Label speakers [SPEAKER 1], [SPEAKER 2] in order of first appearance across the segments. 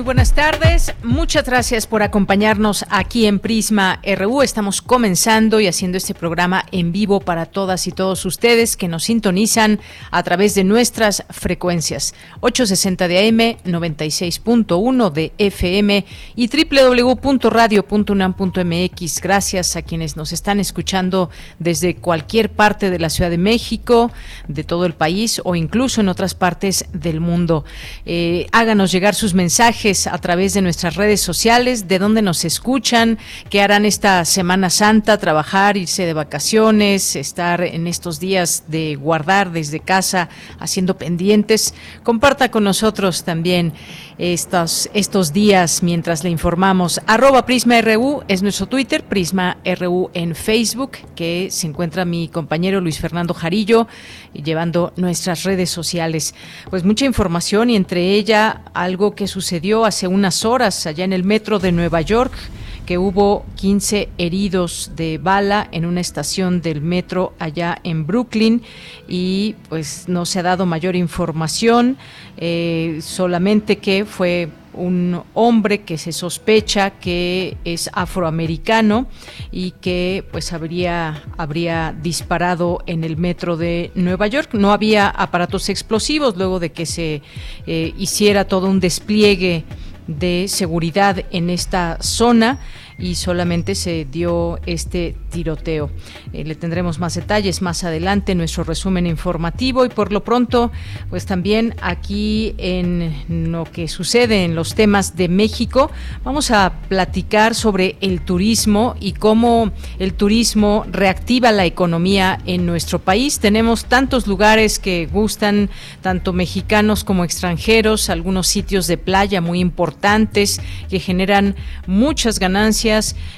[SPEAKER 1] Muy buenas tardes, muchas gracias por acompañarnos aquí en Prisma RU. Estamos comenzando y haciendo este programa en vivo para todas y todos ustedes que nos sintonizan a través de nuestras frecuencias 860 de AM, 96.1 de FM y www.radio.unam.mx. Gracias a quienes nos están escuchando desde cualquier parte de la Ciudad de México, de todo el país o incluso en otras partes del mundo. Eh, háganos llegar sus mensajes a través de nuestras redes sociales, de dónde nos escuchan, qué harán esta Semana Santa, trabajar, irse de vacaciones, estar en estos días de guardar desde casa, haciendo pendientes. Comparta con nosotros también estos, estos días mientras le informamos. Arroba Prisma RU es nuestro Twitter, Prisma RU en Facebook, que se encuentra mi compañero Luis Fernando Jarillo llevando nuestras redes sociales. Pues mucha información y entre ella algo que sucedió hace unas horas allá en el metro de Nueva York que hubo 15 heridos de bala en una estación del metro allá en Brooklyn. Y pues no se ha dado mayor información, eh, solamente que fue un hombre que se sospecha que es afroamericano y que pues habría habría disparado en el metro de Nueva York. No había aparatos explosivos luego de que se eh, hiciera todo un despliegue de seguridad en esta zona y solamente se dio este tiroteo. Eh, le tendremos más detalles más adelante en nuestro resumen informativo y por lo pronto, pues también aquí en lo que sucede en los temas de México, vamos a platicar sobre el turismo y cómo el turismo reactiva la economía en nuestro país. Tenemos tantos lugares que gustan, tanto mexicanos como extranjeros, algunos sitios de playa muy importantes que generan muchas ganancias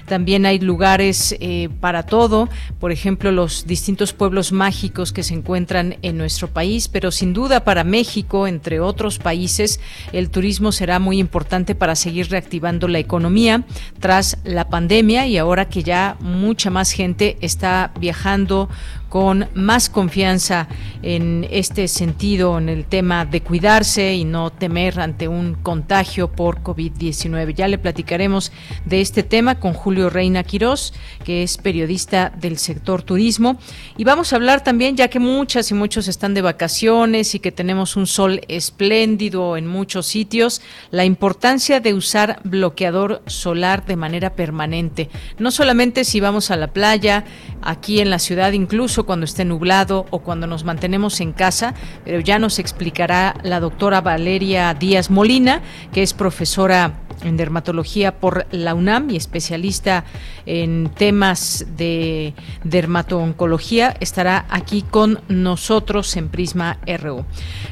[SPEAKER 1] también hay lugares eh, para todo, por ejemplo, los distintos pueblos mágicos que se encuentran en nuestro país, pero sin duda para México, entre otros países, el turismo será muy importante para seguir reactivando la economía tras la pandemia y ahora que ya mucha más gente está viajando con más confianza en este sentido, en el tema de cuidarse y no temer ante un contagio por COVID-19. Ya le platicaremos de este tema con Julio Reina Quirós, que es periodista del sector turismo. Y vamos a hablar también, ya que muchas y muchos están de vacaciones y que tenemos un sol espléndido en muchos sitios, la importancia de usar bloqueador solar de manera permanente. No solamente si vamos a la playa, aquí en la ciudad, incluso cuando esté nublado o cuando nos mantenemos en casa, pero ya nos explicará la doctora Valeria Díaz Molina, que es profesora en dermatología por la UNAM y especialista en temas de dermato-oncología, estará aquí con nosotros en Prisma RU.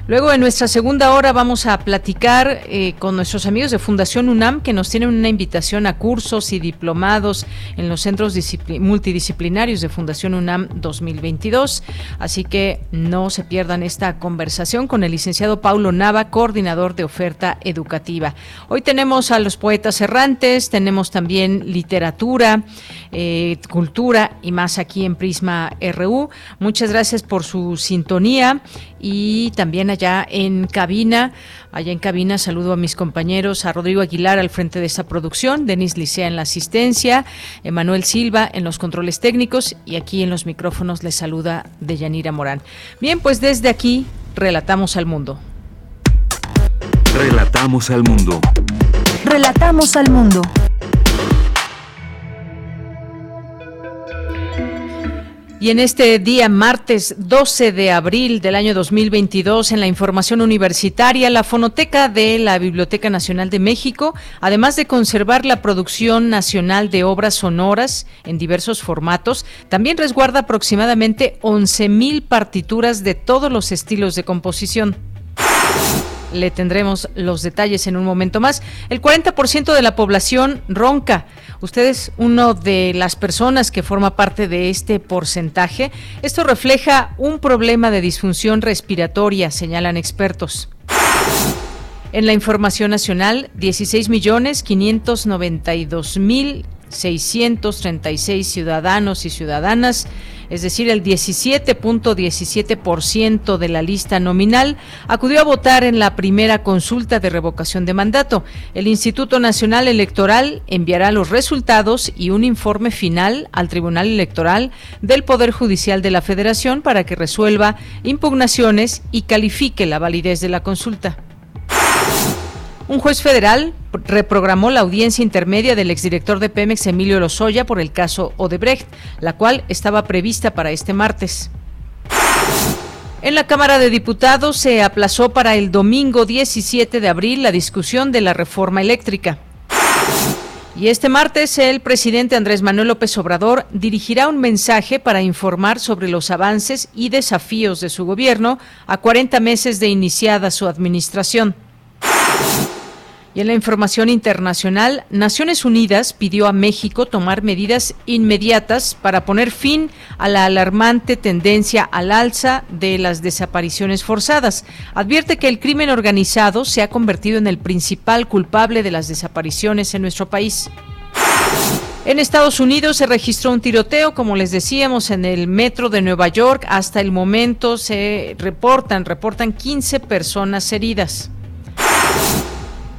[SPEAKER 1] Luego, en nuestra segunda hora, vamos a platicar eh, con nuestros amigos de Fundación UNAM que nos tienen una invitación a cursos y diplomados en los centros multidisciplinarios de Fundación UNAM 2022. Así que no se pierdan esta conversación con el licenciado Paulo Nava, coordinador de oferta educativa. Hoy tenemos a los poetas errantes, tenemos también literatura, eh, cultura y más aquí en Prisma RU. Muchas gracias por su sintonía y también allá en cabina. Allá en cabina saludo a mis compañeros, a Rodrigo Aguilar al frente de esta producción, Denis Licea en la asistencia, Emanuel Silva en los controles técnicos y aquí en los micrófonos les saluda Deyanira Morán. Bien, pues desde aquí relatamos al mundo.
[SPEAKER 2] Relatamos al mundo.
[SPEAKER 3] Relatamos al mundo.
[SPEAKER 1] Y en este día, martes 12 de abril del año 2022, en la información universitaria, la Fonoteca de la Biblioteca Nacional de México, además de conservar la producción nacional de obras sonoras en diversos formatos, también resguarda aproximadamente 11.000 partituras de todos los estilos de composición. Le tendremos los detalles en un momento más. El 40% de la población ronca. Usted es uno de las personas que forma parte de este porcentaje. Esto refleja un problema de disfunción respiratoria, señalan expertos. En la información nacional, 16 millones 592 mil 636 ciudadanos y ciudadanas es decir, el 17.17% de la lista nominal, acudió a votar en la primera consulta de revocación de mandato. El Instituto Nacional Electoral enviará los resultados y un informe final al Tribunal Electoral del Poder Judicial de la Federación para que resuelva impugnaciones y califique la validez de la consulta. Un juez federal reprogramó la audiencia intermedia del exdirector de Pemex, Emilio Lozoya, por el caso Odebrecht, la cual estaba prevista para este martes. En la Cámara de Diputados se aplazó para el domingo 17 de abril la discusión de la reforma eléctrica. Y este martes el presidente Andrés Manuel López Obrador dirigirá un mensaje para informar sobre los avances y desafíos de su gobierno a 40 meses de iniciada su administración. En la información internacional, Naciones Unidas pidió a México tomar medidas inmediatas para poner fin a la alarmante tendencia al alza de las desapariciones forzadas. Advierte que el crimen organizado se ha convertido en el principal culpable de las desapariciones en nuestro país. En Estados Unidos se registró un tiroteo, como les decíamos, en el metro de Nueva York. Hasta el momento se reportan, reportan 15 personas heridas.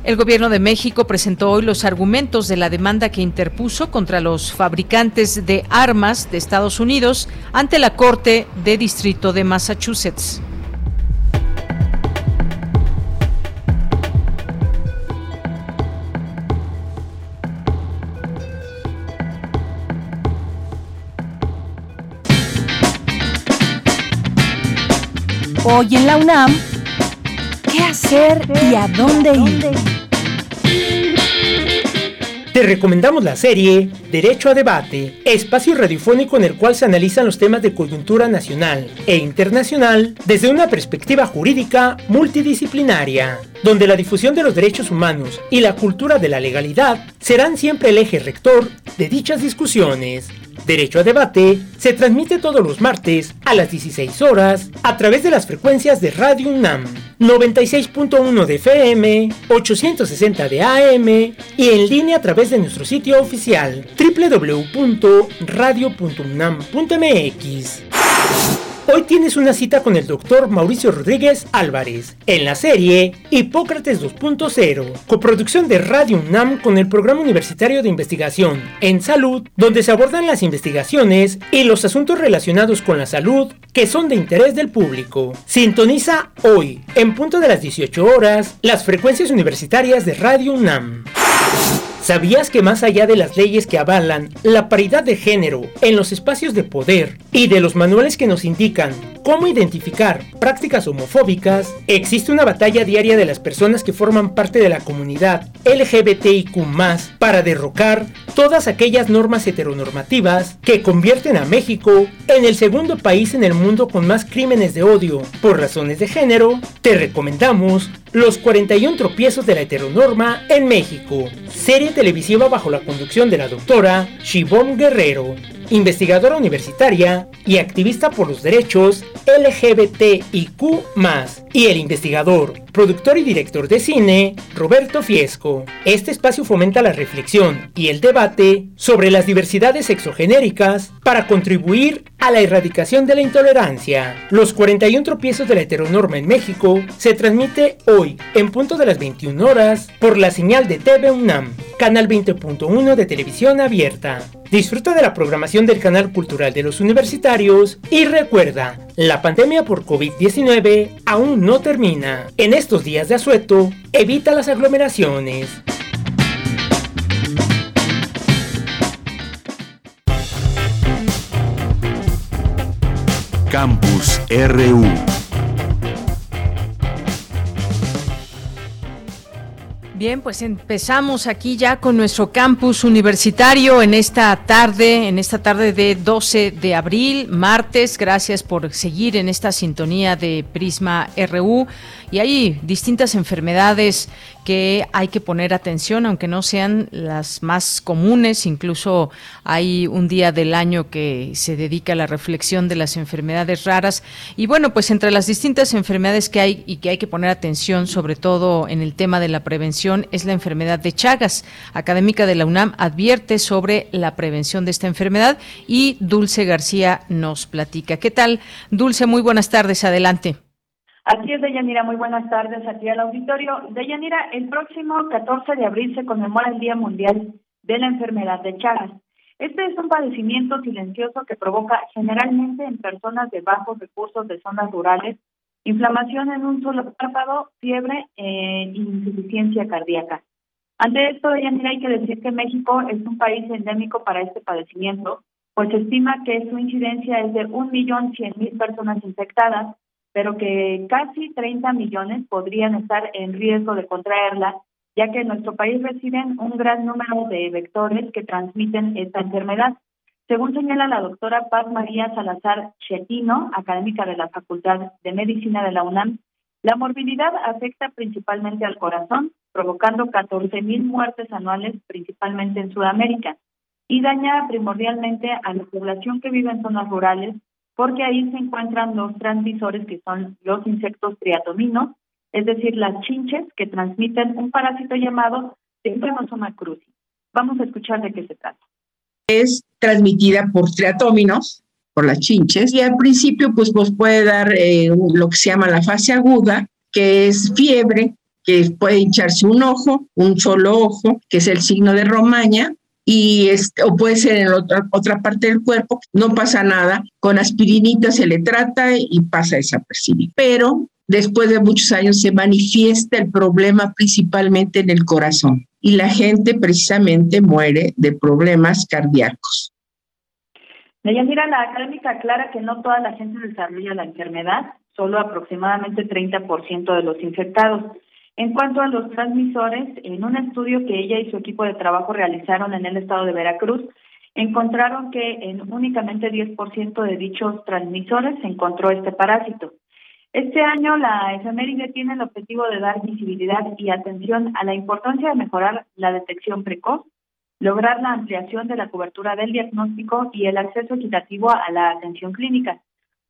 [SPEAKER 1] El gobierno de México presentó hoy los argumentos de la demanda que interpuso contra los fabricantes de armas de Estados Unidos ante la Corte de Distrito de Massachusetts.
[SPEAKER 3] Hoy en la UNAM, ¿qué hacer y a dónde ir?
[SPEAKER 4] Te recomendamos la serie Derecho a Debate, espacio radiofónico en el cual se analizan los temas de coyuntura nacional e internacional desde una perspectiva jurídica multidisciplinaria, donde la difusión de los derechos humanos y la cultura de la legalidad serán siempre el eje rector de dichas discusiones. Derecho a Debate se transmite todos los martes a las 16 horas a través de las frecuencias de Radio UNAM 96.1 de FM, 860 de AM y en línea a través de nuestro sitio oficial www.radio.unam.mx. Hoy tienes una cita con el doctor Mauricio Rodríguez Álvarez en la serie Hipócrates 2.0, coproducción de Radio UNAM con el Programa Universitario de Investigación en Salud, donde se abordan las investigaciones y los asuntos relacionados con la salud que son de interés del público. Sintoniza hoy, en punto de las 18 horas, las frecuencias universitarias de Radio UNAM. ¿Sabías que más allá de las leyes que avalan la paridad de género en los espacios de poder y de los manuales que nos indican cómo identificar prácticas homofóbicas, existe una batalla diaria de las personas que forman parte de la comunidad LGBTIQ para derrocar todas aquellas normas heteronormativas que convierten a México en el segundo país en el mundo con más crímenes de odio por razones de género? Te recomendamos Los 41 tropiezos de la heteronorma en México, serie televisiva bajo la conducción de la doctora Shibom Guerrero investigadora universitaria y activista por los derechos LGBTIQ, y el investigador, productor y director de cine, Roberto Fiesco. Este espacio fomenta la reflexión y el debate sobre las diversidades exogenéricas para contribuir a la erradicación de la intolerancia. Los 41 tropiezos de la heteronorma en México se transmite hoy, en punto de las 21 horas, por la señal de TV UNAM, canal 20.1 de televisión abierta. Disfruta de la programación del canal cultural de los universitarios y recuerda, la pandemia por COVID-19 aún no termina. En estos días de asueto, evita las aglomeraciones.
[SPEAKER 2] RU.
[SPEAKER 1] Bien, pues empezamos aquí ya con nuestro campus universitario en esta tarde, en esta tarde de 12 de abril, martes. Gracias por seguir en esta sintonía de Prisma RU. Y hay distintas enfermedades que hay que poner atención, aunque no sean las más comunes. Incluso hay un día del año que se dedica a la reflexión de las enfermedades raras. Y bueno, pues entre las distintas enfermedades que hay y que hay que poner atención, sobre todo en el tema de la prevención, es la enfermedad de Chagas. Académica de la UNAM advierte sobre la prevención de esta enfermedad y Dulce García nos platica. ¿Qué tal, Dulce? Muy buenas tardes. Adelante.
[SPEAKER 5] Así es, Deyanira, muy buenas tardes aquí al auditorio. Deyanira, el próximo 14 de abril se conmemora el Día Mundial de la Enfermedad de Chagas. Este es un padecimiento silencioso que provoca generalmente en personas de bajos recursos de zonas rurales inflamación en un solo párpado, fiebre e insuficiencia cardíaca. Ante esto, Deyanira, hay que decir que México es un país endémico para este padecimiento, pues se estima que su incidencia es de 1.100.000 personas infectadas pero que casi 30 millones podrían estar en riesgo de contraerla, ya que en nuestro país residen un gran número de vectores que transmiten esta enfermedad. Según señala la doctora Paz María Salazar Chetino, académica de la Facultad de Medicina de la UNAM, la morbilidad afecta principalmente al corazón, provocando 14 mil muertes anuales, principalmente en Sudamérica, y daña primordialmente a la población que vive en zonas rurales, porque ahí se encuentran los transmisores que son los insectos triatominos, es decir, las chinches que transmiten un parásito llamado Trypanosoma cruzi. Vamos a escuchar de qué se trata.
[SPEAKER 6] Es transmitida por triatóminos, por las chinches, y al principio pues, pues puede dar eh, lo que se llama la fase aguda, que es fiebre, que puede hincharse un ojo, un solo ojo, que es el signo de romaña, y o puede ser en otra, otra parte del cuerpo, no pasa nada, con aspirinita se le trata y pasa desapercibido. Pero después de muchos años se manifiesta el problema principalmente en el corazón y la gente precisamente muere de problemas cardíacos.
[SPEAKER 5] Deyanira, la académica aclara que no toda la gente desarrolla la enfermedad, solo aproximadamente 30% de los infectados. En cuanto a los transmisores, en un estudio que ella y su equipo de trabajo realizaron en el estado de Veracruz, encontraron que en únicamente 10% de dichos transmisores se encontró este parásito. Este año la efeméride tiene el objetivo de dar visibilidad y atención a la importancia de mejorar la detección precoz, lograr la ampliación de la cobertura del diagnóstico y el acceso equitativo a la atención clínica.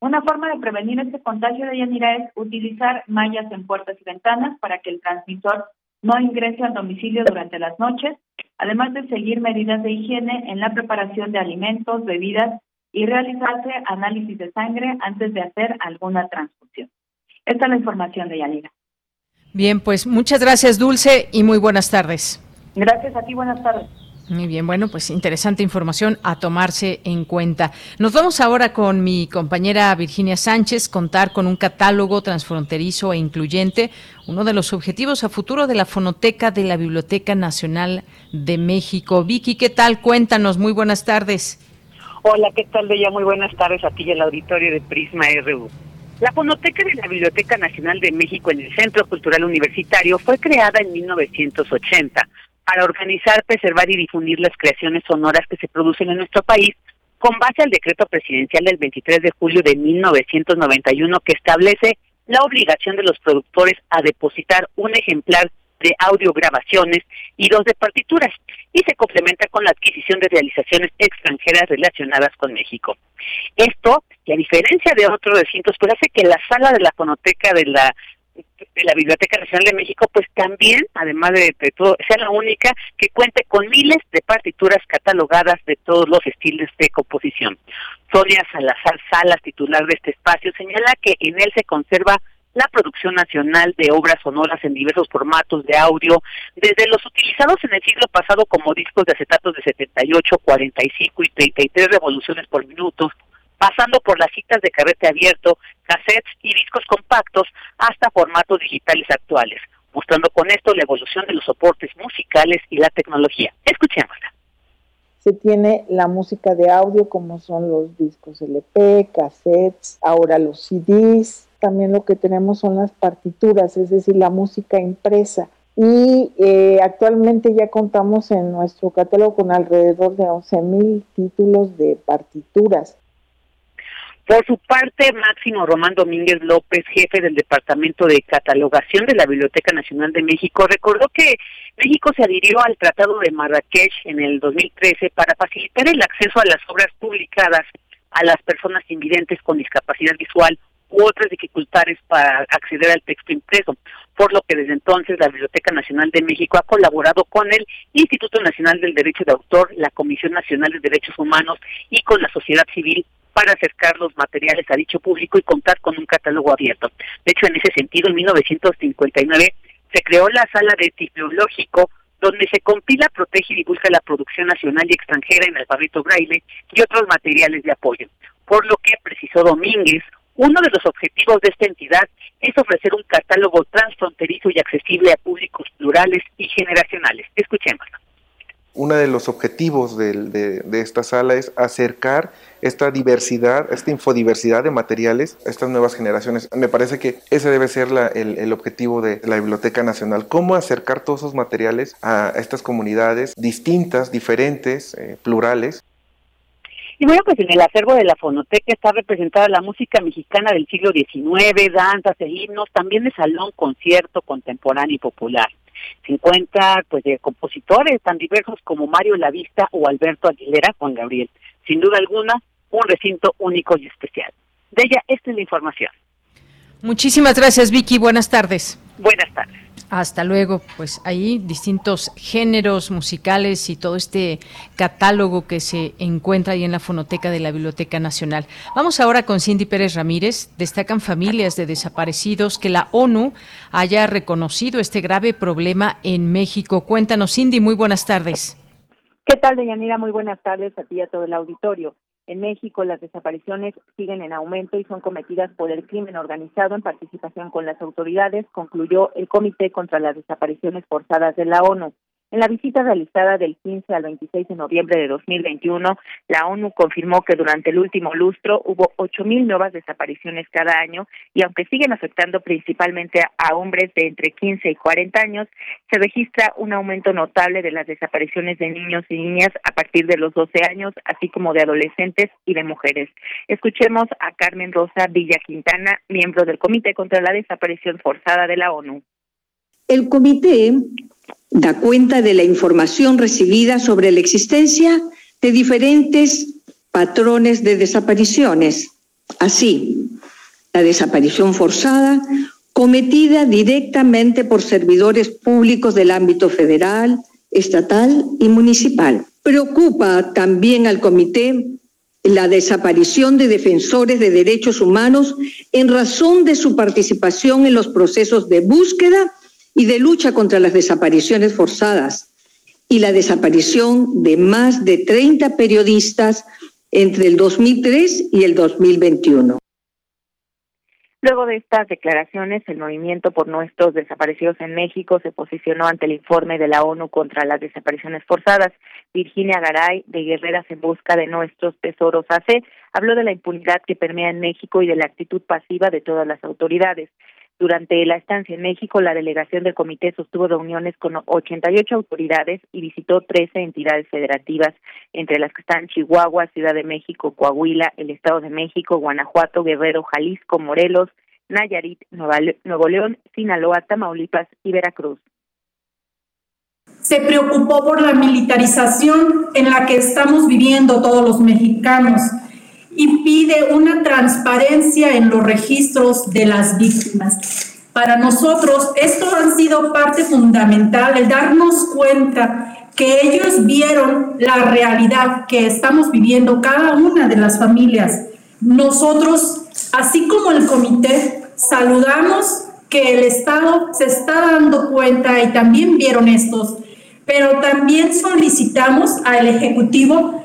[SPEAKER 5] Una forma de prevenir este contagio de Yanira es utilizar mallas en puertas y ventanas para que el transmisor no ingrese al domicilio durante las noches, además de seguir medidas de higiene en la preparación de alimentos, bebidas y realizarse análisis de sangre antes de hacer alguna transfusión. Esta es la información de Yanira.
[SPEAKER 1] Bien, pues muchas gracias Dulce y muy buenas tardes.
[SPEAKER 5] Gracias a ti, buenas tardes.
[SPEAKER 1] Muy bien, bueno, pues interesante información a tomarse en cuenta. Nos vamos ahora con mi compañera Virginia Sánchez, contar con un catálogo transfronterizo e incluyente, uno de los objetivos a futuro de la fonoteca de la Biblioteca Nacional de México. Vicky, ¿qué tal? Cuéntanos, muy buenas tardes.
[SPEAKER 7] Hola, ¿qué tal, Bella? Muy buenas tardes a ti y al auditorio de Prisma RU. La Fonoteca de la Biblioteca Nacional de México en el Centro Cultural Universitario fue creada en 1980 para organizar, preservar y difundir las creaciones sonoras que se producen en nuestro país con base al decreto presidencial del 23 de julio de 1991 que establece la obligación de los productores a depositar un ejemplar de audiograbaciones y dos de partituras y se complementa con la adquisición de realizaciones extranjeras relacionadas con México. Esto, y a diferencia de otros recintos, pues hace que la sala de la fonoteca de la la Biblioteca Nacional de México, pues también, además de, todo, sea la única que cuente con miles de partituras catalogadas de todos los estilos de composición. Sonia Salazar Salas, titular de este espacio, señala que en él se conserva la producción nacional de obras sonoras en diversos formatos de audio, desde los utilizados en el siglo pasado como discos de acetatos de 78, 45 y 33 revoluciones por minuto, pasando por las citas de carrete abierto, cassettes y discos compactos hasta formatos digitales actuales, mostrando con esto la evolución de los soportes musicales y la tecnología. Escuchémosla.
[SPEAKER 8] se tiene la música de audio como son los discos LP, cassettes, ahora los CDs, también lo que tenemos son las partituras, es decir, la música impresa. Y eh, actualmente ya contamos en nuestro catálogo con alrededor de 11 mil títulos de partituras.
[SPEAKER 7] Por su parte, Máximo Román Domínguez López, jefe del Departamento de Catalogación de la Biblioteca Nacional de México, recordó que México se adhirió al Tratado de Marrakech en el 2013 para facilitar el acceso a las obras publicadas a las personas invidentes con discapacidad visual u otras dificultades para acceder al texto impreso, por lo que desde entonces la Biblioteca Nacional de México ha colaborado con el Instituto Nacional del Derecho de Autor, la Comisión Nacional de Derechos Humanos y con la sociedad civil para acercar los materiales a dicho público y contar con un catálogo abierto. De hecho, en ese sentido, en 1959 se creó la Sala de Tipológico, donde se compila, protege y divulga la producción nacional y extranjera en alfabeto braille y otros materiales de apoyo. Por lo que, precisó Domínguez, uno de los objetivos de esta entidad es ofrecer un catálogo transfronterizo y accesible a públicos plurales y generacionales. Escuchémoslo.
[SPEAKER 9] Uno de los objetivos de, esta sala es acercar esta diversidad, esta infodiversidad de materiales a estas nuevas generaciones. Me parece que ese debe ser el, objetivo de la Biblioteca Nacional, cómo acercar todos esos materiales a estas comunidades distintas, diferentes, eh, plurales.
[SPEAKER 7] Y bueno, pues en el acervo de la Fonoteca está representada la música mexicana del siglo XIX, danzas e himnos, también de salón, concierto, contemporáneo y popular. Se encuentra pues de compositores tan diversos como Mario Lavista o Alberto Aguilera, Juan Gabriel. Sin duda alguna, un recinto único y especial. De ella, esta es la información.
[SPEAKER 1] Muchísimas gracias, Vicky. Buenas tardes.
[SPEAKER 7] Buenas tardes.
[SPEAKER 1] Hasta luego, pues ahí distintos géneros musicales y todo este catálogo que se encuentra ahí en la fonoteca de la Biblioteca Nacional. Vamos ahora con Cindy Pérez Ramírez. Destacan familias de desaparecidos que la ONU haya reconocido este grave problema en México. Cuéntanos, Cindy, muy buenas tardes.
[SPEAKER 10] ¿Qué tal, Deyanira? Muy buenas tardes a ti y a todo el auditorio. En México, las desapariciones siguen en aumento y son cometidas por el crimen organizado en participación con las autoridades, concluyó el Comité contra las Desapariciones Forzadas de la ONU. En la visita realizada del 15 al 26 de noviembre de 2021, la ONU confirmó que durante el último lustro hubo 8.000 nuevas desapariciones cada año y aunque siguen afectando principalmente a hombres de entre 15 y 40 años, se registra un aumento notable de las desapariciones de niños y niñas a partir de los 12 años, así como de adolescentes y de mujeres. Escuchemos a Carmen Rosa Villa Quintana, miembro del Comité contra la Desaparición Forzada de la ONU.
[SPEAKER 11] El comité da cuenta de la información recibida sobre la existencia de diferentes patrones de desapariciones. Así, la desaparición forzada cometida directamente por servidores públicos del ámbito federal, estatal y municipal. Preocupa también al comité la desaparición de defensores de derechos humanos en razón de su participación en los procesos de búsqueda y de lucha contra las desapariciones forzadas y la desaparición de más de 30 periodistas entre el 2003 y el 2021.
[SPEAKER 10] Luego de estas declaraciones, el movimiento por nuestros desaparecidos en México se posicionó ante el informe de la ONU contra las desapariciones forzadas. Virginia Garay, de Guerreras en Busca de Nuestros Tesoros AC, habló de la impunidad que permea en México y de la actitud pasiva de todas las autoridades. Durante la estancia en México, la delegación del comité sostuvo reuniones con 88 autoridades y visitó 13 entidades federativas, entre las que están Chihuahua, Ciudad de México, Coahuila, el Estado de México, Guanajuato, Guerrero, Jalisco, Morelos, Nayarit, Nuevo León, Sinaloa, Tamaulipas y Veracruz.
[SPEAKER 12] Se preocupó por la militarización en la que estamos viviendo todos los mexicanos y pide una transparencia en los registros de las víctimas. Para nosotros, esto ha sido parte fundamental, el darnos cuenta que ellos vieron la realidad que estamos viviendo cada una de las familias. Nosotros, así como el comité, saludamos que el Estado se está dando cuenta y también vieron estos, pero también solicitamos al Ejecutivo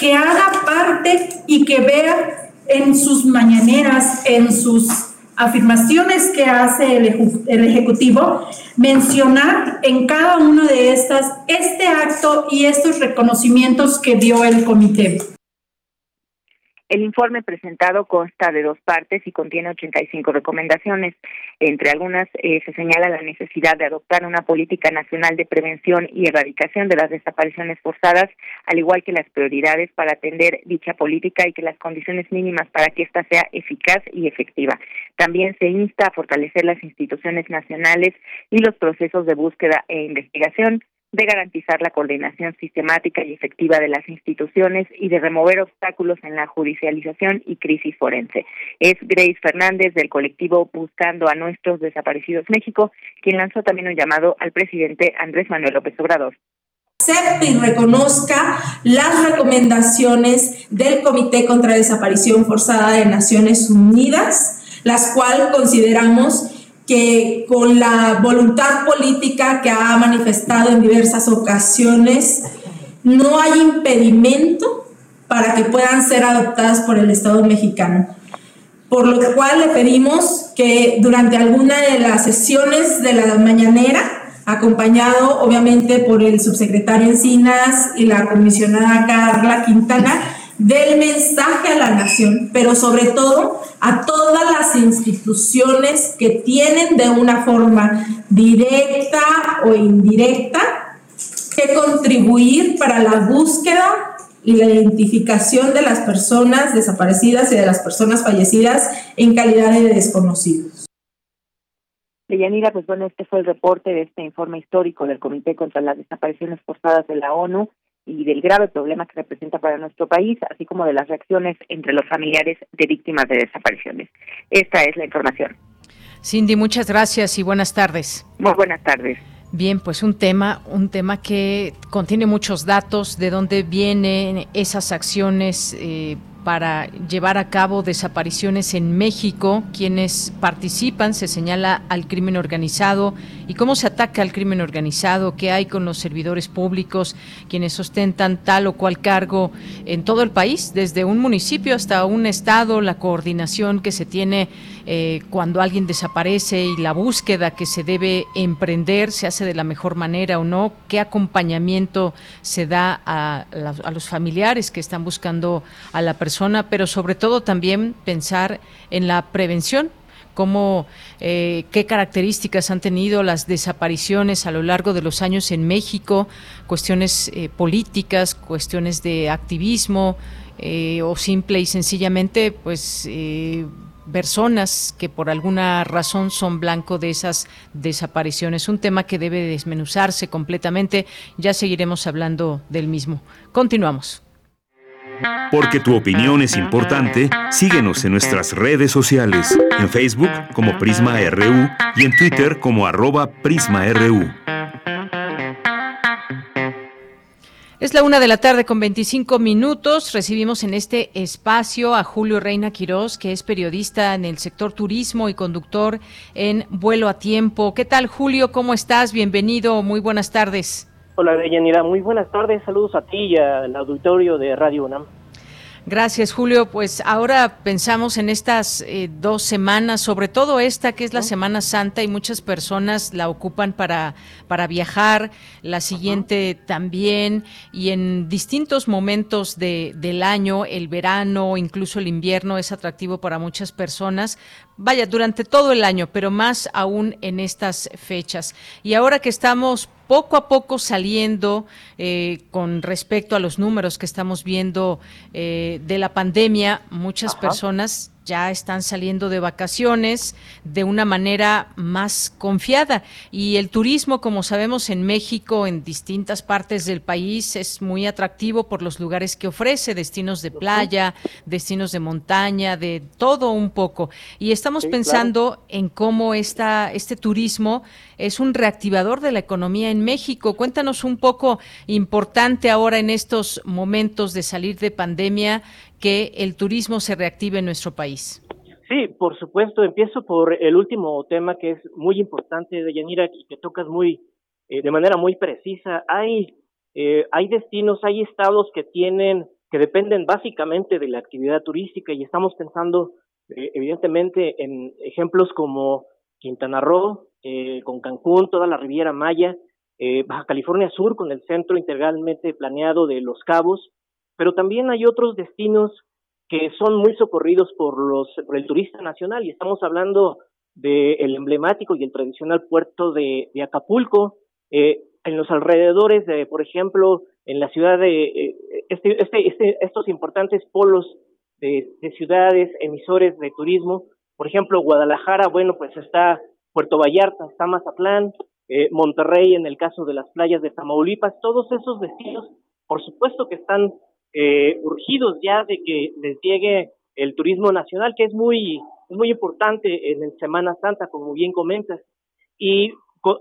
[SPEAKER 12] que haga parte y que vea en sus mañaneras, en sus afirmaciones que hace el, Ejecutivo, mencionar en cada una de estas este acto y estos reconocimientos que dio el comité.
[SPEAKER 10] El informe presentado consta de dos partes y contiene 85 recomendaciones. Entre algunas eh, se señala la necesidad de adoptar una política nacional de prevención y erradicación de las desapariciones forzadas, al igual que las prioridades para atender dicha política y que las condiciones mínimas para que ésta sea eficaz y efectiva. También se insta a fortalecer las instituciones nacionales y los procesos de búsqueda e investigación de garantizar la coordinación sistemática y efectiva de las instituciones y de remover obstáculos en la judicialización y crisis forense. Es Grace Fernández del colectivo Buscando a Nuestros Desaparecidos México, quien lanzó también un llamado al presidente Andrés Manuel López Obrador
[SPEAKER 12] acepte y reconozca las recomendaciones del Comité contra Desaparición Forzada de Naciones Unidas, las cuales consideramos que con la voluntad política que ha manifestado en diversas ocasiones, no hay impedimento para que puedan ser adoptadas por el Estado mexicano. Por lo cual le pedimos que durante alguna de las sesiones de la mañanera, acompañado obviamente por el subsecretario Encinas y la comisionada Carla Quintana, del mensaje a la nación, pero sobre todo a todas las instituciones que tienen de una forma directa o indirecta que contribuir para la búsqueda y la identificación de las personas desaparecidas y de las personas fallecidas en calidad de desconocidos.
[SPEAKER 10] Deyanira, pues bueno, este fue el reporte de este informe histórico del Comité contra las Desapariciones Forzadas de la ONU y del grave problema que representa para nuestro país, así como de las reacciones entre los familiares de víctimas de desapariciones. Esta es la información.
[SPEAKER 1] Cindy, muchas gracias y buenas tardes.
[SPEAKER 10] Muy buenas tardes.
[SPEAKER 1] Bien, pues un tema, un tema que contiene muchos datos de dónde vienen esas acciones eh, para llevar a cabo desapariciones en México. Quienes participan se señala al crimen organizado y cómo se ataca al crimen organizado, qué hay con los servidores públicos, quienes ostentan tal o cual cargo en todo el país, desde un municipio hasta un estado, la coordinación que se tiene eh, cuando alguien desaparece y la búsqueda que se debe emprender, se hace de la mejor manera o no, qué acompañamiento se da a, a los familiares que están buscando a la persona pero sobre todo también pensar en la prevención cómo, eh, qué características han tenido las desapariciones a lo largo de los años en México, cuestiones eh, políticas, cuestiones de activismo eh, o simple y sencillamente, pues personas que por alguna razón son blanco de esas desapariciones. Un tema que debe desmenuzarse completamente. Ya seguiremos hablando del mismo. Continuamos.
[SPEAKER 2] Porque tu opinión es importante, síguenos en nuestras redes sociales, en Facebook como Prisma RU y en Twitter como arroba PrismaRU.
[SPEAKER 1] Es la una de la tarde con 25 minutos. Recibimos en este espacio a Julio Reina Quirós, que es periodista en el sector turismo y conductor en Vuelo a Tiempo. ¿Qué tal, Julio? ¿Cómo estás? Bienvenido. Muy buenas tardes.
[SPEAKER 13] Hola, Deyanira. Muy buenas tardes. Saludos a ti y al auditorio de Radio UNAM.
[SPEAKER 1] Gracias, Julio. Pues ahora pensamos en estas eh, dos semanas, sobre todo esta que es la Semana Santa y muchas personas la ocupan para, para viajar, la siguiente también y en distintos momentos de, del año, el verano, incluso el invierno es atractivo para muchas personas. Vaya, durante todo el año, pero más aún en estas fechas. Y ahora que estamos poco a poco saliendo eh, con respecto a los números que estamos viendo eh, de la pandemia. Muchas personas ya están saliendo de vacaciones de una manera más confiada. Y el turismo, como sabemos, en México, en distintas partes del país, es muy atractivo por los lugares que ofrece, destinos de playa, destinos de montaña, de todo un poco. Y estamos pensando en cómo esta, este turismo es un reactivador de la economía en México. Cuéntanos un poco importante ahora en estos momentos de salir de pandemia que el turismo se reactive en nuestro país?
[SPEAKER 13] Sí, por supuesto. Empiezo por el último tema que es muy importante, de Yanira, y que tocas muy, eh, de manera muy precisa. Hay, eh, hay destinos, hay estados que tienen, que dependen básicamente de la actividad turística y estamos pensando evidentemente en ejemplos como Quintana Roo, con Cancún, toda la Riviera Maya, Baja California Sur con el centro integralmente planeado de Los Cabos, pero también hay otros destinos que son muy socorridos por los por el turista nacional y estamos hablando del emblemático y el tradicional puerto de, Acapulco, eh, en los alrededores de, por ejemplo, en la ciudad de eh, este, este, este, estos importantes polos de, ciudades emisores de turismo, por ejemplo, Guadalajara, bueno, pues está Puerto Vallarta, está Mazatlán, eh, Monterrey en el caso de las playas de Tamaulipas, todos esos destinos, por supuesto que están eh, urgidos ya de que les llegue el turismo nacional, que es muy, es muy importante en Semana Santa, como bien comentas. Y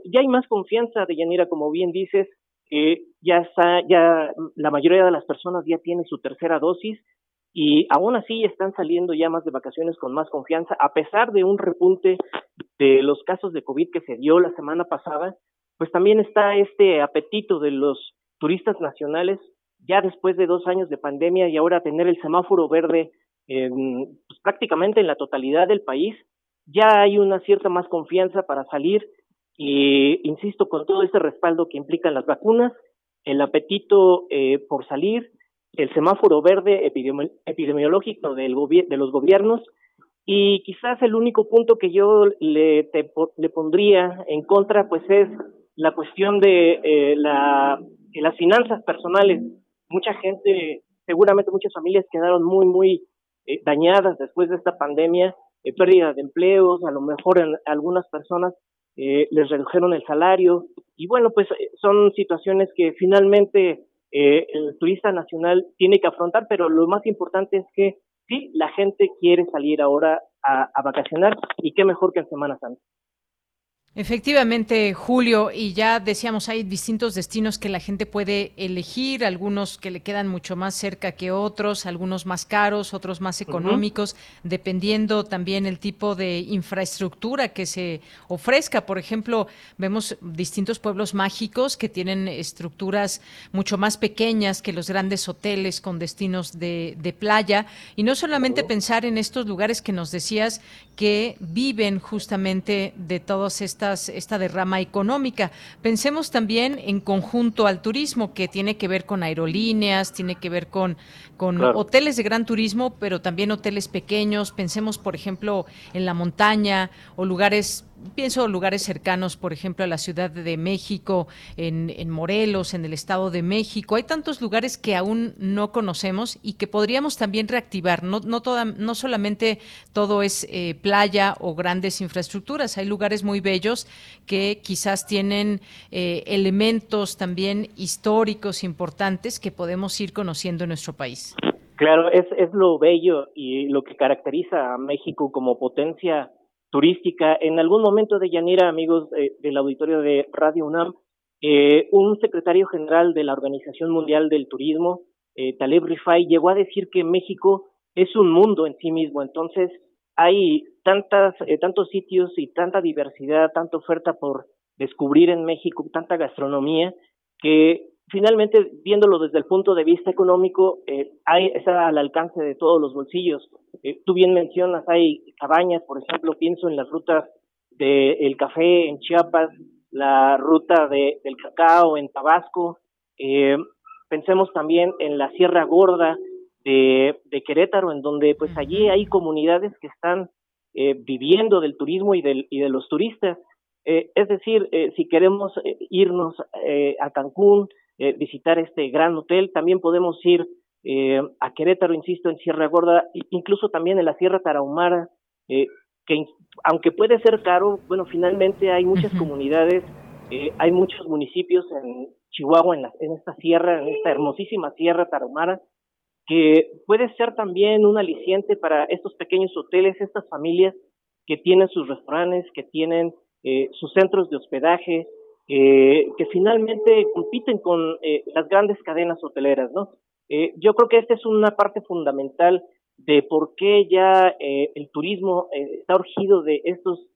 [SPEAKER 13] ya hay más confianza de Yanira, como bien dices, eh, ya está, ya la mayoría de las personas ya tiene su tercera dosis y aún así están saliendo ya más de vacaciones con más confianza, a pesar de un repunte de los casos de COVID que se dio la semana pasada, pues también está este apetito de los turistas nacionales ya después de dos años de pandemia y ahora tener el semáforo verde pues, prácticamente en la totalidad del país, ya hay una cierta más confianza para salir y, insisto, con todo este respaldo que implican las vacunas, el apetito eh, por salir, el semáforo verde epidemiológico del de los gobiernos y quizás el único punto que yo le, le pondría en contra pues es la cuestión de eh, la, las finanzas personales mucha gente, seguramente muchas familias quedaron muy, muy eh, dañadas después de esta pandemia, eh, pérdida de empleos, a lo mejor algunas personas eh, les redujeron el salario y bueno, pues son situaciones que finalmente el turista nacional tiene que afrontar, pero lo más importante es que sí, la gente quiere salir ahora a, a vacacionar y qué mejor que en Semana Santa.
[SPEAKER 1] Efectivamente, Julio, y ya decíamos, hay distintos destinos que la gente puede elegir, algunos que le quedan mucho más cerca que otros, algunos más caros, otros más económicos, dependiendo también el tipo de infraestructura que se ofrezca. Por ejemplo, vemos distintos pueblos mágicos que tienen estructuras mucho más pequeñas que los grandes hoteles con destinos de, de playa. Y no solamente pensar en estos lugares que nos decías que viven justamente de todas estas esta derrama económica. Pensemos también en conjunto al turismo, que tiene que ver con aerolíneas, tiene que ver con, con hoteles de gran turismo, pero también hoteles pequeños. Pensemos, por ejemplo, en la montaña o lugares pienso lugares cercanos, por ejemplo, a la Ciudad de México, en, en, Morelos, en el Estado de México. Hay tantos lugares que aún no conocemos y que podríamos también reactivar. No, no, toda, no solamente todo es eh, playa o grandes infraestructuras, hay lugares muy bellos que quizás tienen eh, elementos también históricos importantes que podemos ir conociendo en nuestro país.
[SPEAKER 13] Claro, es, es lo bello y lo que caracteriza a México como potencia turística. En algún momento de Yanira, amigos del auditorio de Radio UNAM, eh, un secretario general de la Organización Mundial del Turismo, eh, Taleb Rifai, llegó a decir que México es un mundo en sí mismo. Entonces, hay tantas, eh, tantos sitios y tanta diversidad, tanta oferta por descubrir en México, tanta gastronomía, que finalmente, viéndolo desde el punto de vista económico, eh, hay, está al alcance de todos los bolsillos. Eh, tú bien mencionas, hay cabañas, por ejemplo, pienso en las rutas del café en Chiapas, la ruta de, del cacao en Tabasco, eh, pensemos también en la Sierra Gorda de, de, Querétaro, en donde pues allí hay comunidades que están eh, viviendo del turismo y, del, y de los turistas. Eh, es decir, eh, si queremos eh, irnos a Cancún, visitar este gran hotel, también podemos ir a Querétaro, insisto, en Sierra Gorda, incluso también en la Sierra Tarahumara, que aunque puede ser caro, bueno, finalmente hay muchas comunidades, hay muchos municipios en Chihuahua, en, la, en esta sierra, en esta hermosísima Sierra Tarahumara, que puede ser también un aliciente para estos pequeños hoteles, estas familias que tienen sus restaurantes, que tienen eh, sus centros de hospedaje, eh, que finalmente compiten con eh, las grandes cadenas hoteleras, ¿no? yo creo que esta es una parte fundamental de por qué ya el turismo está urgido de estos,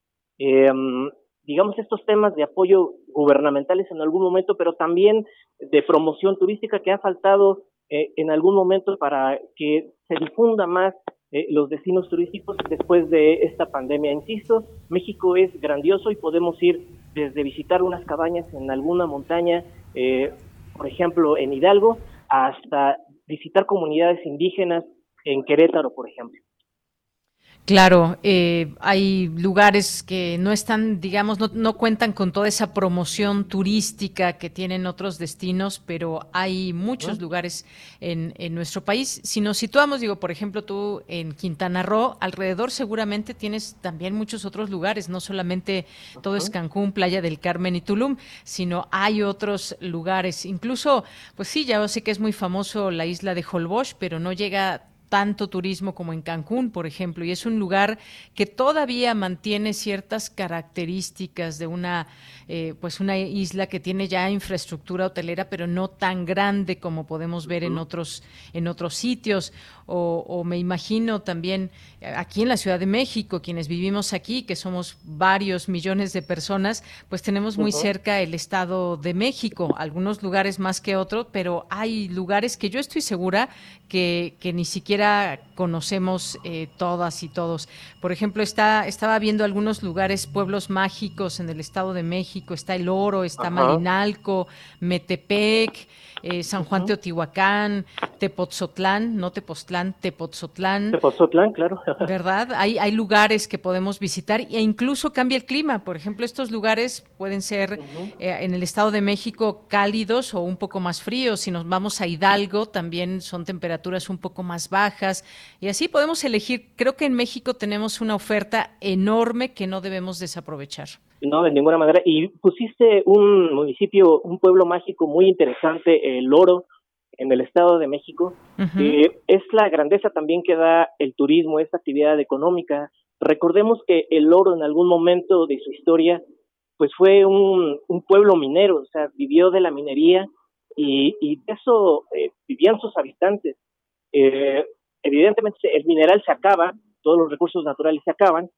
[SPEAKER 13] digamos, estos temas de apoyo gubernamentales en algún momento, pero también de promoción turística que ha faltado en algún momento para que se difunda más eh, los destinos turísticos después de esta pandemia. Insisto, México es grandioso y podemos ir desde visitar unas cabañas en alguna montaña, eh, por ejemplo, en Hidalgo, hasta visitar comunidades indígenas en Querétaro, por ejemplo.
[SPEAKER 1] Claro, eh, hay lugares que no están, digamos, no, cuentan con toda esa promoción turística que tienen otros destinos, pero hay muchos lugares en, nuestro país. Si nos situamos, digo, por ejemplo, tú en Quintana Roo, alrededor seguramente tienes también muchos otros lugares, no solamente todo es Cancún, Playa del Carmen y Tulum, sino hay otros lugares. Incluso, pues sí, ya sé que es muy famoso la isla de Holbox, pero no llega tanto turismo como en Cancún, por ejemplo, y es un lugar que todavía mantiene ciertas características de una, eh, pues una isla que tiene ya infraestructura hotelera, pero no tan grande como podemos ver en otros, en otros sitios. O, me imagino también eh, aquí en la Ciudad de México, quienes vivimos aquí, que somos varios millones de personas, pues tenemos muy cerca el Estado de México, algunos lugares más que otros, pero hay lugares que yo estoy segura que, que ni siquiera conocemos eh, todas y todos. Por ejemplo, está, estaba viendo algunos lugares, pueblos mágicos en el Estado de México, está El Oro, está Marinalco, Metepec, eh, San Juan Teotihuacán, Tepotzotlán, no Tepoztlán, Tepotzotlán.
[SPEAKER 13] Tepozzotlán, claro.
[SPEAKER 1] ¿Verdad? Hay, hay lugares que podemos visitar e incluso cambia el clima. Por ejemplo, estos lugares pueden ser eh, en el Estado de México cálidos o un poco más fríos. Si nos vamos a Hidalgo, también son temperaturas un poco más bajas. Y así podemos elegir. Creo que en México tenemos una oferta enorme que no debemos desaprovechar.
[SPEAKER 13] No, de ninguna manera. Y pusiste un municipio, un pueblo mágico muy interesante, el Oro, en el Estado de México. es la grandeza también que da el turismo, esta actividad económica. Recordemos que el Oro en algún momento de su historia, pues fue un, un pueblo minero, o sea, vivió de la minería y, y de eso eh, vivían sus habitantes. Eh, evidentemente el mineral se acaba, todos los recursos naturales se acaban,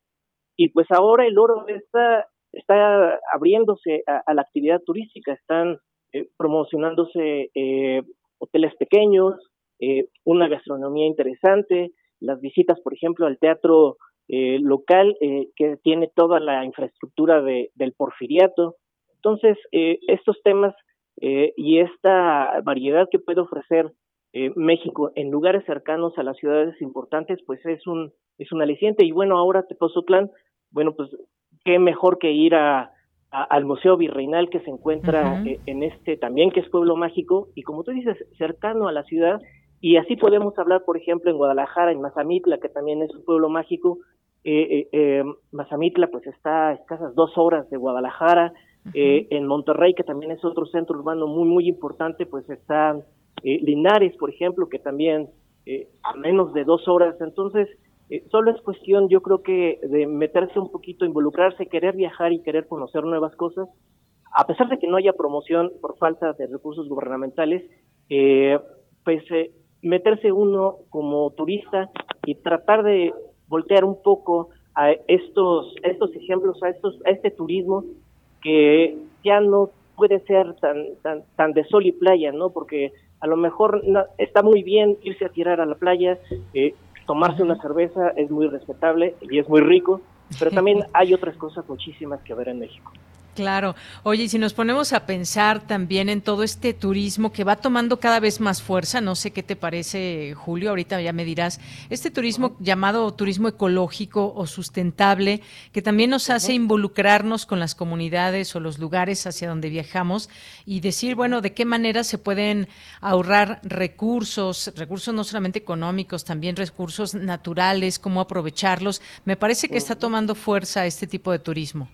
[SPEAKER 13] y pues ahora el oro está está abriéndose a, la actividad turística, están eh, promocionándose eh, hoteles pequeños, eh, una gastronomía interesante, las visitas, por ejemplo, al teatro local que tiene toda la infraestructura de, del porfiriato. Entonces, estos temas y esta variedad que puede ofrecer México en lugares cercanos a las ciudades importantes, pues es un es un aliciente. Y bueno, ahora Tepozotlán, bueno, pues qué mejor que ir a, al Museo Virreinal que se encuentra e, en este también, que es pueblo mágico, y como tú dices, cercano a la ciudad, y así podemos hablar, por ejemplo, en Guadalajara, en Mazamitla, que también es un pueblo mágico. Eh, eh, eh Mazamitla, pues está a escasas dos horas de Guadalajara. eh, en Monterrey, que también es otro centro urbano muy, muy importante, pues está eh, Linares, por ejemplo, que también a menos de dos horas. Entonces, eh, solo es cuestión, yo creo que, de meterse un poquito, involucrarse, querer viajar y querer conocer nuevas cosas. A pesar de que no haya promoción por falta de recursos gubernamentales, eh, pues eh, meterse uno como turista y tratar de voltear un poco a estos, estos ejemplos, a estos, a este turismo que ya no puede ser tan, tan, tan de sol y playa, ¿no? Porque a lo mejor está muy bien irse a tirar a la playa, eh, tomarse una cerveza es muy respetable y es muy rico, pero también hay otras cosas muchísimas que ver en México.
[SPEAKER 1] Claro. Oye, y si nos ponemos a pensar también en todo este turismo que va tomando cada vez más fuerza, no sé qué te parece, Julio, ahorita ya me dirás, este turismo llamado turismo ecológico o sustentable, que también nos hace involucrarnos con las comunidades o los lugares hacia donde viajamos y decir, bueno, de qué manera se pueden ahorrar recursos, recursos no solamente económicos, también recursos naturales, cómo aprovecharlos. Me parece que está tomando fuerza este tipo de turismo.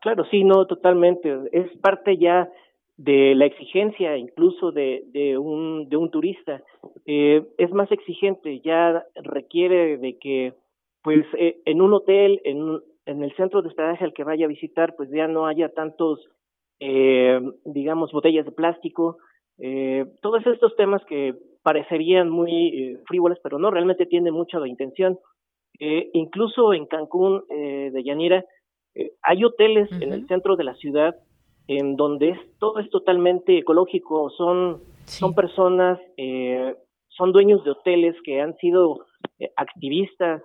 [SPEAKER 13] Claro, sí, no, totalmente. Es parte ya de la exigencia incluso de, de, un, de un turista. Eh, es más exigente, ya requiere de que pues eh, en un hotel, en, en el centro de hospedaje al que vaya a visitar, pues ya no haya tantos, eh, digamos, botellas de plástico, eh, todos estos temas que parecerían muy eh, frívolos, pero no, realmente tienen mucha intención. Incluso en Cancún de Yanira, eh, hay hoteles en el centro de la ciudad en donde es, todo es totalmente ecológico, son, son personas, eh, son dueños de hoteles que han sido activistas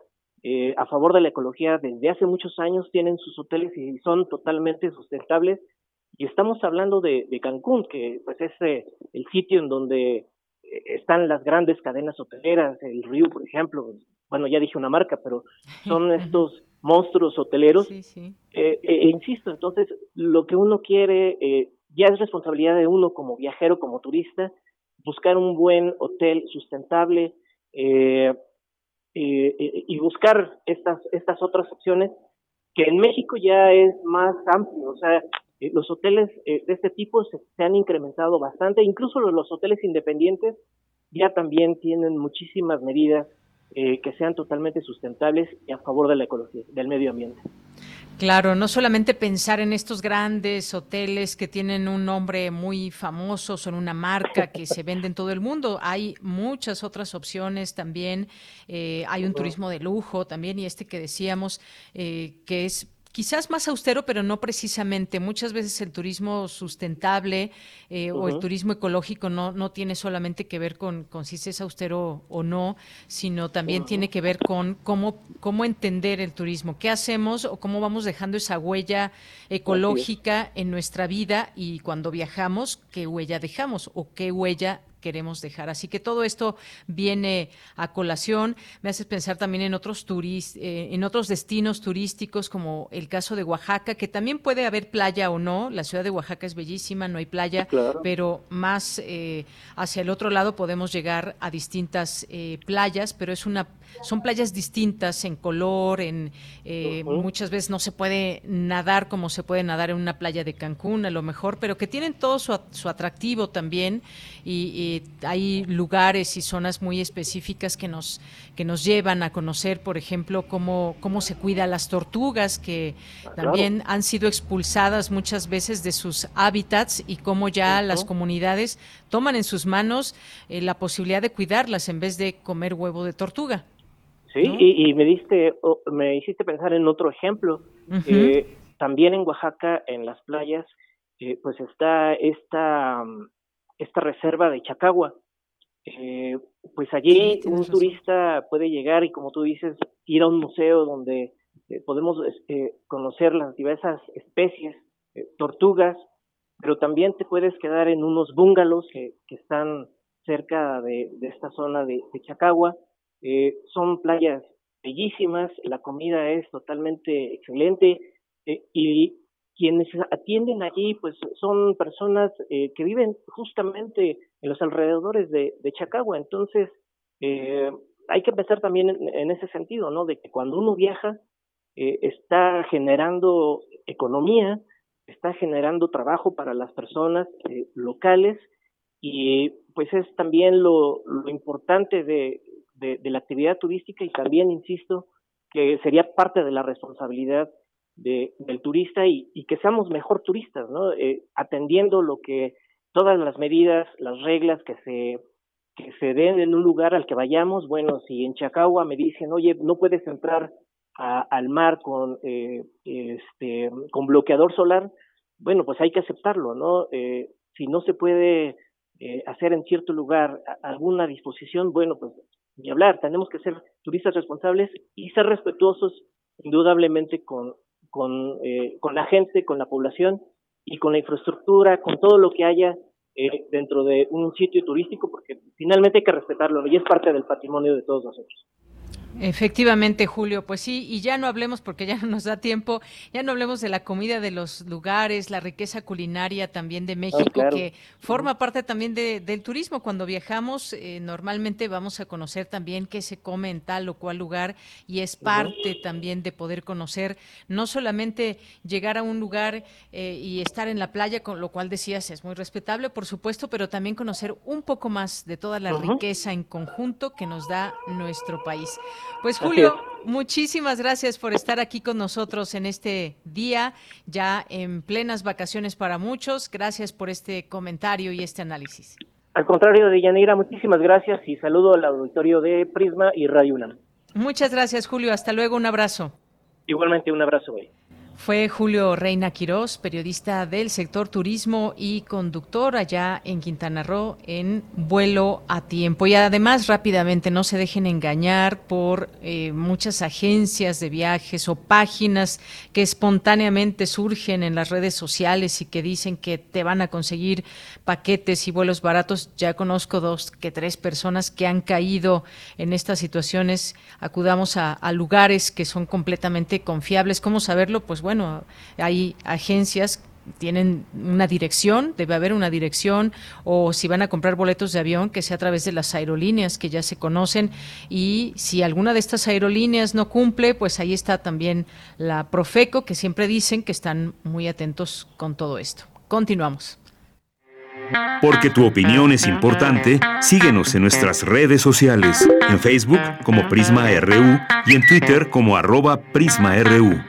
[SPEAKER 13] a favor de la ecología desde hace muchos años tienen sus hoteles y son totalmente sustentables. Y estamos hablando de, Cancún, que pues es el sitio en donde están las grandes cadenas hoteleras, el Río, por ejemplo, bueno, ya dije una marca, pero son estos monstruos hoteleros. Eh, eh, e insisto, entonces, lo que uno quiere eh, ya es responsabilidad de uno como viajero, como turista, buscar un buen hotel sustentable y buscar estas, estas otras opciones que en México ya es más amplio, o sea, los hoteles de este tipo se, se, han incrementado bastante, incluso los hoteles independientes ya también tienen muchísimas medidas eh, que sean totalmente sustentables y a favor de la ecología, del medio ambiente.
[SPEAKER 1] Claro, no solamente pensar en estos grandes hoteles que tienen un nombre muy famoso, son una marca que se vende en todo el mundo. Hay muchas otras opciones también. Eh, hay un turismo de lujo también y este que decíamos eh, que es quizás más austero, pero no precisamente. Muchas veces el turismo sustentable eh, o el turismo ecológico no, no tiene solamente que ver con, con si es austero o no, sino también tiene que ver con cómo, cómo entender el turismo, qué hacemos o cómo vamos dejando esa huella ecológica en nuestra vida y cuando viajamos, qué huella dejamos o qué huella queremos dejar. Así que todo esto viene a colación. Me hace pensar también en otros turis, eh, en otros destinos turísticos, como el caso de Oaxaca, que también puede haber playa o no. La ciudad de Oaxaca es bellísima, no hay playa, pero más eh, hacia el otro lado podemos llegar a distintas eh, playas, pero es una, son playas distintas en color, en muchas veces no se puede nadar como se puede nadar en una playa de Cancún, a lo mejor, pero que tienen todo su, su atractivo también y hay lugares y zonas muy específicas que nos, que nos llevan a conocer, por ejemplo, cómo, cómo se cuida las tortugas, que ah, también han sido expulsadas muchas veces de sus hábitats y cómo ya las comunidades toman en sus manos eh, la posibilidad de cuidarlas en vez de comer huevo de tortuga.
[SPEAKER 13] Sí, y, me diste, me hiciste pensar en otro ejemplo. Eh, también en Oaxaca, en las playas, eh, pues está esta esta reserva de Chacagua. Eh, pues allí un turista puede llegar y como tú dices, ir a un museo donde eh, podemos eh, conocer las diversas especies, tortugas, pero también te puedes quedar en unos bungalows que, que están cerca de, de, esta zona de, de Chacagua. son playas bellísimas, la comida es totalmente excelente y quienes atienden allí pues son personas eh, que viven justamente en los alrededores de, de Chacagua. Entonces eh, hay que pensar también en, ese sentido no de que cuando uno viaja eh, está generando economía está generando trabajo para las personas eh, locales y pues es también lo, lo importante de, de, de la actividad turística y también insisto que sería parte de la responsabilidad de, del turista y, que seamos mejor turistas, ¿no? Eh, atendiendo lo que todas las medidas, las reglas que se que se den en un lugar al que vayamos, bueno, si en Chacagua me dicen, oye, no puedes entrar a, al mar con eh, este con bloqueador solar, bueno, pues hay que aceptarlo, ¿no? Eh, si no se puede eh, hacer en cierto lugar alguna disposición, bueno, pues ni hablar, tenemos que ser turistas responsables y ser respetuosos indudablemente con, con, eh, con la gente, con la población y con la infraestructura, con todo lo que haya eh, dentro de un sitio turístico, porque finalmente hay que respetarlo y es parte del patrimonio de todos nosotros.
[SPEAKER 1] Efectivamente, Julio, pues sí, y ya no hablemos porque ya no nos da tiempo, ya no hablemos de la comida de los lugares, la riqueza culinaria también de ah, México, que forma parte también de, del turismo. Cuando viajamos, eh, normalmente vamos a conocer también qué se come en tal o cual lugar y es parte también de poder conocer, no solamente llegar a un lugar eh, y estar en la playa, con lo cual decías es muy respetable, por supuesto, pero también conocer un poco más de toda la riqueza en conjunto que nos da nuestro país. Pues Julio, muchísimas gracias por estar aquí con nosotros en este día, ya en plenas vacaciones para muchos. Gracias por este comentario y este análisis.
[SPEAKER 13] Al contrario de Yanira, muchísimas gracias y saludo al auditorio de Prisma y Radio UNAM.
[SPEAKER 1] Muchas gracias, Julio. Hasta luego. Un abrazo.
[SPEAKER 13] Igualmente, un abrazo.
[SPEAKER 1] Fue Julio Reina Quirós, periodista del sector turismo y conductor allá en Quintana Roo en vuelo a tiempo. Y además, rápidamente, no se dejen engañar por eh, muchas agencias de viajes o páginas que espontáneamente surgen en las redes sociales y que dicen que te van a conseguir paquetes y vuelos baratos. Ya conozco dos que tres personas que han caído en estas situaciones. Acudamos a, a lugares que son completamente confiables. ¿Cómo saberlo? Pues bueno, hay agencias tienen una dirección, debe haber una dirección, o si van a comprar boletos de avión, que sea a través de las aerolíneas que ya se conocen, y si alguna de estas aerolíneas no cumple, pues ahí está también la Profeco, que siempre dicen que están muy atentos con todo esto. Continuamos.
[SPEAKER 2] Porque tu opinión es importante, síguenos en nuestras redes sociales, en Facebook como Prisma RU y en Twitter como arroba PrismaRU.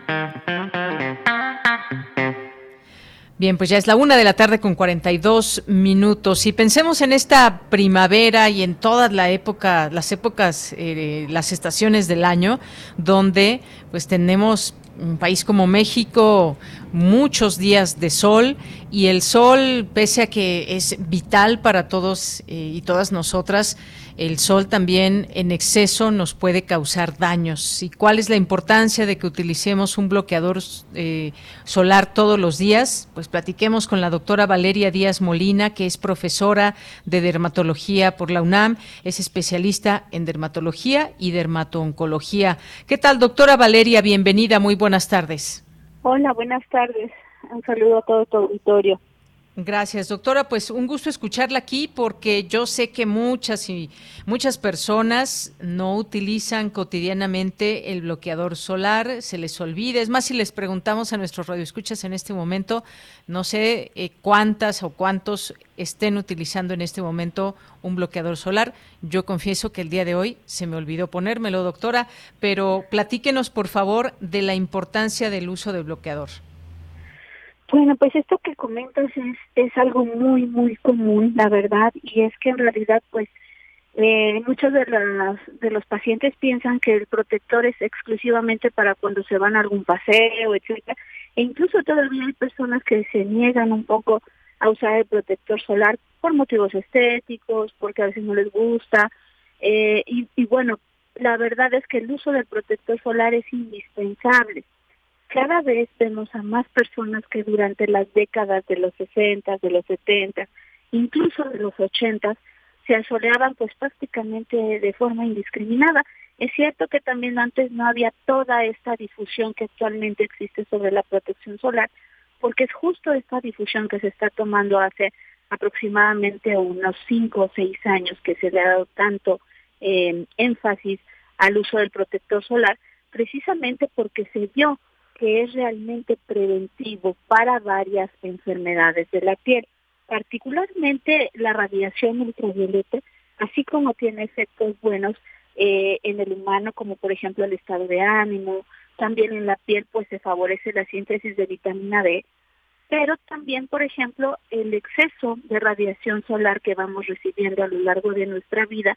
[SPEAKER 1] Bien, pues ya es la una de la tarde con 42 minutos. Y pensemos en esta primavera y en todas la época, las épocas, eh, las estaciones del año, donde pues tenemos un país como México muchos días de sol y el sol, pese a que es vital para todos eh, y todas nosotras, el sol también en exceso nos puede causar daños. ¿Y cuál es la importancia de que utilicemos un bloqueador eh, solar todos los días? Pues platiquemos con la doctora Valeria Díaz Molina, que es profesora de dermatología por la UNAM, es especialista en dermatología y dermatoncología. ¿Qué tal, doctora Valeria? Bienvenida, muy buenas tardes.
[SPEAKER 14] Hola, buenas tardes. Un saludo a todo tu auditorio.
[SPEAKER 1] Gracias, doctora. Pues un gusto escucharla aquí porque yo sé que muchas y muchas personas no utilizan cotidianamente el bloqueador solar, se les olvida. Es más, si les preguntamos a nuestros radioescuchas en este momento, no sé eh, cuántas o cuántos estén utilizando en este momento un bloqueador solar. Yo confieso que el día de hoy se me olvidó ponérmelo, doctora, pero platíquenos, por favor, de la importancia del uso del bloqueador.
[SPEAKER 14] Bueno, pues esto que comentas es, es algo muy, muy común, la verdad, y es que en realidad, pues, eh, muchos de, las, de los pacientes piensan que el protector es exclusivamente para cuando se van a algún paseo, etcétera, e incluso todavía hay personas que se niegan un poco a usar el protector solar por motivos estéticos, porque a veces no les gusta, eh, y, y bueno, la verdad es que el uso del protector solar es indispensable cada vez vemos a más personas que durante las décadas de los 60, de los 70, incluso de los 80, se asoleaban pues prácticamente de forma indiscriminada. Es cierto que también antes no había toda esta difusión que actualmente existe sobre la protección solar, porque es justo esta difusión que se está tomando hace aproximadamente unos cinco o seis años que se le ha dado tanto eh, énfasis al uso del protector solar, precisamente porque se vio que es realmente preventivo para varias enfermedades de la piel, particularmente la radiación ultravioleta, así como tiene efectos buenos eh, en el humano, como por ejemplo el estado de ánimo, también en la piel pues se favorece la síntesis de vitamina D, pero también por ejemplo el exceso de radiación solar que vamos recibiendo a lo largo de nuestra vida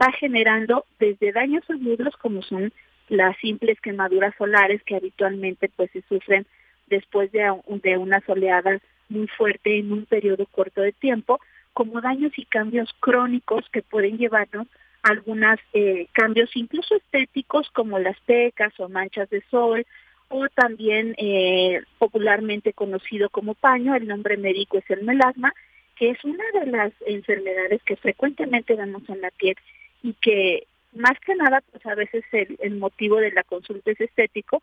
[SPEAKER 14] va generando desde daños agudos como son las simples quemaduras solares que habitualmente pues se sufren después de, de una soleada muy fuerte en un periodo corto de tiempo, como daños y cambios crónicos que pueden llevarnos a algunos eh, cambios incluso estéticos como las pecas o manchas de sol o también eh, popularmente conocido como paño, el nombre médico es el melasma, que es una de las enfermedades que frecuentemente vemos en la piel y que más que nada, pues a veces el, motivo de la consulta es estético,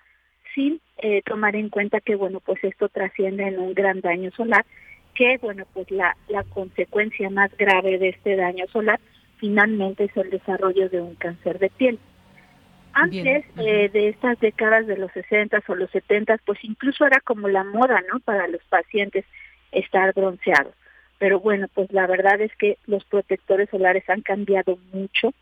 [SPEAKER 14] sin eh, tomar en cuenta que, bueno, pues esto trasciende en un gran daño solar, que, bueno, pues la, la consecuencia más grave de este daño solar finalmente es el desarrollo de un cáncer de piel. Antes eh, de estas décadas de los 60 o los 70, pues incluso era como la moda, ¿no? Para los pacientes estar bronceados. Pero bueno, pues la verdad es que los protectores solares han cambiado mucho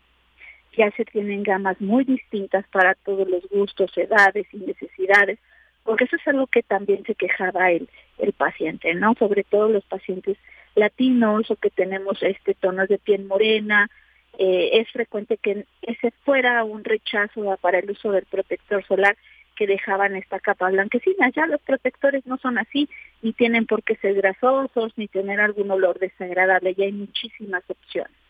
[SPEAKER 14] ya se tienen gamas muy distintas para todos los gustos, edades y necesidades, porque eso es algo que también se quejaba el, el paciente, ¿no? Sobre todo los pacientes latinos o que tenemos este tonos de piel morena, eh, es frecuente que ese fuera un rechazo para el uso del protector solar que dejaban esta capa blanquecina. Ya los protectores no son así, ni tienen por qué ser grasosos, ni tener algún olor desagradable, ya hay muchísimas opciones.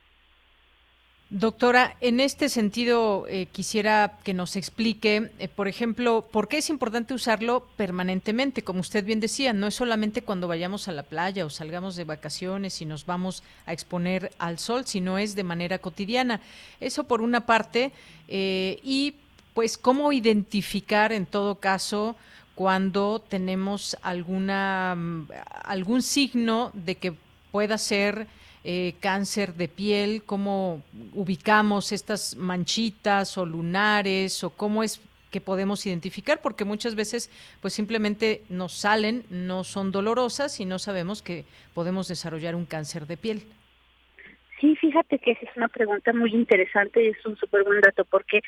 [SPEAKER 1] Doctora, en este sentido eh, quisiera que nos explique, eh, por ejemplo, por qué es importante usarlo permanentemente. Como usted bien decía, no es solamente cuando vayamos a la playa o salgamos de vacaciones y nos vamos a exponer al sol, sino es de manera cotidiana. Eso por una parte. Eh, y pues cómo identificar en todo caso cuando tenemos alguna mm, algún signo de que pueda ser eh, cáncer de piel, cómo ubicamos estas manchitas o lunares o cómo es que podemos identificar, porque muchas veces pues simplemente nos salen, no son dolorosas y no sabemos que podemos desarrollar un cáncer de piel.
[SPEAKER 14] Sí, fíjate que esa es una pregunta muy interesante y es un súper buen dato porque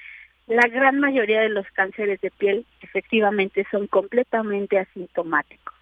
[SPEAKER 14] la gran mayoría de los cánceres de piel efectivamente son completamente asintomáticos.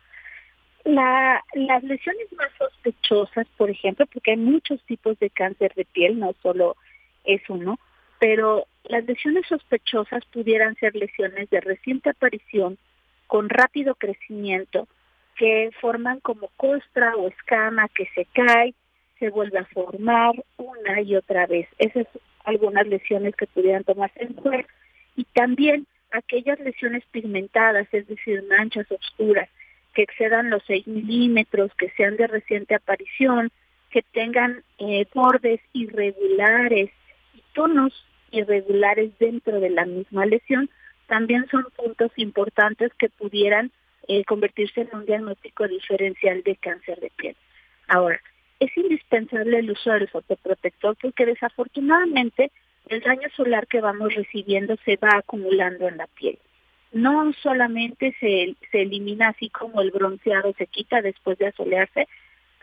[SPEAKER 14] La, las lesiones más sospechosas, por ejemplo, porque hay muchos tipos de cáncer de piel, no solo es uno, pero las lesiones sospechosas pudieran ser lesiones de reciente aparición con rápido crecimiento que forman como costra o escama que se cae, se vuelve a formar una y otra vez. Esas son algunas lesiones que pudieran tomarse en cuenta. Y también aquellas lesiones pigmentadas, es decir, manchas oscuras, que excedan los 6 milímetros, que sean de reciente aparición, que tengan eh, bordes irregulares y tonos irregulares dentro de la misma lesión, también son puntos importantes que pudieran eh, convertirse en un diagnóstico diferencial de cáncer de piel. Ahora, es indispensable el uso del fotoprotector porque desafortunadamente el daño solar que vamos recibiendo se va acumulando en la piel no solamente se, se elimina así como el bronceado se quita después de asolearse,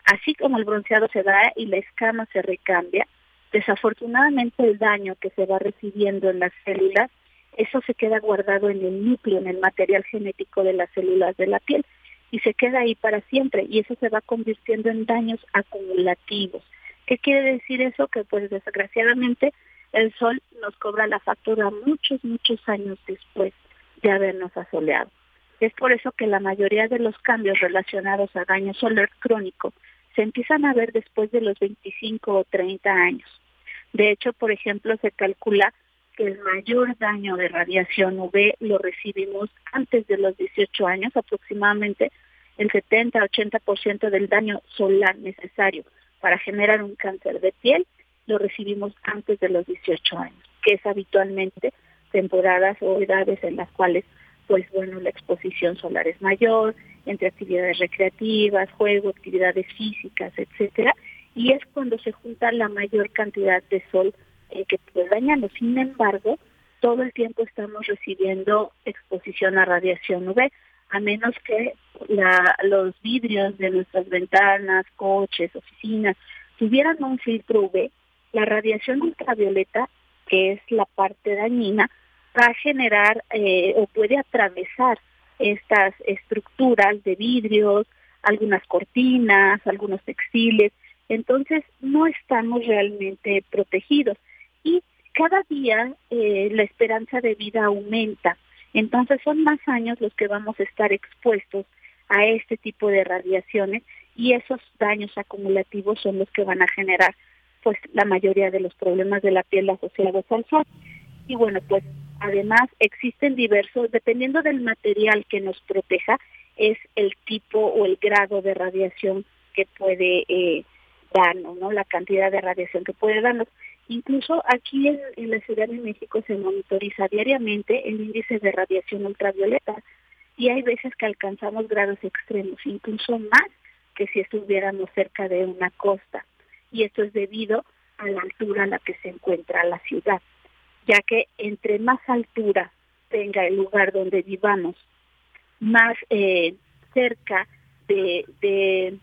[SPEAKER 14] así como el bronceado se da y la escama se recambia, desafortunadamente el daño que se va recibiendo en las células, eso se queda guardado en el núcleo, en el material genético de las células de la piel y se queda ahí para siempre y eso se va convirtiendo en daños acumulativos. ¿Qué quiere decir eso? Que pues desgraciadamente el sol nos cobra la factura muchos, muchos años después de habernos asoleado. Es por eso que la mayoría de los cambios relacionados a daño solar crónico se empiezan a ver después de los 25 o 30 años. De hecho, por ejemplo, se calcula que el mayor daño de radiación UV lo recibimos antes de los 18 años, aproximadamente el 70-80% del daño solar necesario para generar un cáncer de piel lo recibimos antes de los 18 años, que es habitualmente temporadas o edades en las cuales, pues bueno, la exposición solar es mayor, entre actividades recreativas, juego, actividades físicas, etcétera, y es cuando se junta la mayor cantidad de sol eh, que puede dañarnos. Sin embargo, todo el tiempo estamos recibiendo exposición a radiación UV, a menos que la, los vidrios de nuestras ventanas, coches, oficinas, tuvieran un filtro UV, la radiación ultravioleta, que es la parte dañina, va a generar eh, o puede atravesar estas estructuras de vidrios, algunas cortinas, algunos textiles. Entonces no estamos realmente protegidos y cada día eh, la esperanza de vida aumenta. Entonces son más años los que vamos a estar expuestos a este tipo de radiaciones y esos daños acumulativos son los que van a generar pues la mayoría de los problemas de la piel asociados al sol. Y bueno, pues Además, existen diversos, dependiendo del material que nos proteja, es el tipo o el grado de radiación que puede eh, darnos, ¿no? La cantidad de radiación que puede darnos. Incluso aquí en, en, la Ciudad de México se monitoriza diariamente el índice de radiación ultravioleta y hay veces que alcanzamos grados extremos, incluso más que si estuviéramos cerca de una costa. Y esto es debido a la altura a la que se encuentra la ciudad ya que entre más altura tenga el lugar donde vivamos, más eh, cerca de, de,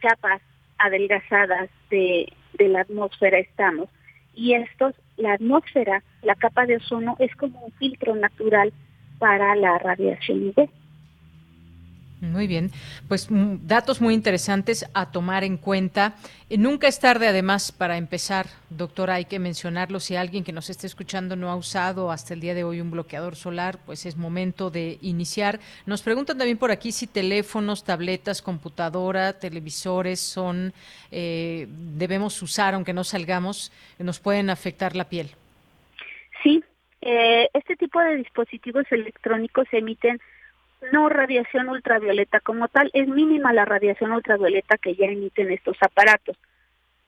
[SPEAKER 14] capas adelgazadas de, de la atmósfera estamos. Y estos, la atmósfera, la capa de ozono es como un filtro natural para la radiación UV.
[SPEAKER 1] Muy bien, pues mm, datos muy interesantes a tomar en cuenta. Eh, nunca es tarde, además, para empezar, doctora, hay que mencionarlo. Si alguien que nos esté escuchando no ha usado hasta el día de hoy un bloqueador solar, pues es momento de iniciar. Nos preguntan también por aquí si teléfonos, tabletas, computadora, televisores son, eh, debemos usar, aunque no salgamos, nos pueden afectar la piel.
[SPEAKER 14] Sí, eh, este tipo de dispositivos electrónicos emiten no radiación ultravioleta como tal, es mínima la radiación ultravioleta que ya emiten estos aparatos.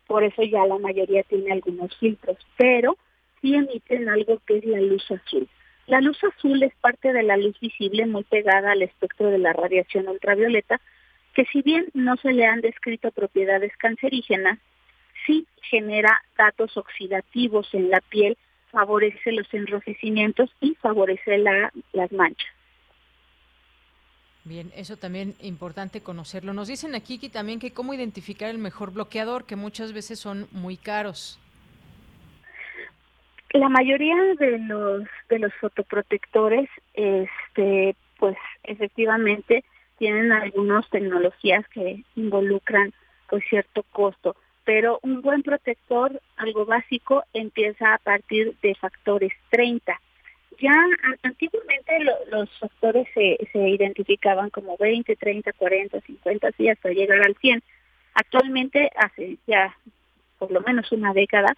[SPEAKER 14] Por eso ya la mayoría tiene algunos filtros, pero sí emiten algo que es la luz azul. La luz azul es parte de la luz visible muy pegada al espectro de la radiación ultravioleta, que si bien no se le han descrito propiedades cancerígenas, sí genera datos oxidativos en la piel, favorece los enrojecimientos y favorece la, las manchas.
[SPEAKER 1] Bien, eso también importante conocerlo. Nos dicen aquí que también que cómo identificar el mejor bloqueador, que muchas veces son muy caros.
[SPEAKER 14] La mayoría de los de los fotoprotectores, este, pues efectivamente tienen algunas tecnologías que involucran pues cierto costo, pero un buen protector, algo básico, empieza a partir de factores 30 ya antiguamente los factores se, se identificaban como 20, 30, 40, 50, así hasta llegar al 100. Actualmente, hace ya por lo menos una década,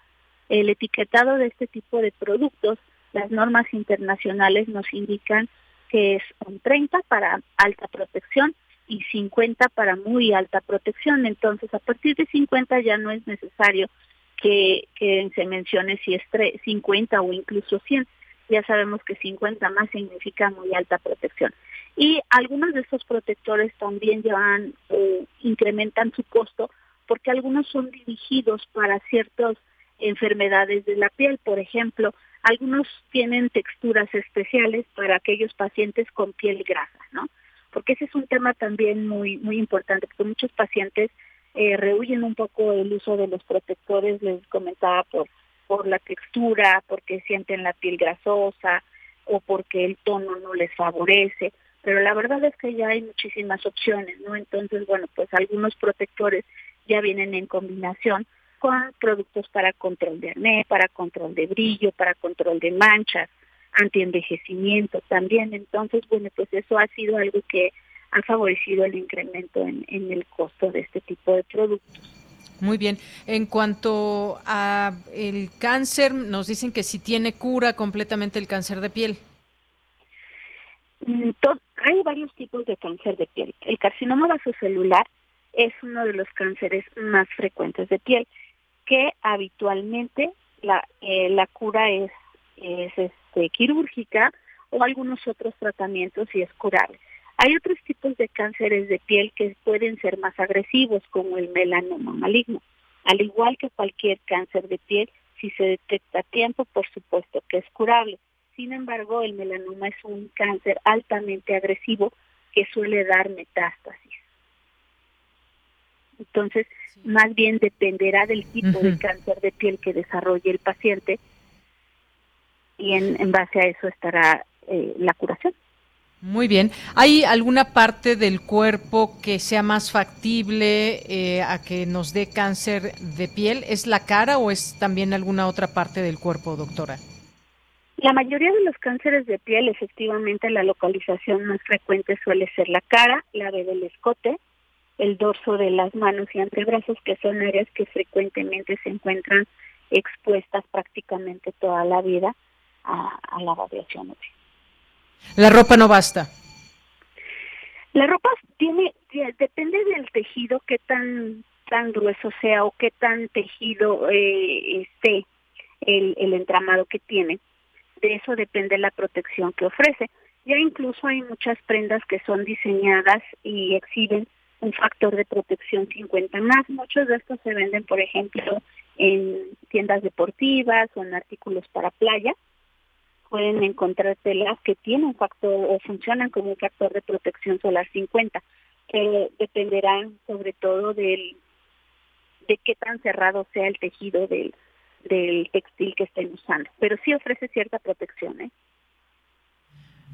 [SPEAKER 14] el etiquetado de este tipo de productos, las normas internacionales nos indican que es un 30 para alta protección y 50 para muy alta protección. Entonces, a partir de 50 ya no es necesario que, que se mencione si es 50 o incluso 100 ya sabemos que 50 más significa muy alta protección. Y algunos de estos protectores también llevan, eh, incrementan su costo porque algunos son dirigidos para ciertas enfermedades de la piel. Por ejemplo, algunos tienen texturas especiales para aquellos pacientes con piel grasa, ¿no? Porque ese es un tema también muy, muy importante, porque muchos pacientes eh, rehuyen un poco el uso de los protectores, les comentaba por por la textura, porque sienten la piel grasosa o porque el tono no les favorece, pero la verdad es que ya hay muchísimas opciones, ¿no? Entonces, bueno, pues algunos protectores ya vienen en combinación con productos para control de acné, para control de brillo, para control de manchas, antienvejecimiento también. Entonces, bueno, pues eso ha sido algo que ha favorecido el incremento en, en el costo de este tipo de productos.
[SPEAKER 1] Muy bien. En cuanto a el cáncer, nos dicen que si tiene cura completamente el cáncer de piel.
[SPEAKER 14] Mm, hay varios tipos de cáncer de piel. El carcinoma vasocelular es uno de los cánceres más frecuentes de piel, que habitualmente la, eh, la cura es, es este, quirúrgica o algunos otros tratamientos y es curable. Hay otros tipos de cánceres de piel que pueden ser más agresivos, como el melanoma maligno. Al igual que cualquier cáncer de piel, si se detecta a tiempo, por supuesto que es curable. Sin embargo, el melanoma es un cáncer altamente agresivo que suele dar metástasis. Entonces, más bien dependerá del tipo de cáncer de piel que desarrolle el paciente y en, base a eso estará eh, la curación.
[SPEAKER 1] Muy bien. ¿Hay alguna parte del cuerpo que sea más factible eh, a que nos dé cáncer de piel? ¿Es la cara o es también alguna otra parte del cuerpo, doctora?
[SPEAKER 14] La mayoría de los cánceres de piel, efectivamente, la localización más frecuente suele ser la cara, la del escote, el dorso de las manos y antebrazos, que son áreas que frecuentemente se encuentran expuestas prácticamente toda la vida a, a la radiación
[SPEAKER 1] la ropa no basta.
[SPEAKER 14] La ropa tiene, depende del tejido, qué tan tan grueso sea o qué tan tejido eh, esté el, el entramado que tiene. De eso depende la protección que ofrece. Ya incluso hay muchas prendas que son diseñadas y exhiben un factor de protección 50 más. Muchos de estos se venden, por ejemplo, en tiendas deportivas o en artículos para playa pueden encontrar telas que tienen factor o funcionan como un factor de protección solar 50, que dependerán sobre todo del de qué tan cerrado sea el tejido del, del textil que estén usando, pero sí ofrece cierta protección. ¿eh?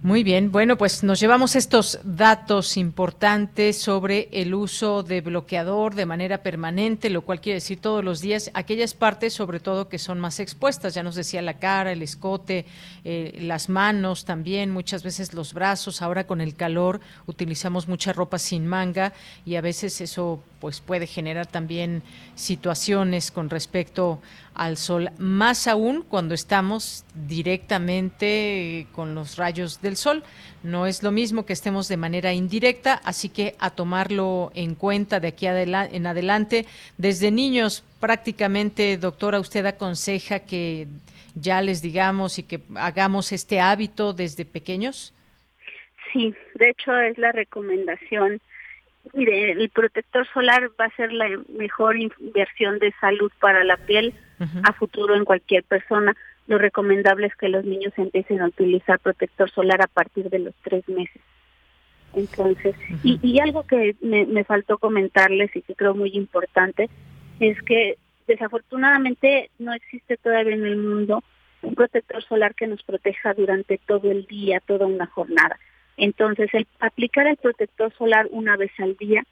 [SPEAKER 1] Muy bien, bueno, pues nos llevamos estos datos importantes sobre el uso de bloqueador de manera permanente, lo cual quiere decir todos los días, aquellas partes sobre todo que son más expuestas, ya nos decía la cara, el escote, eh, las manos también, muchas veces los brazos, ahora con el calor utilizamos mucha ropa sin manga y a veces eso pues puede generar también situaciones con respecto al sol, más aún cuando estamos directamente con los rayos del sol. No es lo mismo que estemos de manera indirecta, así que a tomarlo en cuenta de aquí en adelante. Desde niños, prácticamente, doctora, usted aconseja que ya les digamos y que hagamos este hábito desde pequeños.
[SPEAKER 14] Sí, de hecho es la recomendación Mire, el protector solar va a ser la mejor inversión de salud para la piel a futuro en cualquier persona. Lo recomendable es que los niños empiecen a utilizar protector solar a partir de los tres meses. Entonces, y, y, algo que me, me faltó comentarles y que creo muy importante es que desafortunadamente no existe todavía en el mundo un protector solar que nos proteja durante todo el día, toda una jornada. Entonces, el aplicar el protector solar una vez al día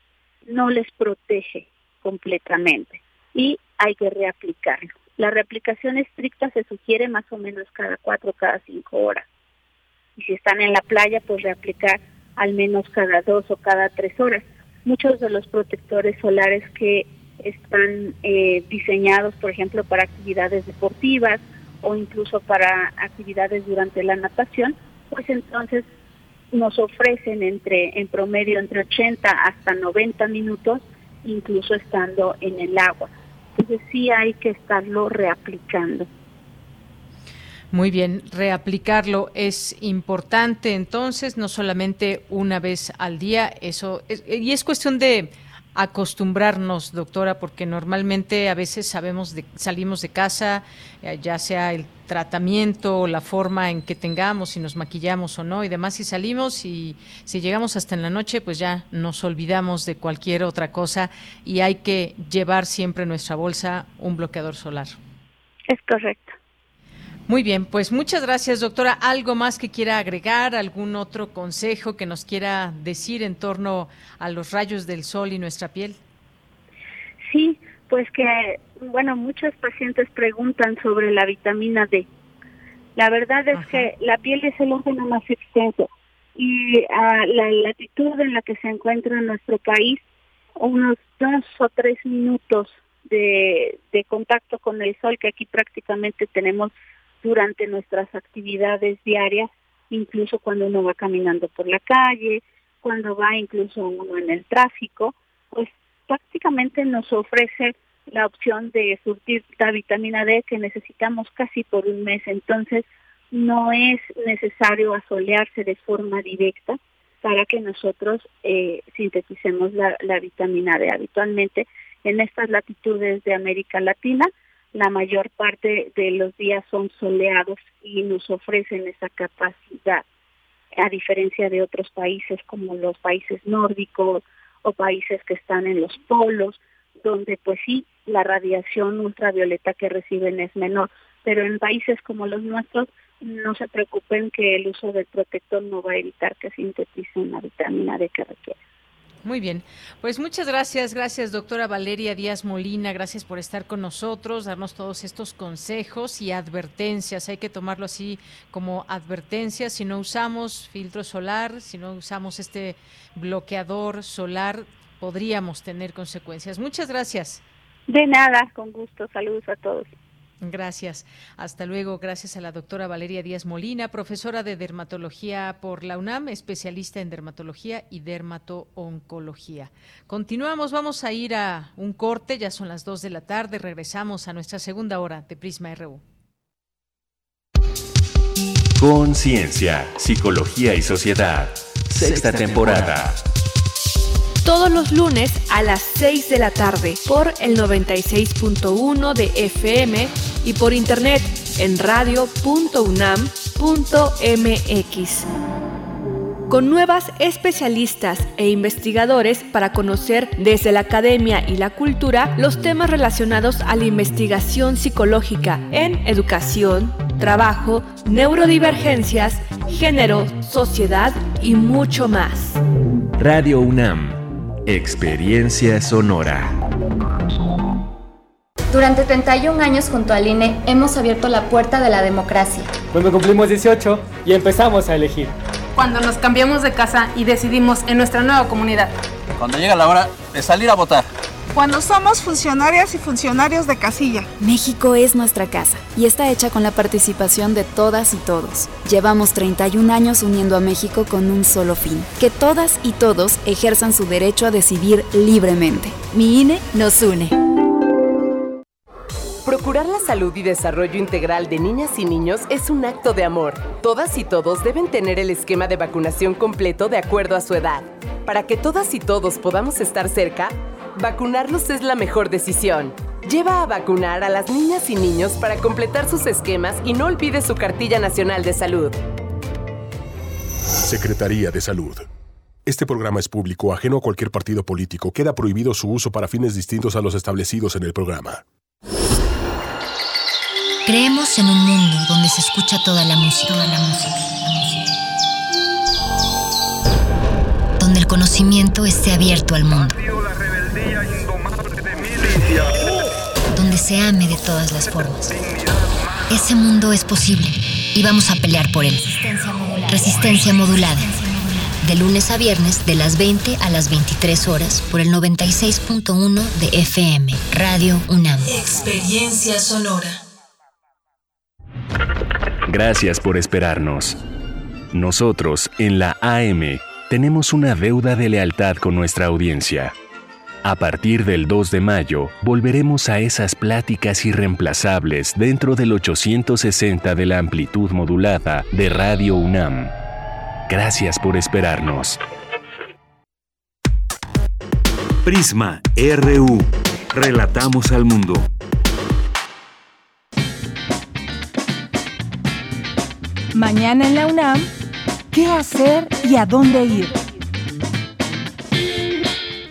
[SPEAKER 14] no les protege completamente y hay que reaplicarlo. La reaplicación estricta se sugiere más o menos cada cuatro, cada cinco horas. Y si están en la playa, pues reaplicar al menos cada dos o cada tres horas. Muchos de los protectores solares que están eh, diseñados, por ejemplo, para actividades deportivas o incluso para actividades durante la natación, pues entonces nos ofrecen entre en promedio entre 80 hasta 90 minutos, incluso estando en el agua. Entonces sí hay que estarlo reaplicando.
[SPEAKER 1] Muy bien, reaplicarlo es importante entonces, no solamente una vez al día, eso y es cuestión de acostumbrarnos, doctora, porque normalmente a veces sabemos de, salimos de casa, eh, ya sea el tratamiento o la forma en que tengamos, si nos maquillamos o no y demás, y salimos y si llegamos hasta en la noche, pues ya nos olvidamos de cualquier otra cosa y hay que llevar siempre en nuestra bolsa un bloqueador solar.
[SPEAKER 14] Es correcto.
[SPEAKER 1] Muy bien, pues muchas gracias, doctora. ¿Algo más que quiera agregar? ¿Algún otro consejo que nos quiera decir en torno a los rayos del sol y nuestra piel?
[SPEAKER 14] Sí, pues que, bueno, muchos pacientes preguntan sobre la vitamina D. La verdad es que la piel es el órgano más extenso y a la latitud en la que se encuentra nuestro país, unos dos o tres minutos de, de contacto con el sol, que aquí prácticamente tenemos durante nuestras actividades diarias, incluso cuando uno va caminando por la calle, cuando va incluso uno en el tráfico, pues prácticamente nos ofrece la opción de surtir la vitamina D que necesitamos casi por un mes. Entonces, no es necesario asolearse de forma directa para que nosotros eh, sinteticemos la, la vitamina D. Habitualmente, en estas latitudes de América Latina, la mayor parte de los días son soleados y nos ofrecen esa capacidad, a diferencia de otros países como los países nórdicos o países que están en los polos, donde pues sí, la radiación ultravioleta que reciben es menor, pero en países como los nuestros no se preocupen que el uso del protector no va a evitar que sinteticen la vitamina D que requieren.
[SPEAKER 1] Muy bien, pues muchas gracias, gracias doctora Valeria Díaz Molina, gracias por estar con nosotros, darnos todos estos consejos y advertencias. Hay que tomarlo así como advertencias. Si no usamos filtro solar, si no usamos este bloqueador solar, podríamos tener consecuencias. Muchas gracias.
[SPEAKER 14] De nada, con gusto. Saludos a todos.
[SPEAKER 1] Gracias. Hasta luego. Gracias a la doctora Valeria Díaz Molina, profesora de dermatología por la UNAM, especialista en dermatología y dermato-oncología. Continuamos, vamos a ir a un corte, ya son las dos de la tarde, regresamos a nuestra segunda hora de Prisma RU.
[SPEAKER 2] Conciencia, psicología y sociedad. Sexta temporada
[SPEAKER 15] todos los lunes a las 6 de la tarde por el 96.1 de FM y por internet en radio.unam.mx. Con nuevas especialistas e investigadores para conocer desde la academia y la cultura los temas relacionados a la investigación psicológica en educación, trabajo, neurodivergencias, género, sociedad y mucho más.
[SPEAKER 2] Radio UNAM, Experiencia Sonora.
[SPEAKER 16] Durante 31 años junto al INE hemos abierto la puerta de la democracia.
[SPEAKER 17] Cuando cumplimos 18 y empezamos a elegir.
[SPEAKER 18] Cuando nos cambiamos de casa y decidimos en nuestra nueva comunidad.
[SPEAKER 19] Cuando llega la hora de salir a votar.
[SPEAKER 20] Cuando somos funcionarias y funcionarios de casilla.
[SPEAKER 21] México es nuestra casa y está hecha con la participación de todas y todos. Llevamos 31 años uniendo a México con un solo fin, que todas y todos ejerzan su derecho a decidir libremente. Mi INE nos une.
[SPEAKER 22] Procurar la salud y desarrollo integral de niñas y niños es un acto de amor. Todas y todos deben tener el esquema de vacunación completo de acuerdo a su edad. Para que todas y todos podamos estar cerca, vacunarlos es la mejor decisión. Lleva a vacunar a las niñas y niños para completar sus esquemas y no olvide su cartilla nacional de salud.
[SPEAKER 23] Secretaría de Salud. Este programa es público, ajeno a cualquier partido político. Queda prohibido su uso para fines distintos a los establecidos en el programa.
[SPEAKER 24] Creemos en un mundo donde se escucha toda la música, toda la música, Donde el conocimiento esté abierto al mundo. Donde se ame de todas las formas. Ese mundo es posible y vamos a pelear por él. Resistencia modulada. De lunes a viernes de las 20 a las 23 horas por el 96.1 de FM. Radio UNAM.
[SPEAKER 15] Experiencia sonora.
[SPEAKER 2] Gracias por esperarnos. Nosotros, en la AM, tenemos una deuda de lealtad con nuestra audiencia. A partir del 2 de mayo, volveremos a esas pláticas irreemplazables dentro del 860 de la amplitud modulada de Radio UNAM. Gracias por esperarnos. Prisma RU. Relatamos al mundo.
[SPEAKER 3] Mañana en la UNAM, ¿qué hacer y a dónde ir?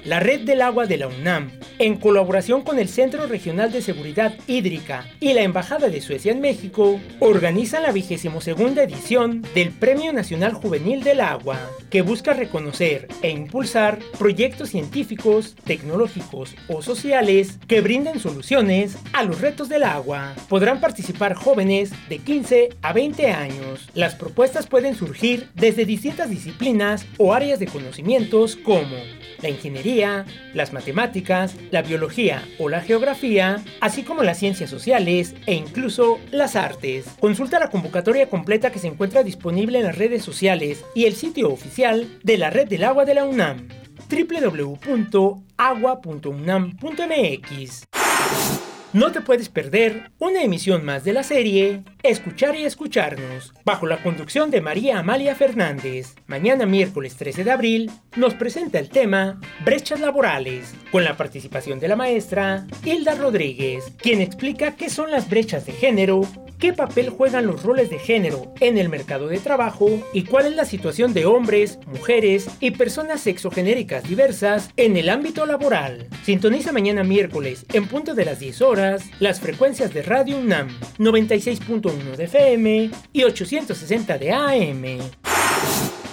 [SPEAKER 4] La Red del Agua de la UNAM, en colaboración con el Centro Regional de Seguridad Hídrica y la Embajada de Suecia en México, organizan la vigésimo segunda edición del Premio Nacional Juvenil del Agua, que busca reconocer e impulsar proyectos científicos, tecnológicos o sociales que brinden soluciones a los retos del agua. Podrán participar jóvenes de 15 a 20 años. Las propuestas pueden surgir desde distintas disciplinas o áreas de conocimientos como la ingeniería, las matemáticas, la biología o la geografía, así como las ciencias sociales e incluso las artes. Consulta la convocatoria completa que se encuentra disponible en las redes sociales y el sitio oficial de la Red del Agua de la UNAM www.agua.unam.mx. No te puedes perder una emisión más de la serie Escuchar y Escucharnos, bajo la conducción de María Amalia Fernández. Mañana miércoles 13 de abril nos presenta el tema Brechas Laborales, con la participación de la maestra Hilda Rodríguez, quien explica qué son las brechas de género, qué papel juegan los roles de género en el mercado de trabajo y cuál es la situación de hombres, mujeres y personas sexogenéricas diversas en el ámbito laboral. Sintoniza mañana miércoles en punto de las 10 horas las frecuencias de Radio UNAM 96.1 de FM y 860 de AM.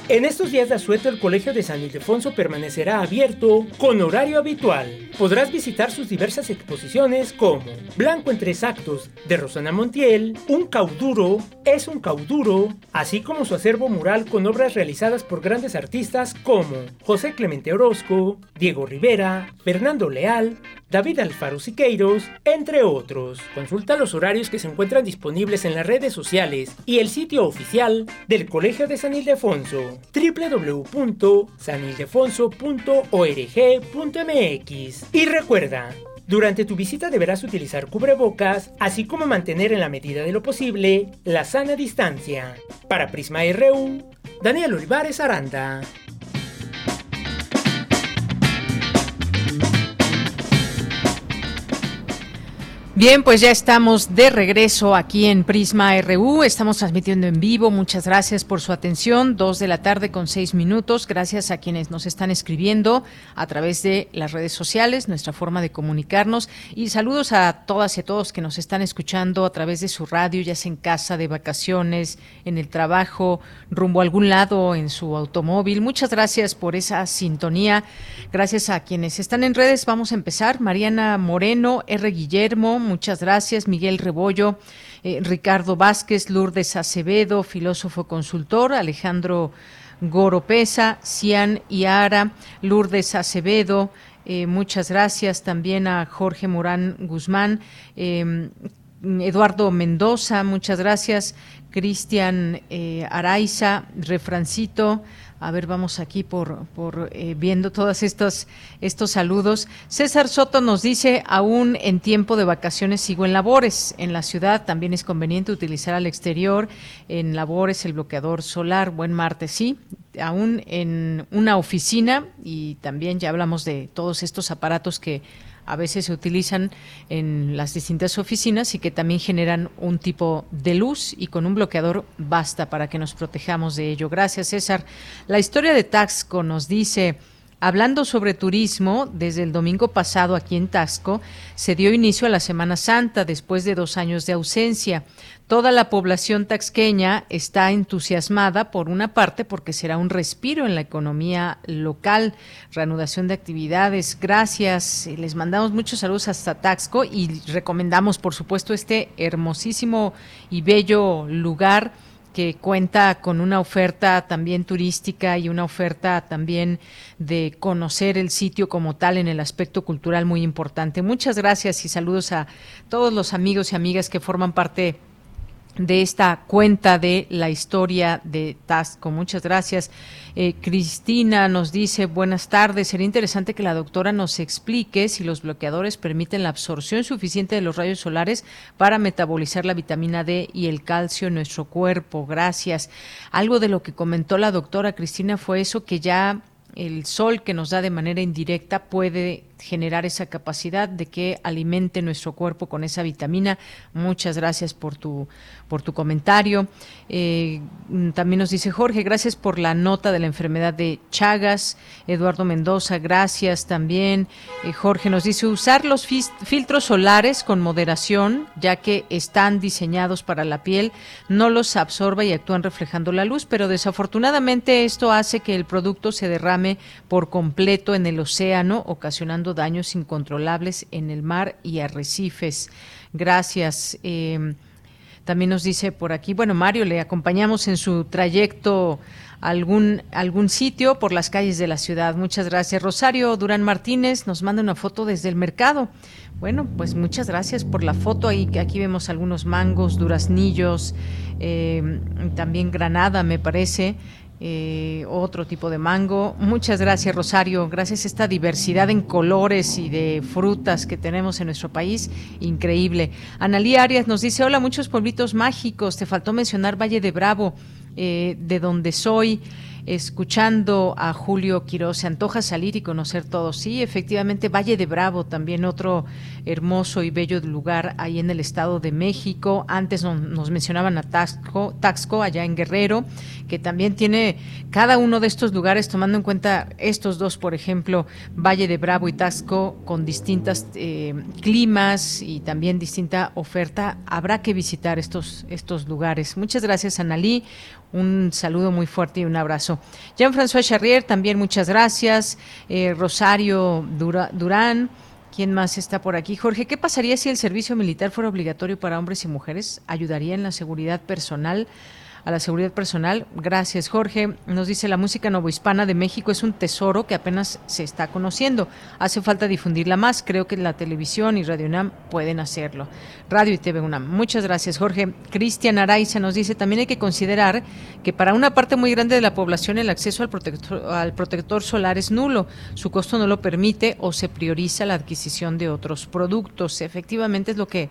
[SPEAKER 4] En estos días de asueto el Colegio de San Ildefonso permanecerá abierto con horario habitual. Podrás visitar sus diversas exposiciones como Blanco en tres actos de Rosana Montiel, Un cauduro es un cauduro, así como su acervo mural con obras realizadas por grandes artistas como José Clemente Orozco, Diego Rivera, Fernando Leal, David Alfaro Siqueiros, entre otros. Consulta los horarios que se encuentran disponibles en las redes sociales y el sitio oficial del Colegio de San Ildefonso www.sanildefonso.org.mx. Y recuerda, durante tu visita deberás utilizar cubrebocas, así como mantener en la medida de lo posible la sana distancia. Para Prisma RU, Daniel Olivares Aranda.
[SPEAKER 1] Bien, pues ya estamos de regreso aquí en Prisma RU. Estamos transmitiendo en vivo. Muchas gracias por su atención. Dos de la tarde con seis minutos. Gracias a quienes nos están escribiendo a través de las redes sociales, nuestra forma de comunicarnos. Y saludos a todas y a todos que nos están escuchando a través de su radio, ya sea en casa, de vacaciones, en el trabajo, rumbo a algún lado, en su automóvil. Muchas gracias por esa sintonía. Gracias a quienes están en redes. Vamos a empezar. Mariana Moreno, R. Guillermo muchas gracias. Miguel Rebollo, eh, Ricardo Vázquez, Lourdes Acevedo, filósofo consultor, Alejandro Goropesa, Cian Iara, Lourdes Acevedo, eh, muchas gracias también a Jorge Morán Guzmán, em, Eduardo Mendoza, muchas gracias, Cristian eh, Araiza, Refrancito, a ver, vamos aquí por, por eh, viendo todos estos, estos saludos. César Soto nos dice, aún en tiempo de vacaciones sigo en labores. En la ciudad también es conveniente utilizar al exterior en labores el bloqueador solar. Buen martes, sí. Aún en una oficina y también ya hablamos de todos estos aparatos que a veces se utilizan en las distintas oficinas y que también generan un tipo de luz y con un bloqueador basta para que nos protejamos de ello. Gracias, César. La historia de Taxco nos dice... Hablando sobre turismo, desde el domingo pasado aquí en Taxco se dio inicio a la Semana Santa después de dos años de ausencia. Toda la población taxqueña está entusiasmada, por una parte, porque será un respiro en la economía local, reanudación de actividades. Gracias. Les mandamos muchos saludos hasta Taxco y recomendamos, por supuesto, este hermosísimo y bello lugar que cuenta con una oferta también turística y una oferta también de conocer el sitio como tal en el aspecto cultural muy importante. Muchas gracias y saludos a todos los amigos y amigas que forman parte de esta cuenta de la historia de Tasco. Muchas gracias. Eh, Cristina nos dice, buenas tardes, sería interesante que la doctora nos explique si los bloqueadores permiten la absorción suficiente de los rayos solares para metabolizar la vitamina D y el calcio en nuestro cuerpo. Gracias. Algo de lo que comentó la doctora Cristina fue eso que ya el sol que nos da de manera indirecta puede generar esa capacidad de que alimente nuestro cuerpo con esa vitamina. Muchas gracias por tu, por tu comentario. Eh, también nos dice Jorge, gracias por la nota de la enfermedad de Chagas. Eduardo Mendoza, gracias también. Eh, Jorge nos dice usar los filtros solares con moderación, ya que están diseñados para la piel, no los absorba y actúan reflejando la luz, pero desafortunadamente esto hace que el producto se derrame por completo en el océano, ocasionando daños incontrolables en el mar y arrecifes. Gracias. Eh, también nos dice por aquí, bueno, Mario, le acompañamos en su trayecto a algún, algún sitio por las calles de la ciudad. Muchas gracias. Rosario Durán Martínez nos manda una foto desde el mercado. Bueno, pues muchas gracias por la foto. Ahí, aquí vemos algunos mangos, duraznillos, eh, también granada, me parece. Eh, otro tipo de mango. Muchas gracias, Rosario. Gracias a esta diversidad en colores y de frutas que tenemos en nuestro país, increíble. Analí Arias nos dice, hola, muchos pueblitos mágicos. Te faltó mencionar Valle de Bravo, eh, de donde soy escuchando a Julio Quiroz. Se antoja salir y conocer todo. Sí, efectivamente, Valle de Bravo, también otro hermoso y bello lugar ahí en el Estado de México. Antes nos mencionaban a Taxco, Taxco, allá en Guerrero, que también tiene cada uno de estos lugares, tomando en cuenta estos dos, por ejemplo, Valle de Bravo y Taxco, con distintas eh, climas y también distinta oferta. Habrá que visitar estos, estos lugares. Muchas gracias, Analí. Un saludo muy fuerte y un abrazo. Jean-François Charrier, también muchas gracias. Eh, Rosario Durán. ¿Quién más está por aquí? Jorge, ¿qué pasaría si el servicio militar fuera obligatorio para hombres y mujeres? ¿Ayudaría en la seguridad personal? A la seguridad personal. Gracias, Jorge. Nos dice la música novohispana de México es un tesoro que apenas se está conociendo. Hace falta difundirla más. Creo que la televisión y Radio UNAM pueden hacerlo. Radio y TV UNAM. Muchas gracias, Jorge. Cristian Araiza nos dice también hay que considerar que para una parte muy grande de la población el acceso al protector, al protector solar es nulo. Su costo no lo permite o se prioriza la adquisición de otros productos. Efectivamente es lo que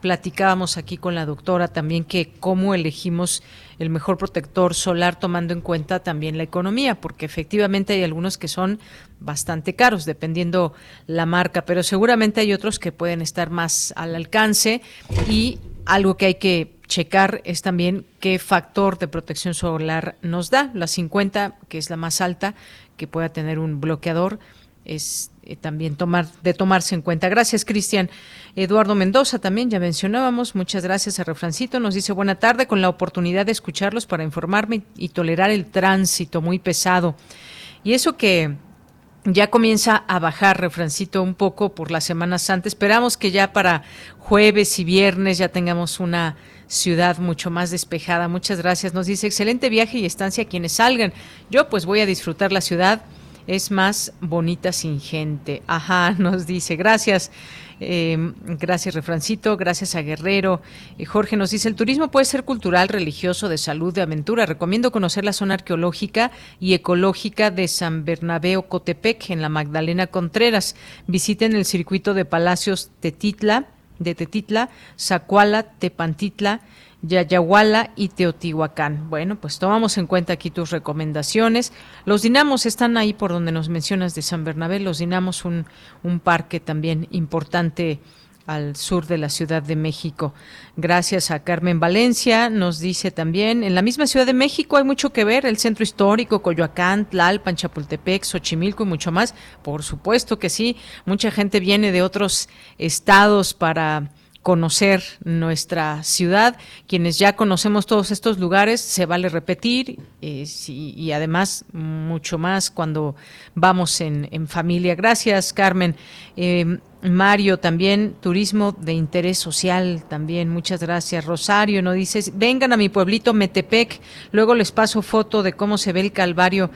[SPEAKER 1] platicábamos aquí con la doctora también que cómo elegimos el mejor protector solar tomando en cuenta también la economía, porque efectivamente hay algunos que son bastante caros dependiendo la marca, pero seguramente hay otros que pueden estar más al alcance y algo que hay que checar es también qué factor de protección solar nos da. La 50, que es la más alta, que pueda tener un bloqueador, es eh, también tomar de tomarse en cuenta. Gracias, Cristian. Eduardo Mendoza también, ya mencionábamos. Muchas gracias a Refrancito. Nos dice buena tarde con la oportunidad de escucharlos para informarme y tolerar el tránsito muy pesado. Y eso que ya comienza a bajar, refrancito, un poco por las Semanas Santa. Esperamos que ya para jueves y viernes ya tengamos una ciudad mucho más despejada. Muchas gracias. Nos dice excelente viaje y estancia a quienes salgan. Yo pues voy a disfrutar la ciudad. Es más bonita sin gente. Ajá, nos dice. Gracias. Eh, gracias, Refrancito. Gracias a Guerrero. Eh, Jorge nos dice, el turismo puede ser cultural, religioso, de salud, de aventura. Recomiendo conocer la zona arqueológica y ecológica de San Bernabéu Cotepec, en la Magdalena Contreras. Visiten el circuito de Palacios Tetitla, de Tetitla, Zacuala, Tepantitla, Yayahuala y Teotihuacán. Bueno, pues tomamos en cuenta aquí tus recomendaciones. Los dinamos están ahí por donde nos mencionas de San Bernabé. Los dinamos, un, un parque también importante al sur de la Ciudad de México. Gracias a Carmen Valencia, nos dice también, en la misma Ciudad de México hay mucho que ver, el centro histórico, Coyoacán, Tlalpan, Chapultepec, Xochimilco y mucho más. Por supuesto que sí, mucha gente viene de otros estados para conocer nuestra ciudad. Quienes ya conocemos todos estos lugares, se vale repetir eh, y además mucho más cuando vamos en, familia. Gracias, Carmen. Eh, Mario también, turismo de interés social también, muchas gracias. Rosario nos dice, vengan a mi pueblito Metepec, luego les paso foto de cómo se ve el Calvario.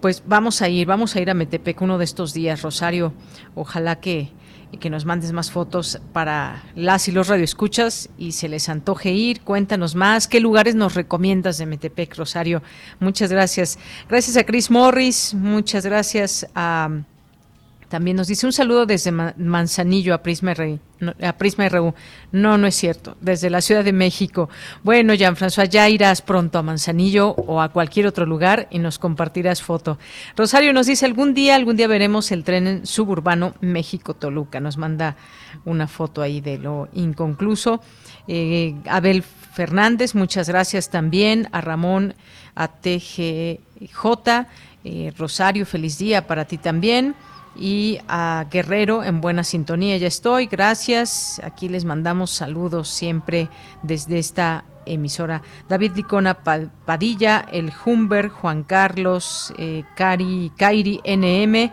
[SPEAKER 1] Pues vamos a ir, vamos a ir a Metepec uno de estos días, Rosario. Ojalá que, y que nos mandes más fotos para las y los radioescuchas y se les antoje ir. Cuéntanos más. ¿Qué lugares nos recomiendas de Metepec, Rosario? Muchas gracias. Gracias a Chris Morris. Muchas gracias a también nos dice un saludo desde Manzanillo a Prisma, RU. A Prisma. No, no es cierto. Desde la Ciudad de México. Bueno, Jean-François, ya irás pronto a Manzanillo o a cualquier otro lugar y nos compartirás foto. Rosario nos dice, algún día, algún día veremos el tren suburbano México-Toluca. Nos manda una foto ahí de lo inconcluso. Eh, Abel Fernández, muchas gracias también. A Ramón, a TGJ. Eh, Rosario, feliz día para ti también y a Guerrero en buena sintonía. Ya estoy, gracias. Aquí les mandamos saludos siempre desde esta emisora. David Licona Padilla, el Humber, Juan Carlos, eh, Cari, Kairi NM.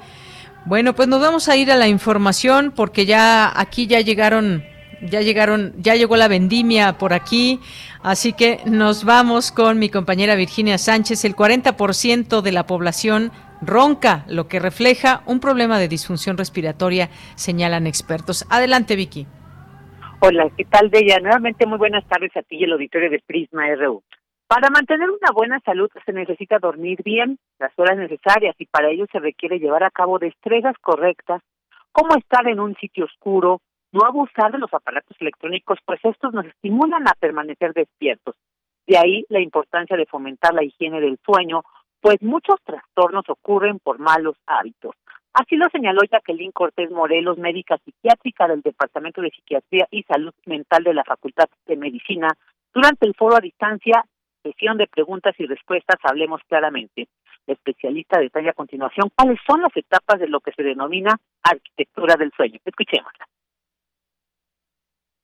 [SPEAKER 1] Bueno, pues nos vamos a ir a la información porque ya aquí ya llegaron, ya llegaron, ya llegó la vendimia por aquí. Así que nos vamos con mi compañera Virginia Sánchez. El 40% de la población ronca, lo que refleja un problema de disfunción respiratoria, señalan expertos. Adelante, Vicky.
[SPEAKER 7] Hola, ¿qué tal, Bella? Nuevamente muy buenas tardes a ti y el auditorio de Prisma RU. Para mantener una buena salud se necesita dormir bien las horas necesarias y para ello se requiere llevar a cabo destrezas correctas, como estar en un sitio oscuro, no abusar de los aparatos electrónicos, pues estos nos estimulan a permanecer despiertos. De ahí la importancia de fomentar la higiene del sueño, pues muchos trastornos ocurren por malos hábitos. Así lo señaló Jacqueline Cortés Morelos, médica psiquiátrica del Departamento de Psiquiatría y Salud Mental de la Facultad de Medicina, durante el foro a distancia, sesión de preguntas y respuestas, hablemos claramente. La especialista detalla a continuación cuáles son las etapas de lo que se denomina arquitectura del sueño. Escuchémosla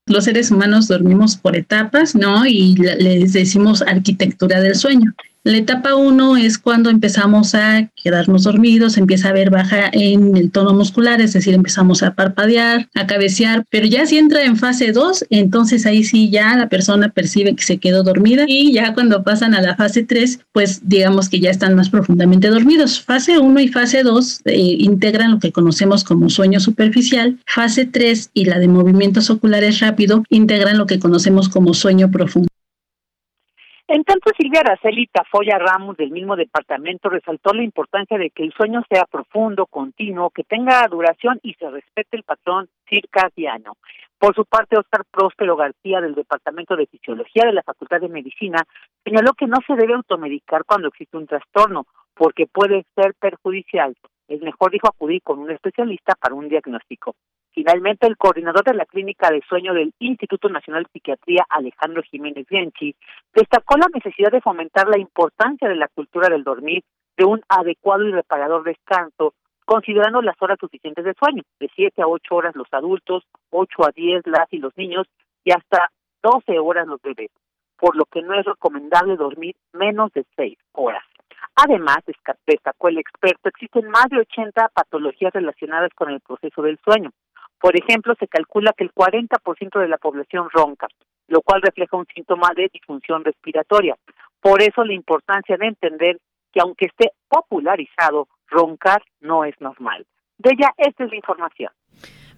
[SPEAKER 25] los seres humanos dormimos por etapas, ¿no? Y les decimos arquitectura del sueño. La etapa 1 es cuando empezamos a quedarnos dormidos, empieza a haber baja en el tono muscular, es decir, empezamos a parpadear, a cabecear, pero ya si entra en fase 2, entonces ahí sí ya la persona percibe que se quedó dormida y ya cuando pasan a la fase 3, pues digamos que ya están más profundamente dormidos. Fase 1 y fase 2 eh, integran lo que conocemos como sueño superficial. Fase 3 y la de movimientos oculares rápido integran lo que conocemos como sueño profundo.
[SPEAKER 7] En tanto, Silvia Araceli Tafoya Ramos, del mismo departamento, resaltó la importancia de que el sueño sea profundo, continuo, que tenga duración y se respete el patrón circadiano. Por su parte, Oscar Próspero García, del Departamento de Fisiología de la Facultad de Medicina, señaló que no se debe automedicar cuando existe un trastorno, porque puede ser perjudicial. Es mejor, dijo, acudir con un especialista para un diagnóstico. Finalmente, el coordinador de la clínica de sueño del Instituto Nacional de Psiquiatría, Alejandro Jiménez Bianchi, destacó la necesidad de fomentar la importancia de la cultura del dormir, de un adecuado y reparador descanso, considerando las horas suficientes de sueño, de 7 a 8 horas los adultos, 8 a 10 las y los niños y hasta 12 horas los bebés, por lo que no es recomendable dormir menos de 6 horas. Además, destacó el experto, existen más de 80 patologías relacionadas con el proceso del sueño. Por ejemplo, se calcula que el 40% de la población ronca, lo cual refleja un síntoma de disfunción respiratoria. Por eso la importancia de entender que aunque esté popularizado, roncar no es normal. De ella, esta es la información.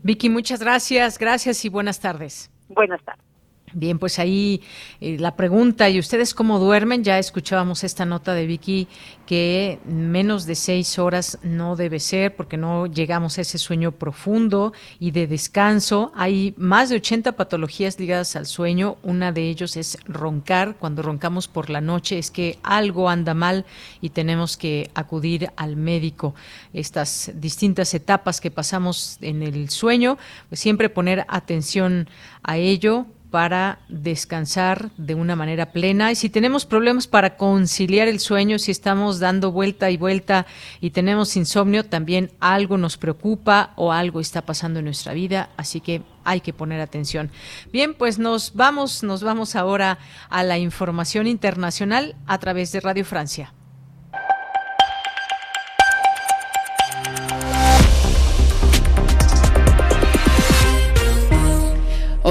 [SPEAKER 1] Vicky, muchas gracias, gracias y buenas tardes.
[SPEAKER 7] Buenas tardes.
[SPEAKER 1] Bien, pues ahí eh, la pregunta, ¿y ustedes cómo duermen? Ya escuchábamos esta nota de Vicky que menos de seis horas no debe ser porque no llegamos a ese sueño profundo y de descanso. Hay más de 80 patologías ligadas al sueño. Una de ellos es roncar. Cuando roncamos por la noche es que algo anda mal y tenemos que acudir al médico. Estas distintas etapas que pasamos en el sueño, pues siempre poner atención a ello para descansar de una manera plena. Y si tenemos problemas para conciliar el sueño, si estamos dando vuelta y vuelta y tenemos insomnio, también algo nos preocupa o algo está pasando en nuestra vida. Así que hay que poner atención. Bien, pues nos vamos, nos vamos ahora a la información internacional a través de Radio Francia.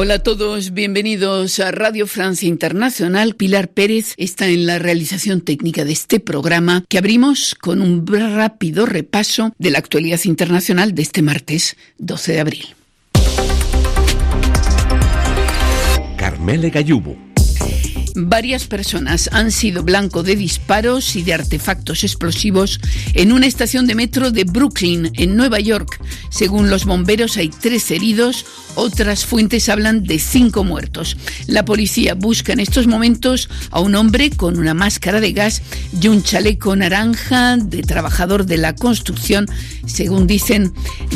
[SPEAKER 26] Hola a todos, bienvenidos a Radio Francia Internacional. Pilar Pérez está en la realización técnica de este programa que abrimos con un rápido repaso de la actualidad internacional de este martes 12 de abril.
[SPEAKER 2] Carmele Gallubo
[SPEAKER 26] Varias personas han sido blanco de disparos y de artefactos explosivos en una estación de metro de Brooklyn, en Nueva York. Según los bomberos hay tres heridos, otras fuentes hablan de cinco muertos. La policía busca en estos momentos a un hombre con una máscara de gas y un chaleco naranja de trabajador de la construcción, según dicen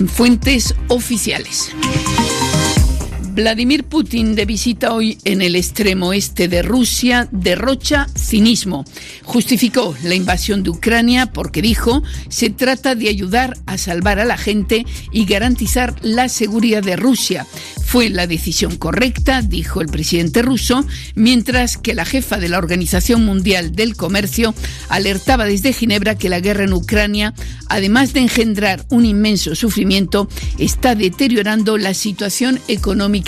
[SPEAKER 26] fuentes oficiales. Vladimir Putin, de visita hoy en el extremo este de Rusia, derrocha cinismo. Justificó la invasión de Ucrania porque dijo se trata de ayudar a salvar a la gente y garantizar la seguridad de Rusia. Fue la decisión correcta, dijo el presidente ruso, mientras que la jefa de la Organización Mundial del Comercio alertaba desde Ginebra que la guerra en Ucrania, además de engendrar un inmenso sufrimiento, está deteriorando la situación económica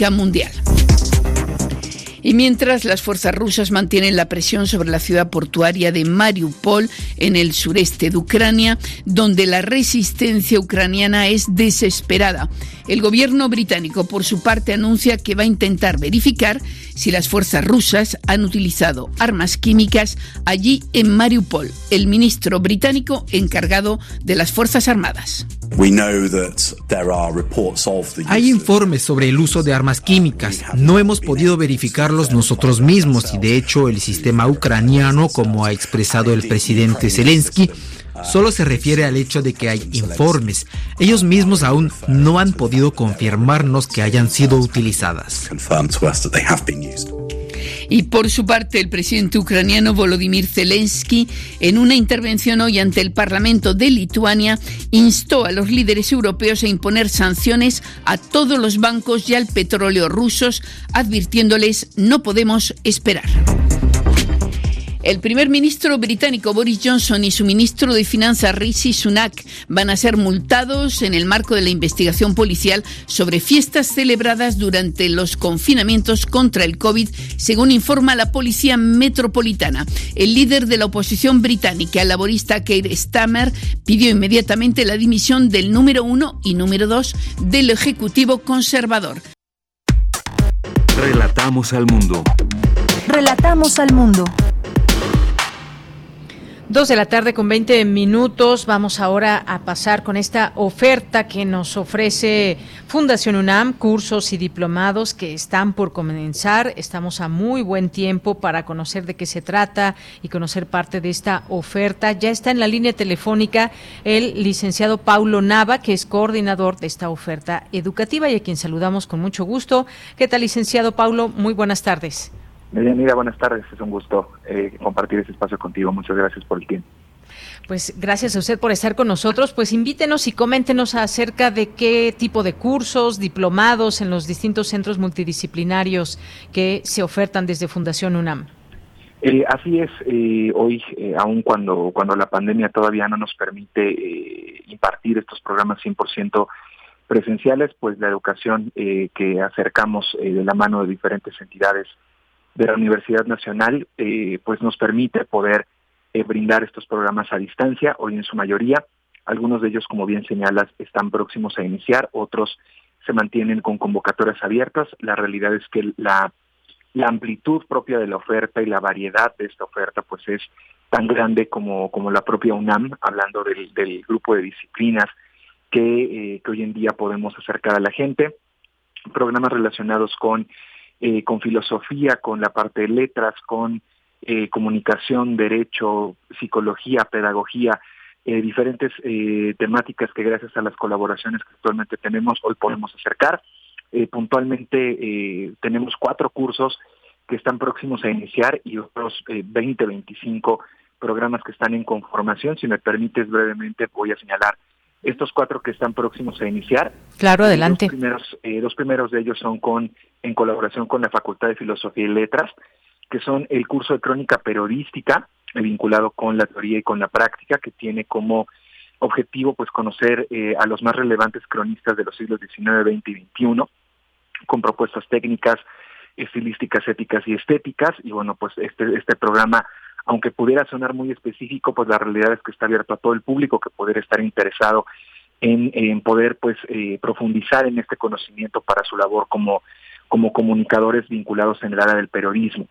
[SPEAKER 26] Y mientras las fuerzas rusas mantienen la presión sobre la ciudad portuaria de Mariupol, en el sureste de Ucrania, donde la resistencia ucraniana es desesperada, el gobierno británico, por su parte, anuncia que va a intentar verificar si las fuerzas rusas han utilizado armas químicas allí en Mariupol. El ministro británico encargado de las Fuerzas Armadas.
[SPEAKER 27] Hay informes sobre el uso de armas químicas. No hemos podido verificarlos nosotros mismos y de hecho el sistema ucraniano, como ha expresado el presidente Zelensky, solo se refiere al hecho de que hay informes. Ellos mismos aún no han podido confirmarnos que hayan sido utilizadas.
[SPEAKER 26] Y por su parte, el presidente ucraniano Volodymyr Zelensky, en una intervención hoy ante el Parlamento de Lituania, instó a los líderes europeos a imponer sanciones a todos los bancos y al petróleo rusos, advirtiéndoles no podemos esperar. El primer ministro británico Boris Johnson y su ministro de Finanzas Rishi Sunak van a ser multados en el marco de la investigación policial sobre fiestas celebradas durante los confinamientos contra el COVID, según informa la Policía Metropolitana. El líder de la oposición británica, el laborista Keir Stammer, pidió inmediatamente la dimisión del número uno y número dos del Ejecutivo Conservador.
[SPEAKER 2] Relatamos al mundo.
[SPEAKER 3] Relatamos al mundo.
[SPEAKER 1] Dos de la tarde con 20 minutos. Vamos ahora a pasar con esta oferta que nos ofrece Fundación UNAM, cursos y diplomados que están por comenzar. Estamos a muy buen tiempo para conocer de qué se trata y conocer parte de esta oferta. Ya está en la línea telefónica el licenciado Paulo Nava, que es coordinador de esta oferta educativa y a quien saludamos con mucho gusto. ¿Qué tal, licenciado Paulo? Muy buenas tardes.
[SPEAKER 28] Mira, buenas tardes. Es un gusto eh, compartir este espacio contigo. Muchas gracias por el tiempo.
[SPEAKER 1] Pues gracias a usted por estar con nosotros. Pues invítenos y coméntenos acerca de qué tipo de cursos, diplomados en los distintos centros multidisciplinarios que se ofertan desde Fundación UNAM.
[SPEAKER 28] Eh, así es, eh, hoy, eh, aun cuando, cuando la pandemia todavía no nos permite impartir estos programas 100% presenciales, pues la educación que acercamos de la mano de diferentes entidades de la Universidad Nacional, eh, pues nos permite poder eh, brindar estos programas a distancia, hoy en su mayoría. Algunos de ellos, como bien señalas, están próximos a iniciar, otros se mantienen con convocatorias abiertas. La realidad es que la, la amplitud propia de la oferta y la variedad de esta oferta, pues es tan grande como, como la propia UNAM, hablando del, del grupo de disciplinas que, eh, que hoy en día podemos acercar a la gente. Programas relacionados con eh, con filosofía, con la parte de letras, con eh, comunicación, derecho, psicología, pedagogía, eh, diferentes temáticas que gracias a las colaboraciones que actualmente tenemos hoy podemos acercar. puntualmente tenemos cuatro cursos que están próximos a iniciar y otros 20, 25 programas que están en conformación. Si me permites brevemente voy a señalar estos cuatro que están próximos a iniciar.
[SPEAKER 1] Claro, adelante.
[SPEAKER 28] Dos primeros, eh, dos primeros de ellos son con en colaboración con la Facultad de Filosofía y Letras, que son el curso de crónica periodística, eh, vinculado con la teoría y con la práctica, que tiene como objetivo pues conocer eh, a los más relevantes cronistas de los siglos XIX, XX y XXI, con propuestas técnicas, estilísticas, éticas y estéticas. Y bueno, pues este, este programa aunque pudiera sonar muy específico, pues la realidad es que está abierto a todo el público que pudiera estar interesado en, poder pues eh, profundizar en este conocimiento para su labor como, como comunicadores vinculados en el área del periodismo.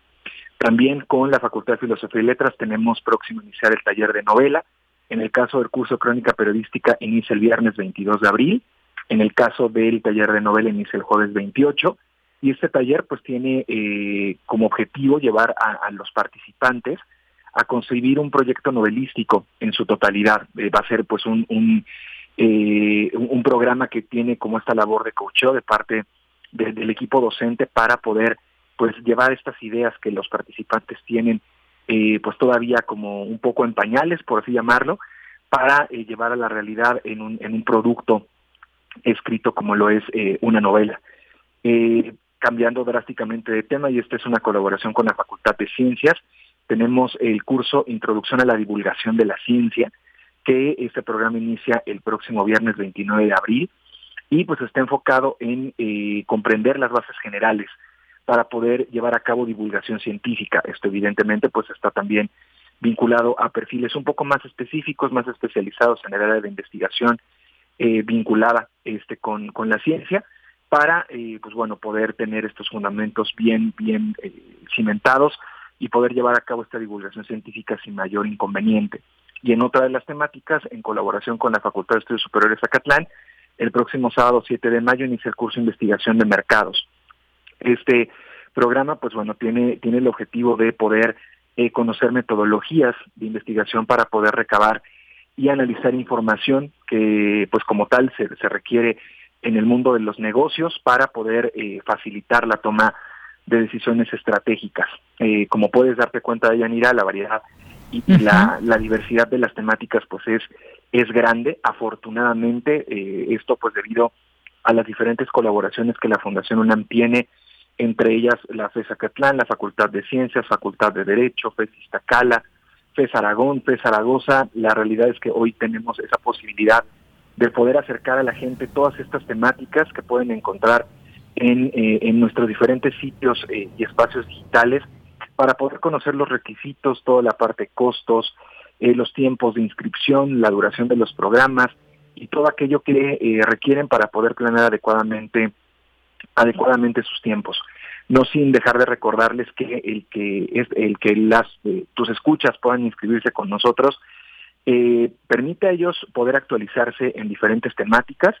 [SPEAKER 28] También con la Facultad de Filosofía y Letras tenemos próximo a iniciar el taller de novela. En el caso del curso Crónica Periodística inicia el viernes 22 de abril. En el caso del taller de novela inicia el jueves 28. Y este taller pues tiene eh, como objetivo llevar a los participantes a concebir un proyecto novelístico en su totalidad. Eh, va a ser pues un, eh, un, un, programa que tiene como esta labor de coacheo de parte del equipo docente para poder pues llevar estas ideas que los participantes tienen eh, pues todavía como un poco en pañales, por así llamarlo, para llevar a la realidad en un, en un producto escrito como lo es una novela. cambiando drásticamente de tema, y esta es una colaboración con la Facultad de Ciencias, tenemos el curso Introducción a la Divulgación de la Ciencia, que este programa inicia el próximo viernes 29 de abril y pues está enfocado en eh, comprender las bases generales para poder llevar a cabo divulgación científica. Esto evidentemente pues está también vinculado a perfiles un poco más específicos, más especializados en el área de investigación eh, vinculada este con, con la ciencia para eh, pues bueno poder tener estos fundamentos bien bien cimentados y poder llevar a cabo esta divulgación científica sin mayor inconveniente. Y en otra de las temáticas, en colaboración con la Facultad de Estudios Superiores Acatlán, el próximo sábado 7 de mayo inicia el curso de investigación de mercados. Este programa, pues bueno, tiene, tiene el objetivo de poder eh, conocer metodologías de investigación para poder recabar y analizar información que, pues como tal, se, se requiere en el mundo de los negocios para poder eh, facilitar la toma de decisiones estratégicas. Eh, como puedes darte cuenta, de Yanira, la variedad y, la, diversidad de las temáticas pues es, es grande. Afortunadamente, eh, esto pues debido a las diferentes colaboraciones que la Fundación UNAM tiene, entre ellas la FES Acatlán, la Facultad de Ciencias, Facultad de Derecho, FES Iztacala, FES Aragón, FES Zaragoza. La realidad es que hoy tenemos esa posibilidad de poder acercar a la gente todas estas temáticas que pueden encontrar en, eh, en nuestros diferentes sitios eh, y espacios digitales para poder conocer los requisitos, toda la parte de costos, eh, los tiempos de inscripción, la duración de los programas y todo aquello que requieren para poder planear adecuadamente adecuadamente sus tiempos. no sin dejar de recordarles que el que es el que las tus escuchas puedan inscribirse con nosotros permite a ellos poder actualizarse en diferentes temáticas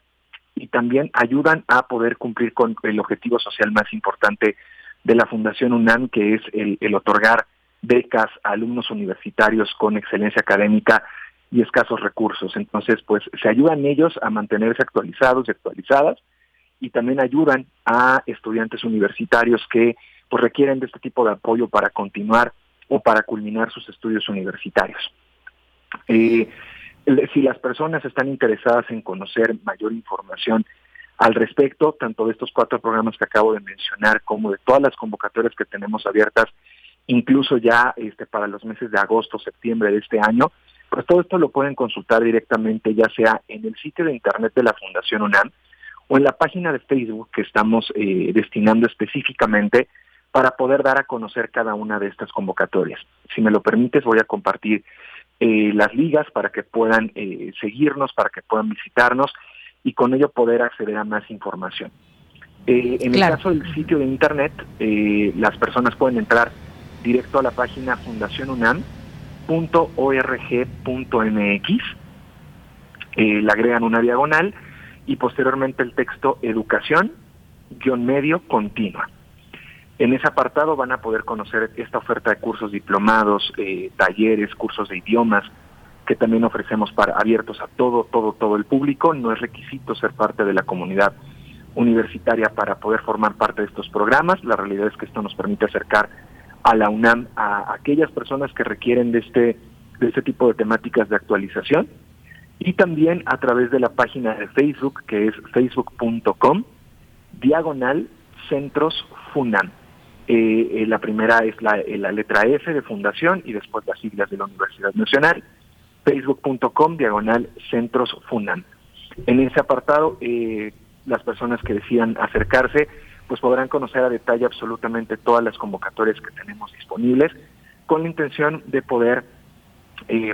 [SPEAKER 28] y también ayudan a poder cumplir con el objetivo social más importante de la Fundación UNAM, que es el, otorgar becas a alumnos universitarios con excelencia académica y escasos recursos. Entonces, pues se ayudan ellos a mantenerse actualizados y actualizadas y también ayudan a estudiantes universitarios que pues, requieren de este tipo de apoyo para continuar o para culminar sus estudios universitarios. Eh, si las personas están interesadas en conocer mayor información al respecto, tanto de estos cuatro programas que acabo de mencionar como de todas las convocatorias que tenemos abiertas, incluso ya este, para los meses de agosto, septiembre de este año, pues todo esto lo pueden consultar directamente ya sea en el sitio de internet de la Fundación UNAM o en la página de Facebook que estamos eh, destinando específicamente para poder dar a conocer cada una de estas convocatorias. Si me lo permites, voy a compartir eh, las ligas para que puedan eh, seguirnos, para que puedan visitarnos y con ello poder acceder a más información. en el caso del sitio de internet, las personas pueden entrar directo a la página fundacionunam.org.mx, le agregan una diagonal y posteriormente el texto educación, guion medio, continua. En ese apartado van a poder conocer esta oferta de cursos diplomados, eh, talleres, cursos de idiomas, que también ofrecemos para abiertos a todo, todo, todo el público. No es requisito ser parte de la comunidad universitaria para poder formar parte de estos programas. La realidad es que esto nos permite acercar a la UNAM a aquellas personas que requieren de este, de este tipo de temáticas de actualización y también a través de la página de Facebook que es facebook.com diagonal centros funam. Eh, eh, la primera es la, eh, la, letra F de fundación y después las siglas de la Universidad Nacional, facebook.com diagonal centros funam. En ese apartado, las personas que decidan acercarse, pues podrán conocer a detalle absolutamente todas las convocatorias que tenemos disponibles, con la intención de poder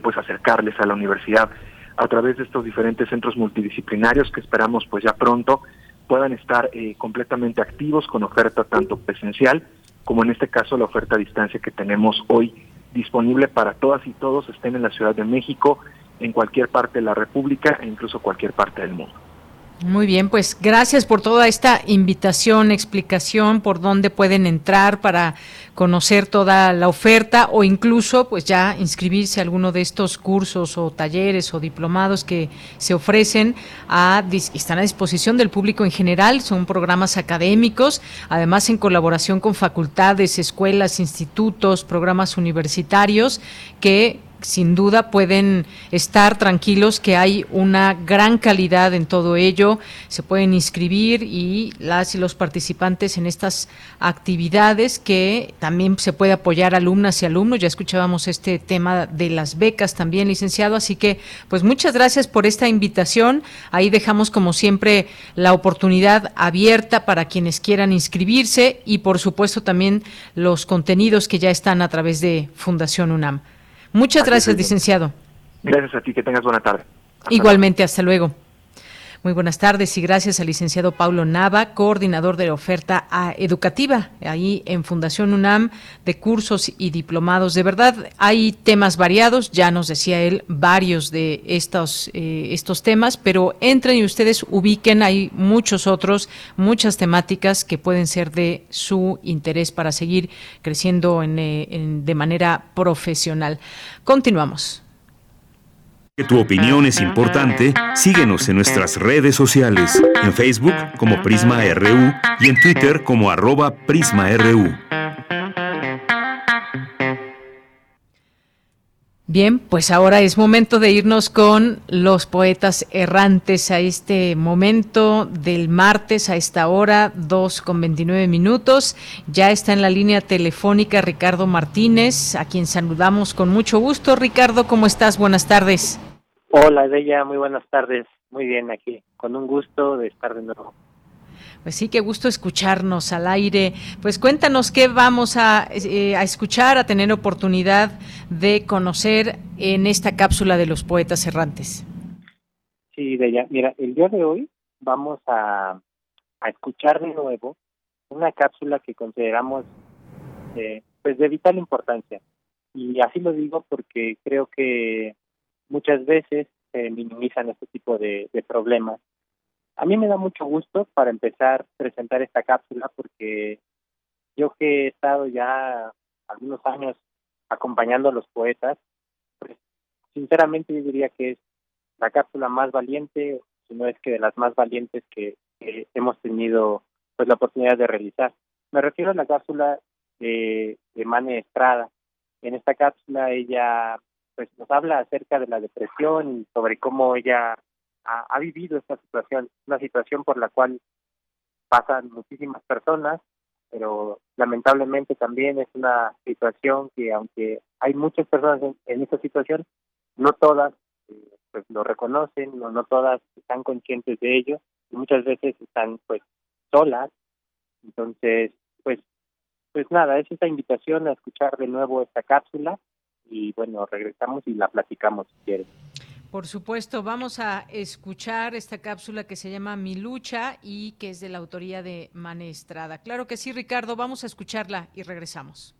[SPEAKER 28] pues acercarles a la universidad a través de estos diferentes centros multidisciplinarios que esperamos pues ya pronto puedan estar eh, completamente activos con oferta tanto presencial como en este caso la oferta a distancia que tenemos hoy disponible para todas y todos estén en la Ciudad de México, en cualquier parte de la República e incluso cualquier parte del mundo.
[SPEAKER 1] Muy bien, pues gracias por toda esta invitación, explicación por dónde pueden entrar para conocer toda la oferta o incluso pues ya inscribirse a alguno de estos cursos o talleres o diplomados que se ofrecen a están a disposición del público en general, son programas académicos, además en colaboración con facultades, escuelas, institutos, programas universitarios que sin duda pueden estar tranquilos que hay una gran calidad en todo ello. Se pueden inscribir y las y los participantes en estas actividades que también se puede apoyar alumnas y alumnos. Ya escuchábamos este tema de las becas también, licenciado. Así que, pues muchas gracias por esta invitación. Ahí dejamos, como siempre, la oportunidad abierta para quienes quieran inscribirse y, por supuesto, también los contenidos que ya están a través de Fundación UNAM. Muchas gracias, licenciado.
[SPEAKER 28] Gracias a ti, que tengas buena tarde.
[SPEAKER 1] Igualmente, hasta luego. Muy buenas tardes y gracias al licenciado Paulo Nava, coordinador de la oferta educativa ahí en Fundación UNAM de cursos y diplomados. De verdad, hay temas variados, ya nos decía él varios de estos, eh, estos temas, pero entren y ustedes ubiquen, hay muchos otros, muchas temáticas que pueden ser de su interés para seguir creciendo eh, de manera profesional. Continuamos
[SPEAKER 2] tu opinión es importante, síguenos en nuestras redes sociales, en Facebook como Prisma RU y en Twitter como arroba PrismaRU.
[SPEAKER 1] Bien, pues ahora es momento de irnos con los poetas errantes a este momento del martes a esta hora, 2 con 29 minutos. Ya está en la línea telefónica Ricardo Martínez, a quien saludamos con mucho gusto. Ricardo, ¿cómo estás? Buenas tardes.
[SPEAKER 29] Hola, Bella, muy buenas tardes. Muy bien, aquí, con un gusto de estar de nuevo.
[SPEAKER 1] Pues sí, qué gusto escucharnos al aire. Pues cuéntanos qué vamos a, eh, a, escuchar, a tener oportunidad de conocer en esta cápsula de los poetas errantes.
[SPEAKER 29] Sí, Bella, mira, el día de hoy vamos a, a escuchar de nuevo una cápsula que consideramos eh, pues de vital importancia. Y así lo digo porque creo que muchas veces se minimizan este tipo de, de problemas. A mí me da mucho gusto para empezar presentar esta cápsula porque yo que he estado ya algunos años acompañando a los poetas, pues sinceramente yo diría que es la cápsula más valiente, si no es que de las más valientes que, hemos tenido pues la oportunidad de realizar. Me refiero a la cápsula de, de Mane Estrada. En esta cápsula ella pues nos habla acerca de la depresión y sobre cómo ella ha, vivido esta situación, una situación por la cual pasan muchísimas personas pero lamentablemente también es una situación que aunque hay muchas personas en, esta situación, no todas eh, pues lo reconocen, no, no todas están conscientes de ello y muchas veces están pues solas. Entonces, pues pues nada, es esta invitación a escuchar de nuevo esta cápsula y bueno, regresamos y la platicamos si quieres.
[SPEAKER 1] Por supuesto, vamos a escuchar esta cápsula que se llama Mi lucha y que es de la autoría de Manestrada. Claro que sí, Ricardo, vamos a escucharla y regresamos.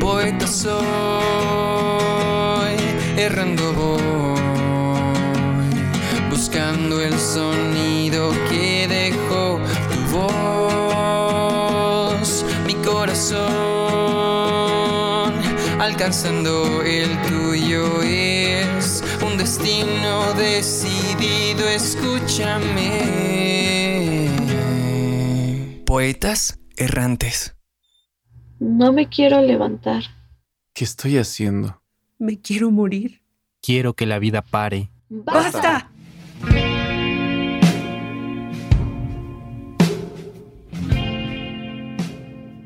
[SPEAKER 30] Poeta soy, errando voy, buscando el sonido que dejó tu voz, mi corazón, alcanzando el tuyo es un destino decidido, escúchame. Poetas errantes.
[SPEAKER 31] No me quiero levantar.
[SPEAKER 32] ¿Qué estoy haciendo?
[SPEAKER 31] Me quiero morir.
[SPEAKER 32] Quiero que la vida pare.
[SPEAKER 31] ¡Basta!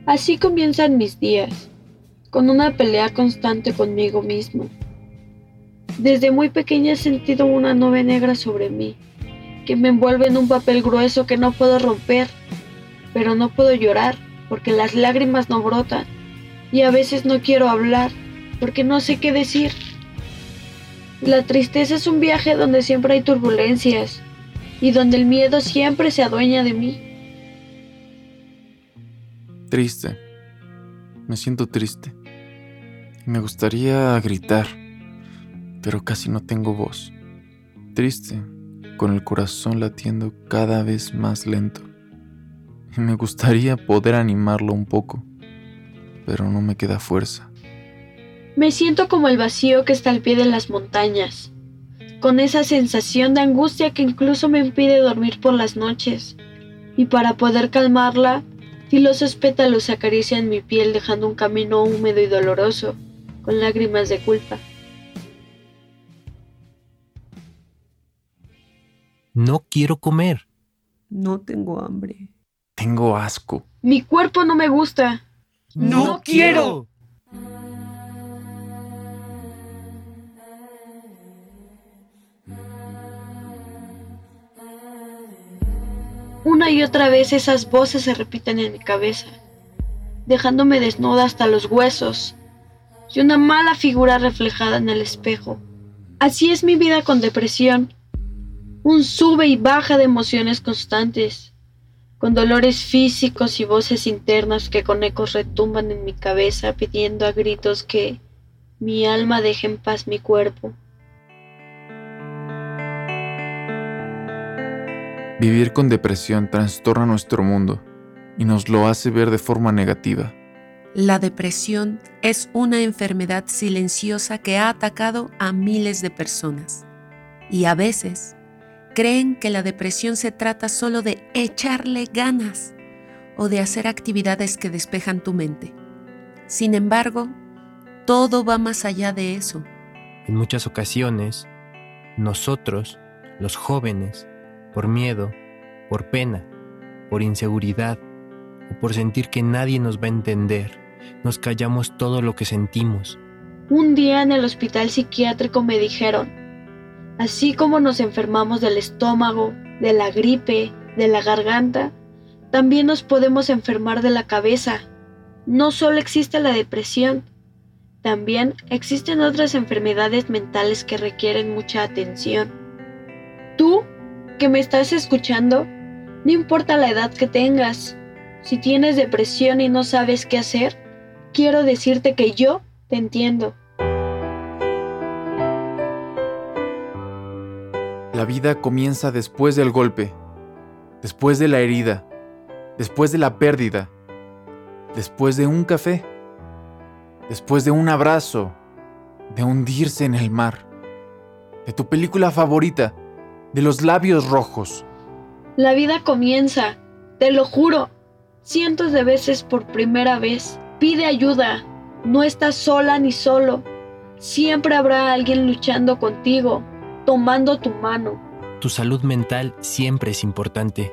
[SPEAKER 31] Así comienzan mis días, con una pelea constante conmigo mismo. Desde muy pequeña he sentido una nube negra sobre mí, que me envuelve en un papel grueso que no puedo romper, pero no puedo llorar porque las lágrimas no brotan, y a veces no quiero hablar porque no sé qué decir. La tristeza es un viaje donde siempre hay turbulencias y donde el miedo siempre se adueña de mí.
[SPEAKER 32] Triste. Me siento triste. Me gustaría gritar pero casi no tengo voz. Triste, con el corazón latiendo cada vez más lento. Y me gustaría poder animarlo un poco, pero no me queda fuerza.
[SPEAKER 31] Me siento como el vacío que está al pie de las montañas, con esa sensación de angustia que incluso me impide dormir por las noches. Y para poder calmarla, filosos pétalos acarician mi piel dejando un camino húmedo y doloroso, con lágrimas de culpa.
[SPEAKER 32] No quiero comer.
[SPEAKER 31] No tengo hambre.
[SPEAKER 32] Tengo asco.
[SPEAKER 31] Mi cuerpo no me gusta.
[SPEAKER 32] No, quiero.
[SPEAKER 31] Una y otra vez esas voces se repiten en mi cabeza, dejándome desnuda hasta los huesos y una mala figura reflejada en el espejo. Así es mi vida con depresión un sube y baja de emociones constantes, con dolores físicos y voces internas que con ecos retumban en mi cabeza pidiendo a gritos que mi alma deje en paz mi cuerpo.
[SPEAKER 32] Vivir con depresión trastorna nuestro mundo y nos lo hace ver de forma negativa.
[SPEAKER 33] La depresión es una enfermedad silenciosa que ha atacado a miles de personas y a veces creen que la depresión se trata solo de echarle ganas o de hacer actividades que despejan tu mente. Sin embargo, todo va más allá de eso.
[SPEAKER 32] En muchas ocasiones, nosotros, los jóvenes, por miedo, por pena, por inseguridad o por sentir que nadie nos va a entender, nos callamos todo lo que sentimos.
[SPEAKER 31] Un día en el hospital psiquiátrico me dijeron, Así como nos enfermamos del estómago, de la gripe, de la garganta, también nos podemos enfermar de la cabeza. No solo existe la depresión, también existen otras enfermedades mentales que requieren mucha atención. Tú, que me estás escuchando, No importa la edad que tengas, si tienes depresión y no sabes qué hacer, quiero decirte que yo te entiendo.
[SPEAKER 32] La vida comienza después del golpe, después de la herida, después de la pérdida, después de un café, después de un abrazo, de hundirse en el mar, de tu película favorita, de los labios rojos.
[SPEAKER 31] La vida comienza, te lo juro, cientos de veces por primera vez. Pide ayuda, no estás sola ni solo. Siempre habrá alguien luchando contigo, tomando tu mano.
[SPEAKER 34] Tu salud mental siempre es importante.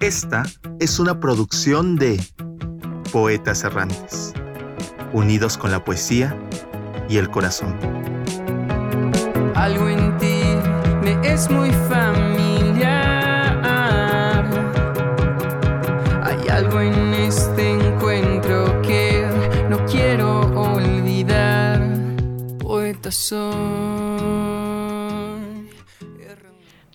[SPEAKER 35] Esta es una producción de Poetas Errantes, unidos con la poesía y el corazón.
[SPEAKER 30] Algo en ti me es muy familiar. En este encuentro que no quiero olvidar. Poeta soy.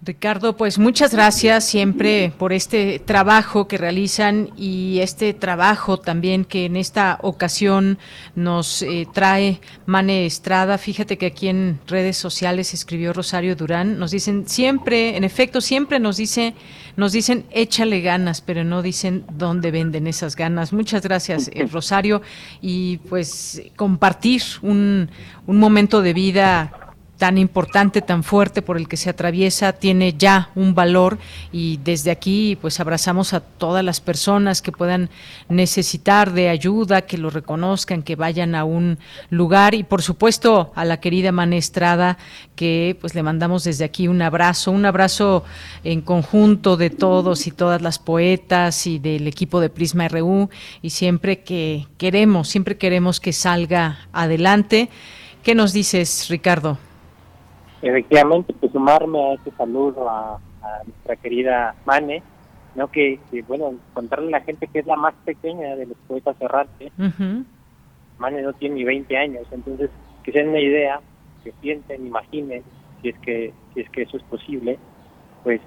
[SPEAKER 1] Ricardo, pues muchas gracias siempre por este trabajo que realizan y este trabajo también que en esta ocasión nos eh, trae Mane Estrada. Fíjate que aquí en redes sociales escribió Rosario Durán, nos dicen siempre, en efecto, siempre nos dice, nos dicen échale ganas, pero no dicen dónde venden esas ganas. Muchas gracias, eh, Rosario, y pues compartir un, un momento de vida tan importante, tan fuerte por el que se atraviesa, tiene ya un valor y desde aquí pues abrazamos a todas las personas que puedan necesitar de ayuda, que lo reconozcan, que vayan a un lugar y por supuesto a la querida Manestrada que pues le mandamos desde aquí un abrazo, un abrazo en conjunto de todos y todas las poetas y del equipo de Prisma RU y siempre que queremos, siempre queremos que salga adelante. ¿Qué nos dices, Ricardo?
[SPEAKER 29] Efectivamente, pues sumarme a este saludo a, a nuestra querida Mane, ¿no? Que, que, bueno, contarle a la gente que es la más pequeña de los poetas errantes. Mane no tiene ni 20 años, entonces que se den una idea, que piensen, imaginen, si es que si es que eso es posible, pues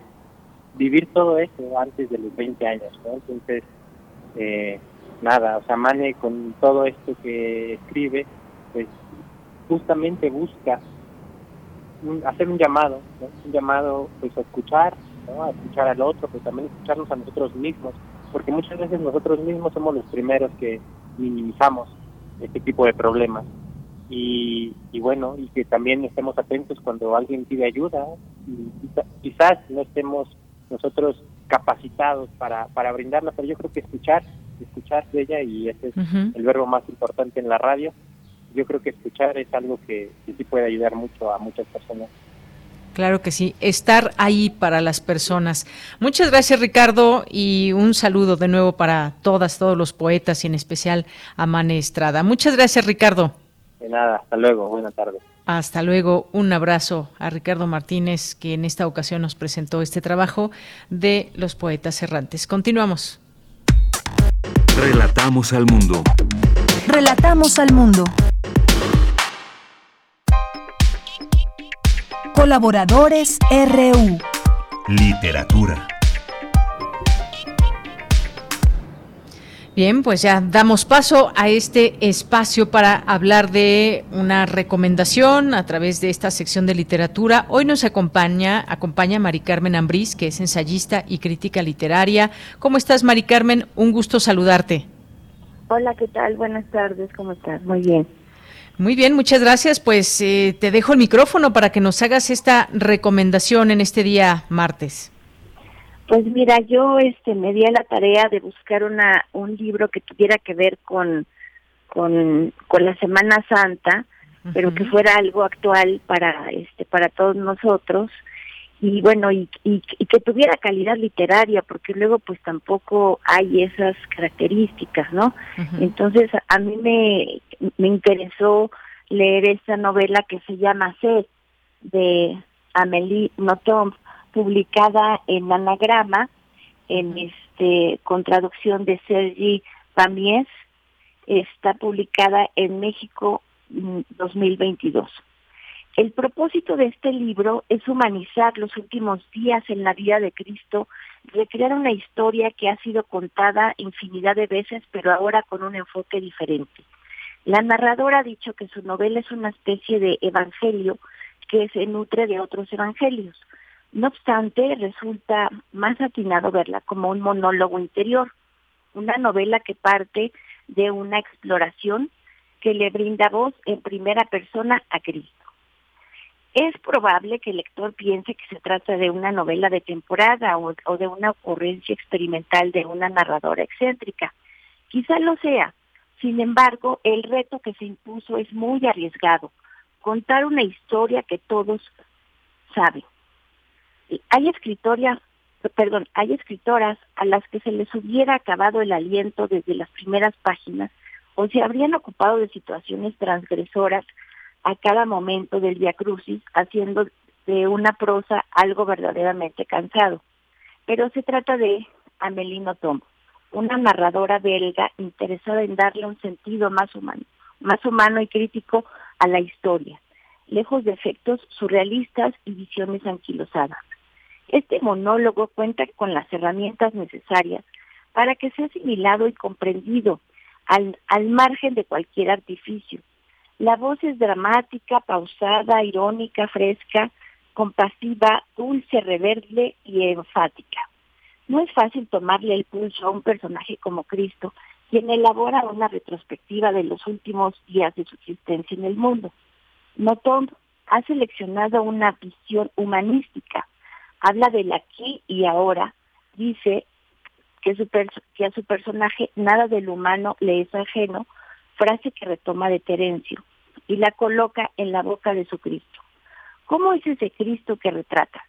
[SPEAKER 29] vivir todo eso antes de los 20 años, ¿no? Entonces, eh, nada, o sea, Mane con todo esto que escribe, pues justamente busca un, hacer un llamado, ¿no? un llamado pues a escuchar, ¿no? a escuchar al otro, pero también escucharnos a nosotros mismos, porque muchas veces nosotros mismos somos los primeros que minimizamos este tipo de problemas. Y, y bueno, y que también estemos atentos cuando alguien pide ayuda, y quizás no estemos nosotros capacitados para, para brindarla, pero yo creo que escuchar, escuchar de ella, y ese es el verbo más importante en la radio, yo creo que escuchar es algo que, que sí puede ayudar mucho a muchas personas.
[SPEAKER 1] Claro que sí, estar ahí para las personas. Muchas gracias Ricardo y un saludo de nuevo para todas, todos los poetas y en especial a Mane Estrada. Muchas gracias Ricardo.
[SPEAKER 29] De nada, hasta luego, buenas tardes.
[SPEAKER 1] Hasta luego, un abrazo a Ricardo Martínez que en esta ocasión nos presentó este trabajo de los poetas errantes. Continuamos.
[SPEAKER 2] Relatamos al mundo.
[SPEAKER 3] Relatamos al mundo. Colaboradores RU.
[SPEAKER 2] Literatura.
[SPEAKER 1] Bien, pues ya damos paso a este espacio para hablar de una recomendación a través de esta sección de literatura. Hoy nos acompaña, acompaña Mari Carmen Ambrís, que es ensayista y crítica literaria. ¿Cómo estás, Mari Carmen? Un gusto saludarte.
[SPEAKER 36] Hola, ¿qué tal? Buenas tardes, ¿cómo estás? Muy bien.
[SPEAKER 1] Muy bien, muchas gracias. Pues eh, te dejo el micrófono para que nos hagas esta recomendación en este día martes.
[SPEAKER 36] Pues mira, yo este me di a la tarea de buscar una un libro que tuviera que ver con con, con la Semana Santa, pero que fuera algo actual para este para todos nosotros y bueno y, y, y que tuviera calidad literaria porque luego pues tampoco hay esas características no entonces a mí me me interesó leer esta novela que se llama Sed de Amélie Nothomb publicada en Anagrama en este con traducción de Sergi Pamies está publicada en México mm, 2022 El propósito de este libro es humanizar los últimos días en la vida de Cristo, recrear una historia que ha sido contada infinidad de veces, pero ahora con un enfoque diferente. La narradora ha dicho que su novela es una especie de evangelio que se nutre de otros evangelios. No obstante, resulta más atinado verla como un monólogo interior, una novela que parte de una exploración que le brinda voz en primera persona a Cristo. Es probable que el lector piense que se trata de una novela de temporada o, de una ocurrencia experimental de una narradora excéntrica. Quizá lo sea. Sin embargo, el reto que se impuso es muy arriesgado. Contar una historia que todos saben. Hay escritoras, perdón, hay escritoras a las que se les hubiera acabado el aliento desde las primeras páginas o se habrían ocupado de situaciones transgresoras a cada momento del Via Crucis, haciendo de una prosa algo verdaderamente cansado. Pero se trata de Amelino Tom, una narradora belga interesada en darle un sentido más humano, más humano y crítico a la historia, lejos de efectos surrealistas y visiones anquilosadas. Este monólogo cuenta con las herramientas necesarias para que sea asimilado y comprendido al, al margen de cualquier artificio, la voz es dramática, pausada, irónica, fresca, compasiva, dulce, reverde y enfática. No es fácil tomarle el pulso a un personaje como Cristo, quien elabora una retrospectiva de los últimos días de su existencia en el mundo. Notón ha seleccionado una visión humanística. Habla del aquí y ahora. Dice que, que a su personaje nada del humano le es ajeno, frase que retoma de Terencio, y la coloca en la boca de su Cristo. ¿Cómo es ese Cristo que retrata?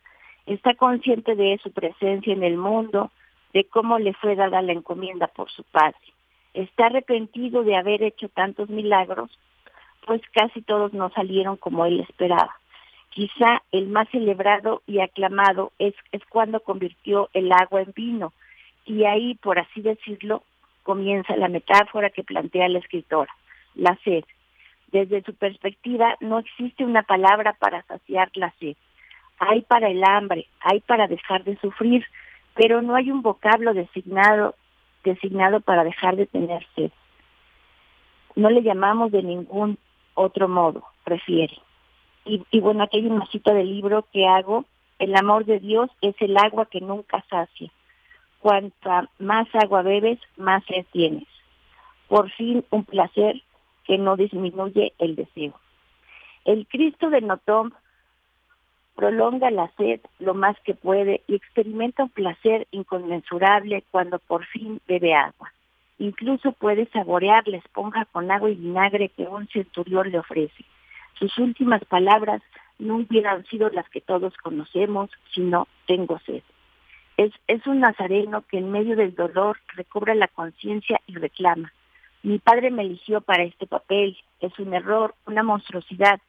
[SPEAKER 36] Está consciente de su presencia en el mundo, de cómo le fue dada la encomienda por su Padre. Está arrepentido de haber hecho tantos milagros, pues casi todos no salieron como él esperaba. Quizá el más celebrado y aclamado es, es cuando convirtió el agua en vino, y ahí, por así decirlo, comienza la metáfora que plantea la escritora, la sed. Desde su perspectiva, no existe una palabra para saciar la sed. Hay para el hambre, hay para dejar de sufrir, pero no hay un vocablo designado, designado para dejar de tener sed. No le llamamos de ningún otro modo, prefiere. Y, bueno, aquí hay una cita del libro que hago, el amor de Dios es el agua que nunca sacia. Cuanta más agua bebes, más sed tienes. Por fin un placer que no disminuye el deseo. El Cristo de Notom prolonga la sed lo más que puede y experimenta un placer inconmensurable cuando por fin bebe agua. Incluso puede saborear la esponja con agua y vinagre que un centurión le ofrece. Sus últimas palabras no hubieran sido las que todos conocemos, sino tengo sed. Es, es un nazareno que en medio del dolor recobra la conciencia y reclama, mi padre me eligió para este papel, es un error, una monstruosidad,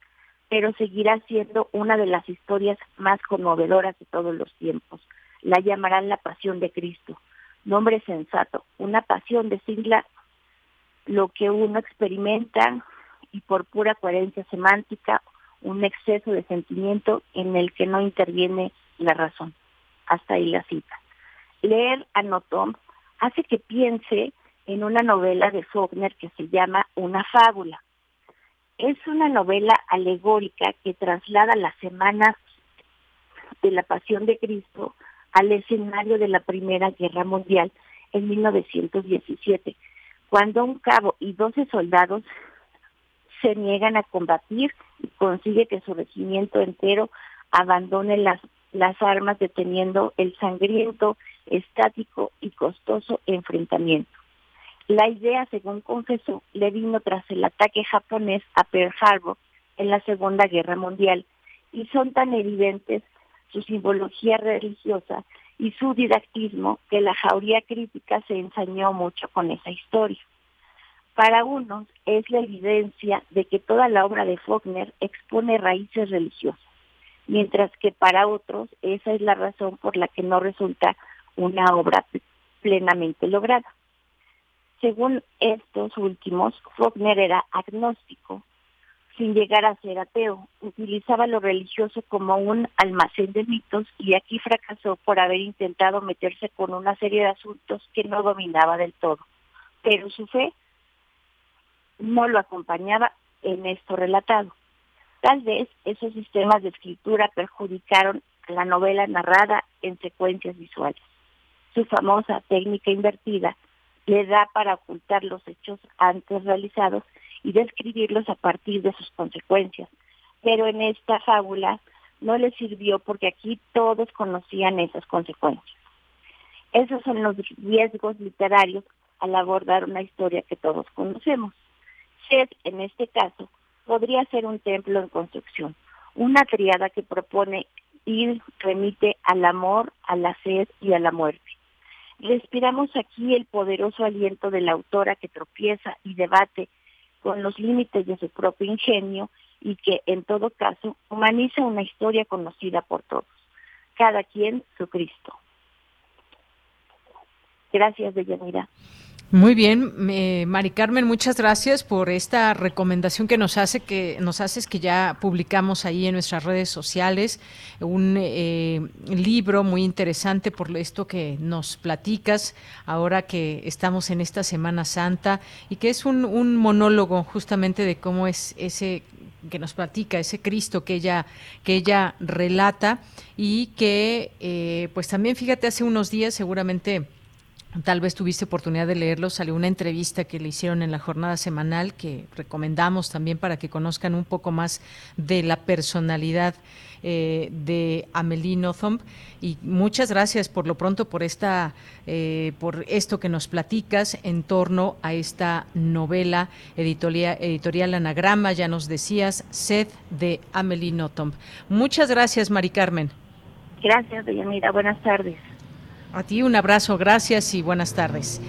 [SPEAKER 36] pero seguirá siendo una de las historias más conmovedoras de todos los tiempos. La llamarán la pasión de Cristo. Nombre sensato, una pasión de sigla lo que uno experimenta y por pura coherencia semántica, un exceso de sentimiento en el que no interviene la razón. Hasta ahí la cita. Leer a hace que piense en una novela de Faulkner que se llama Una fábula. Es una novela alegórica que traslada las semanas de la Pasión de Cristo al escenario de la Primera Guerra Mundial en 1917, cuando un cabo y doce soldados se niegan a combatir y consigue que su regimiento entero abandone las, las armas deteniendo el sangriento, estático y costoso enfrentamiento. La idea, según confesó, le vino tras el ataque japonés a Pearl Harbor en la Segunda Guerra Mundial y son tan evidentes su simbología religiosa y su didactismo que la jauría crítica se ensañó mucho con esa historia. Para unos es la evidencia de que toda la obra de Faulkner expone raíces religiosas, mientras que para otros esa es la razón por la que no resulta una obra plenamente lograda. Según estos últimos, Faulkner era agnóstico. sin llegar a ser ateo. Utilizaba lo religioso como un almacén de mitos y aquí fracasó por haber intentado meterse con una serie de asuntos que no dominaba del todo. Pero su fe no lo acompañaba en esto relatado. Tal vez esos sistemas de escritura perjudicaron la novela narrada en secuencias visuales. Su famosa técnica invertida le da para ocultar los hechos antes realizados y describirlos a partir de sus consecuencias. Pero en esta fábula no le sirvió porque aquí todos conocían esas consecuencias. Esos son los riesgos literarios al abordar una historia que todos conocemos. Sed, en este caso, podría ser un templo en construcción, una triada que propone y remite al amor, a la sed y a la muerte. Respiramos aquí el poderoso aliento de la autora que tropieza y debate con los límites de su propio ingenio y que, en todo caso, humaniza una historia conocida por todos. Cada quien su Cristo. Gracias, Deyanira.
[SPEAKER 1] Muy bien, Mari Carmen, muchas gracias por esta recomendación que nos hace que nos haces que ya publicamos ahí en nuestras redes sociales un eh, libro muy interesante por esto que nos platicas ahora que estamos en esta Semana Santa y que es un, un monólogo justamente de cómo es ese que nos platica ese Cristo que ella que ella relata y que eh, pues también fíjate hace unos días seguramente Tal vez tuviste oportunidad de leerlo, salió una entrevista que le hicieron en la jornada semanal que recomendamos también para que conozcan un poco más de la personalidad eh, de Amelie Nothomb. Y muchas gracias por lo pronto por esta eh, por esto que nos platicas en torno a esta novela editorial, editorial Anagrama. Ya nos decías Sed de Amelie Nothomb. Muchas gracias Mari Carmen.
[SPEAKER 36] Gracias Mira buenas tardes
[SPEAKER 1] a ti un abrazo, gracias y buenas tardes.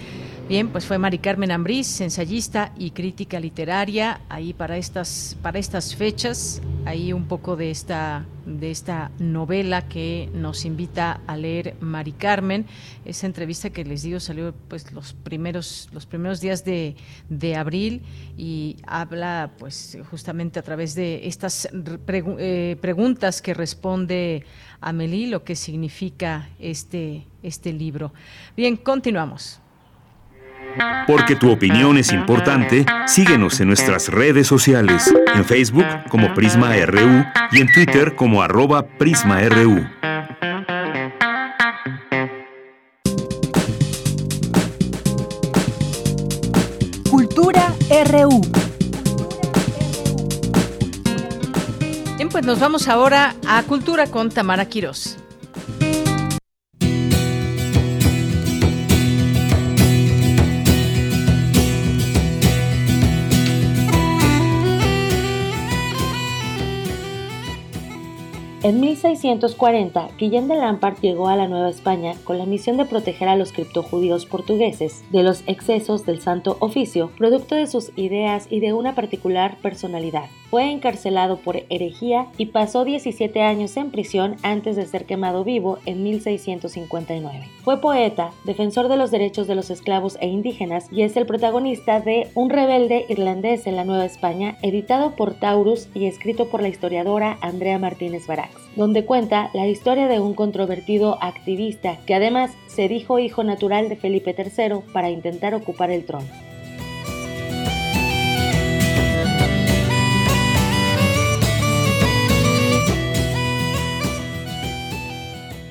[SPEAKER 1] Bien, pues fue Mari Carmen Ambrís, ensayista y crítica literaria, ahí para estas, para estas fechas, ahí un poco de esta, de esta novela que nos invita a leer Mari Carmen. Esa entrevista que les digo salió pues los primeros, los primeros días de, de abril y habla pues justamente a través de estas eh, preguntas que responde Amelie, lo que significa este, este libro. Bien, continuamos.
[SPEAKER 37] Porque tu opinión es importante, síguenos en nuestras redes sociales, en Facebook como Prisma RU y en Twitter como arroba PrismaRU.
[SPEAKER 3] Cultura RU.
[SPEAKER 1] Bien, pues nos vamos ahora a Cultura con Tamara Quirós.
[SPEAKER 38] En 1640, Guillén de Lampard llegó a la Nueva España con la misión de proteger a los criptojudíos portugueses de los excesos del Santo Oficio, producto de sus ideas y de una particular personalidad. Fue encarcelado por herejía y pasó 17 años en prisión antes de ser quemado vivo en 1659. Fue poeta, defensor de los derechos de los esclavos e indígenas y es el protagonista de Un rebelde irlandés en la Nueva España, editado por Taurus y escrito por la historiadora Andrea Martínez Donde cuenta la historia de un controvertido activista que además se dijo hijo natural de Felipe III para intentar ocupar el trono.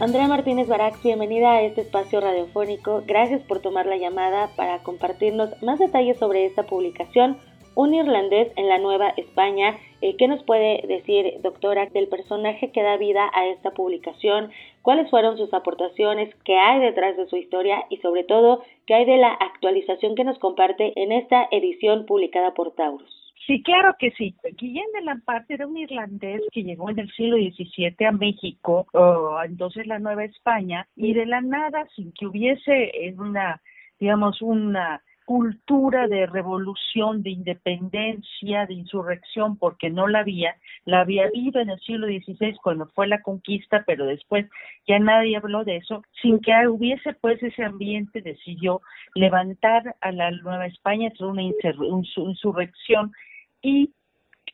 [SPEAKER 38] Andrea Martínez Barax, bienvenida a este espacio radiofónico. Gracias por tomar la llamada para compartirnos más detalles sobre esta publicación, Un irlandés en la Nueva España. Eh, ¿Qué nos puede decir, doctora, del personaje que da vida a esta publicación? ¿Cuáles fueron sus aportaciones? ¿Qué hay detrás de su historia? Y sobre todo, ¿qué hay de la actualización que nos comparte en esta edición publicada por Taurus?
[SPEAKER 39] Sí, claro que sí. Guillén de Lampard era un irlandés que llegó en el siglo XVII a México, entonces la Nueva España, y de la nada, sin que hubiese una, digamos, una cultura de revolución, de independencia, de insurrección, porque no la había, la había habido en el siglo XVI cuando fue la conquista, pero después ya nadie habló de eso, sin que hubiese pues ese ambiente, decidió levantar a la Nueva España tras una insurrección y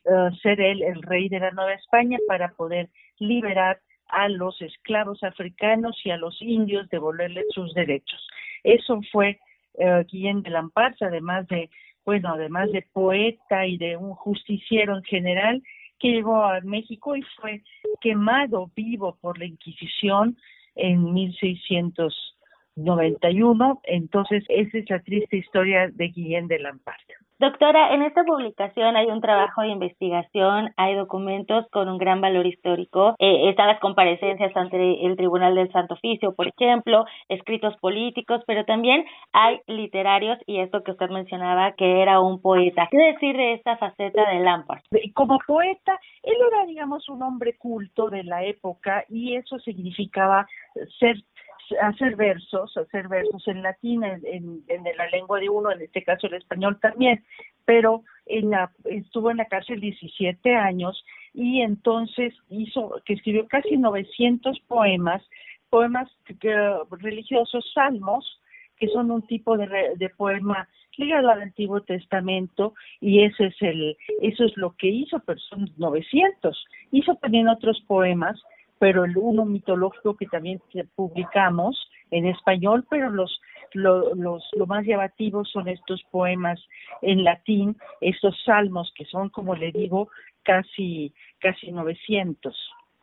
[SPEAKER 39] eh, ser él el rey de la Nueva España para poder liberar a los esclavos africanos y a los indios, devolverles sus derechos. Eso fue eh, Guillén de Lamparts, además de, bueno, además de poeta y de un justiciero en general, que llegó a México y fue quemado vivo por la Inquisición en 1691. Entonces, esa es la triste historia de Guillén de Lampard.
[SPEAKER 38] Doctora, en esta publicación hay un trabajo de investigación, hay documentos con un gran valor histórico, eh, están las comparecencias ante el Tribunal del Santo Oficio, por ejemplo, escritos políticos, pero también hay literarios y esto que usted mencionaba, que era un poeta. ¿Qué decir de esta faceta de Lampard?
[SPEAKER 39] Como poeta, él era, digamos, un hombre culto de la época y eso significaba ser hacer versos, hacer versos en latín, en, la lengua de uno, en este caso el español también, pero en la, estuvo en la cárcel 17 años y entonces hizo, que escribió casi 900 poemas, poemas religiosos, salmos, que son un tipo de, de poema ligado al Antiguo Testamento y ese es el, eso es lo que hizo, pero son 900. Hizo también otros poemas pero el uno mitológico que también publicamos en español, pero los, los, lo más llamativos son estos poemas en latín, estos salmos que son, como le digo, casi, casi 900.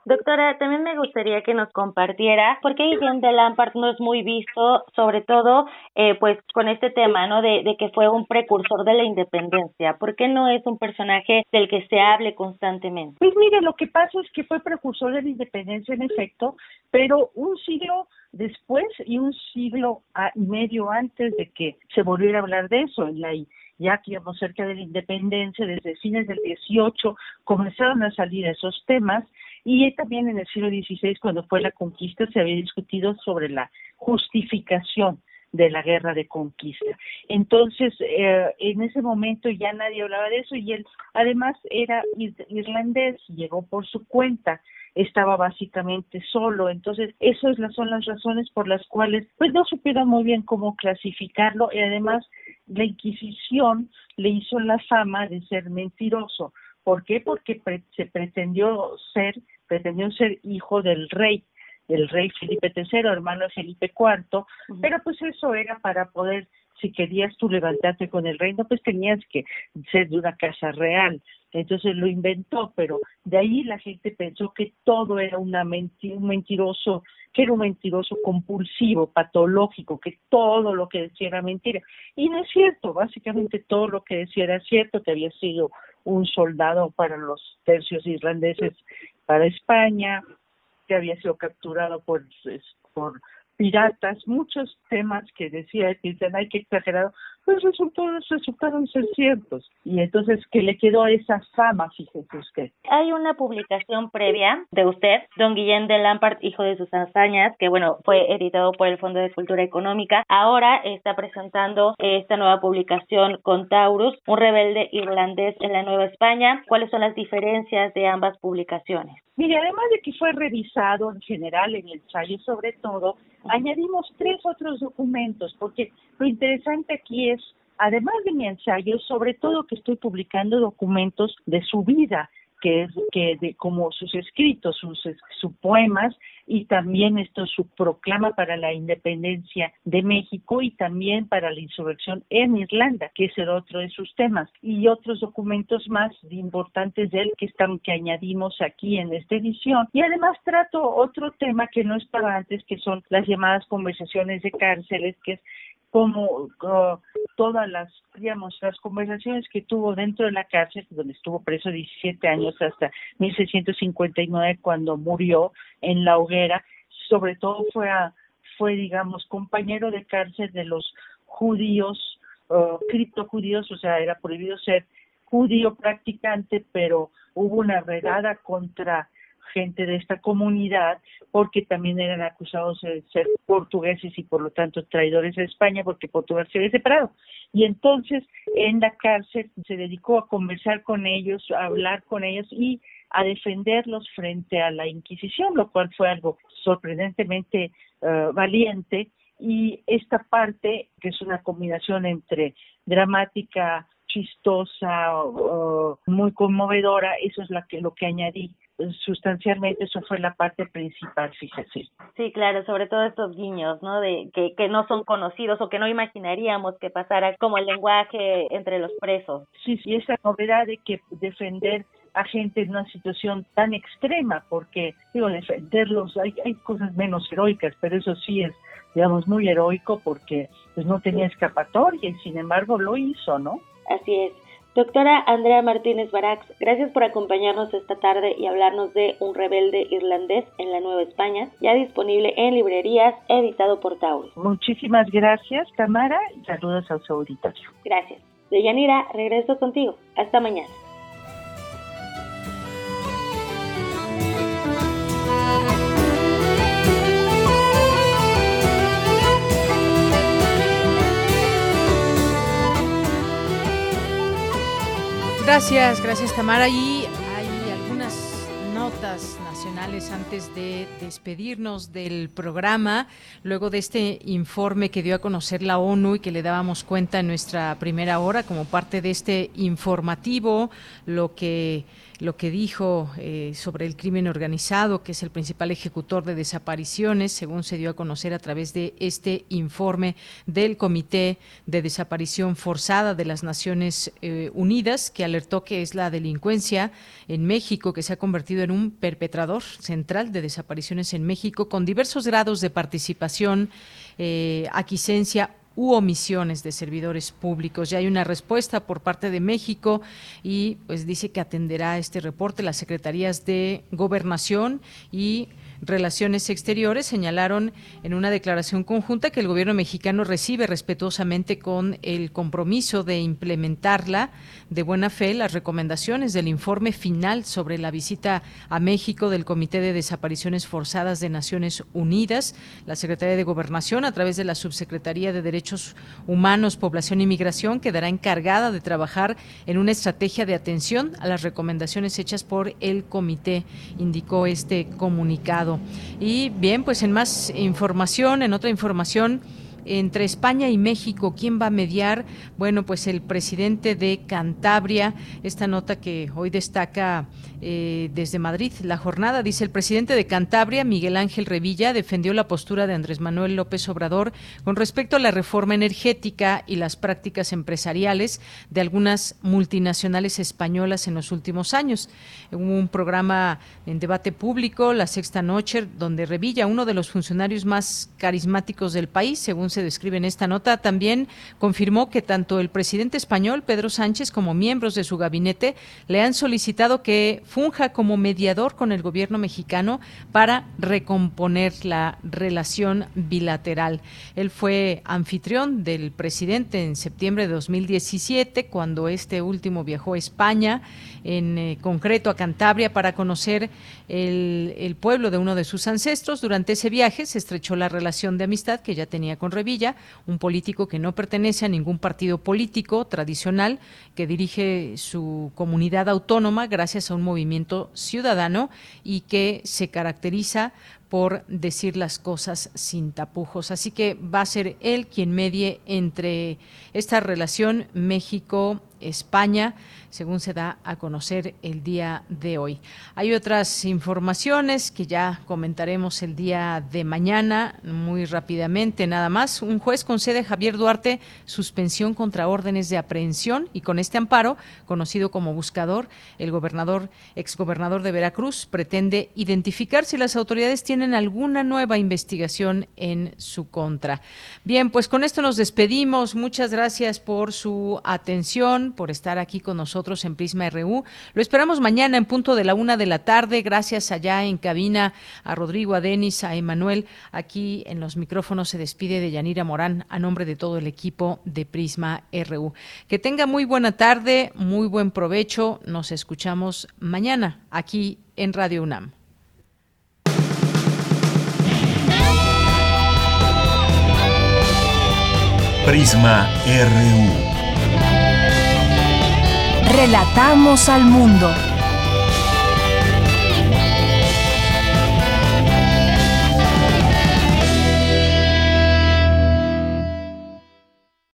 [SPEAKER 38] Doctora, también me gustaría que nos compartiera por qué Guillén de Lampard no es muy visto, sobre todo eh, pues con este tema, ¿no? De, de que fue un precursor de la independencia. ¿Por qué no es un personaje del que se hable constantemente?
[SPEAKER 39] Pues mire, lo que pasa es que fue precursor de la independencia en efecto, pero un siglo después y un siglo y medio antes de que se volviera a hablar de eso en ya que íbamos cerca de la independencia, desde fines del 18 comenzaron a salir esos temas y también en el siglo XVI, cuando fue la conquista, se había discutido sobre la justificación de la guerra de conquista. Entonces, eh, en ese momento ya nadie hablaba de eso y él además era irlandés, llegó por su cuenta, estaba básicamente solo. Entonces, esas son las razones por las cuales pues no supieron muy bien cómo clasificarlo y además la Inquisición le hizo la fama de ser mentiroso. ¿Por qué? Porque se pretendió ser pretendió ser hijo del rey, del rey Felipe III, hermano de Felipe IV, pero pues eso era para poder, si querías tú levantarte con el reino, pues tenías que ser de una casa real. Entonces lo inventó, pero de ahí la gente pensó que todo era una un mentiroso, que era un mentiroso compulsivo, patológico, que todo lo que decía era mentira. Y no es cierto, básicamente todo lo que decía era cierto, que había sido un soldado para los tercios irlandeses para España, que había sido capturado por, por piratas, muchos temas que decía que dicen, ay, qué exagerado, pues resultó, resultaron ser ciertos. Y entonces que le quedó esa fama, fíjese usted.
[SPEAKER 38] Hay una publicación previa de usted, don Guillén de Lampard, hijo de sus hazañas, que bueno, fue editado por el Fondo de Cultura Económica. Ahora está presentando esta nueva publicación con Taurus, un rebelde irlandés en la Nueva España. ¿Cuáles son las diferencias de ambas publicaciones?
[SPEAKER 39] Mire, además de que fue revisado en general en el ensayo, sobre todo, añadimos tres otros documentos, porque lo interesante aquí es, además de mi ensayo, sobre todo que estoy publicando documentos de su vida, que es que de como sus escritos, sus, poemas y también esto su proclama para la independencia de México y también para la insurrección en Irlanda, que es otro de sus temas. Y otros documentos más importantes de él que están que añadimos aquí en esta edición. Y además trato otro tema que no estaba antes que son las llamadas conversaciones de cárceles que es como todas las, digamos, las conversaciones que tuvo dentro de la cárcel, donde estuvo preso 17 años hasta 1659 cuando murió en la hoguera, sobre todo fue, a, fue digamos, compañero de cárcel de los judíos, uh, criptojudíos, o sea, era prohibido ser judío practicante, pero hubo una redada contra gente de esta comunidad porque también eran acusados de ser portugueses y por lo tanto traidores a España porque Portugal se había separado. Y entonces en la cárcel se dedicó a conversar con ellos, a hablar con ellos y a defenderlos frente a la Inquisición, lo cual fue algo sorprendentemente eh, valiente. Y esta parte, que es una combinación entre dramática chistosa o, muy conmovedora, eso es la que, lo que añadí sustancialmente eso fue la parte principal, fíjese.
[SPEAKER 38] Sí, claro, sobre todo estos guiños, ¿no? De que, que no son conocidos o que no imaginaríamos que pasara como el lenguaje entre los presos.
[SPEAKER 39] Sí, sí, esa novedad de que defender a gente en una situación tan extrema, porque, digo, defenderlos, hay, hay cosas menos heroicas, pero eso sí es, digamos, muy heroico porque pues no tenía escapatoria y sin embargo lo hizo, ¿no?
[SPEAKER 38] Así es. Doctora Andrea Martínez Barax, gracias por acompañarnos esta tarde y hablarnos de Un rebelde irlandés en la Nueva España, ya disponible en librerías, editado por Taurus.
[SPEAKER 39] Muchísimas gracias, Tamara, y saludos a su auditorio.
[SPEAKER 38] Gracias. Deyanira, regreso contigo. Hasta mañana.
[SPEAKER 1] Gracias, gracias Tamara. Y antes de despedirnos del programa, luego de este informe que dio a conocer la ONU y que le dábamos cuenta en nuestra primera hora como parte de este informativo, lo que lo que dijo eh, sobre el crimen organizado, que es el principal ejecutor de desapariciones, según se dio a conocer a través de este informe del Comité de Desaparición Forzada de las Naciones eh, Unidas, que alertó que es la delincuencia en México que se ha convertido en un perpetrador central de desapariciones en México, con diversos grados de participación, eh, aquiescencia u omisiones de servidores públicos. Ya hay una respuesta por parte de México y pues dice que atenderá este reporte las secretarías de Gobernación y Relaciones Exteriores señalaron en una declaración conjunta que el gobierno mexicano recibe respetuosamente con el compromiso de implementarla de buena fe las recomendaciones del informe final sobre la visita a México del Comité de Desapariciones Forzadas de Naciones Unidas. La Secretaría de Gobernación, a través de la Subsecretaría de Derechos Humanos, Población y Migración, quedará encargada de trabajar en una estrategia de atención a las recomendaciones hechas por el comité, indicó este comunicado. Y bien, pues en más información, en otra información, entre España y México, ¿quién va a mediar? Bueno, pues el presidente de Cantabria, esta nota que hoy destaca eh, desde Madrid. La jornada, dice el presidente de Cantabria, Miguel Ángel Revilla, defendió la postura de Andrés Manuel López Obrador con respecto a la reforma energética y las prácticas empresariales de algunas multinacionales españolas en los últimos años. Hubo un programa en debate público, La Sexta Noche, donde Revilla, uno de los funcionarios más carismáticos del país, según se describe en esta nota, también confirmó que tanto el presidente español, Pedro Sánchez, como miembros de su gabinete le han solicitado que funja como mediador con el gobierno mexicano para recomponer la relación bilateral. Él fue anfitrión del presidente en septiembre de 2017, cuando este último viajó a España, en eh, concreto a Cantabria, para conocer el, pueblo de uno de sus ancestros. Durante ese viaje se estrechó la relación de amistad que ya tenía con Revilla, un político que no pertenece a ningún partido político tradicional, que dirige su comunidad autónoma gracias a un movimiento ciudadano y que se caracteriza por decir las cosas sin tapujos. Así que va a ser él quien medie entre esta relación México-España según se da a conocer el día de hoy. Hay otras informaciones que ya comentaremos el día de mañana muy rápidamente. Nada más, un juez concede a Javier Duarte suspensión contra órdenes de aprehensión y con este amparo, conocido como buscador, el gobernador, exgobernador de Veracruz, pretende identificar si las autoridades tienen alguna nueva investigación en su contra. Bien, pues con esto nos despedimos. Muchas gracias por su atención, por estar aquí con en Prisma RU. Lo esperamos mañana en punto de la una de la tarde. Gracias allá en cabina a Rodrigo, a Denis, a Emanuel. Aquí en los micrófonos se despide de Yanira Morán a nombre de todo el equipo de Prisma RU. Que tenga muy buena tarde, muy buen provecho. Nos escuchamos mañana aquí en Radio UNAM.
[SPEAKER 37] Prisma RU.
[SPEAKER 3] Relatamos al mundo.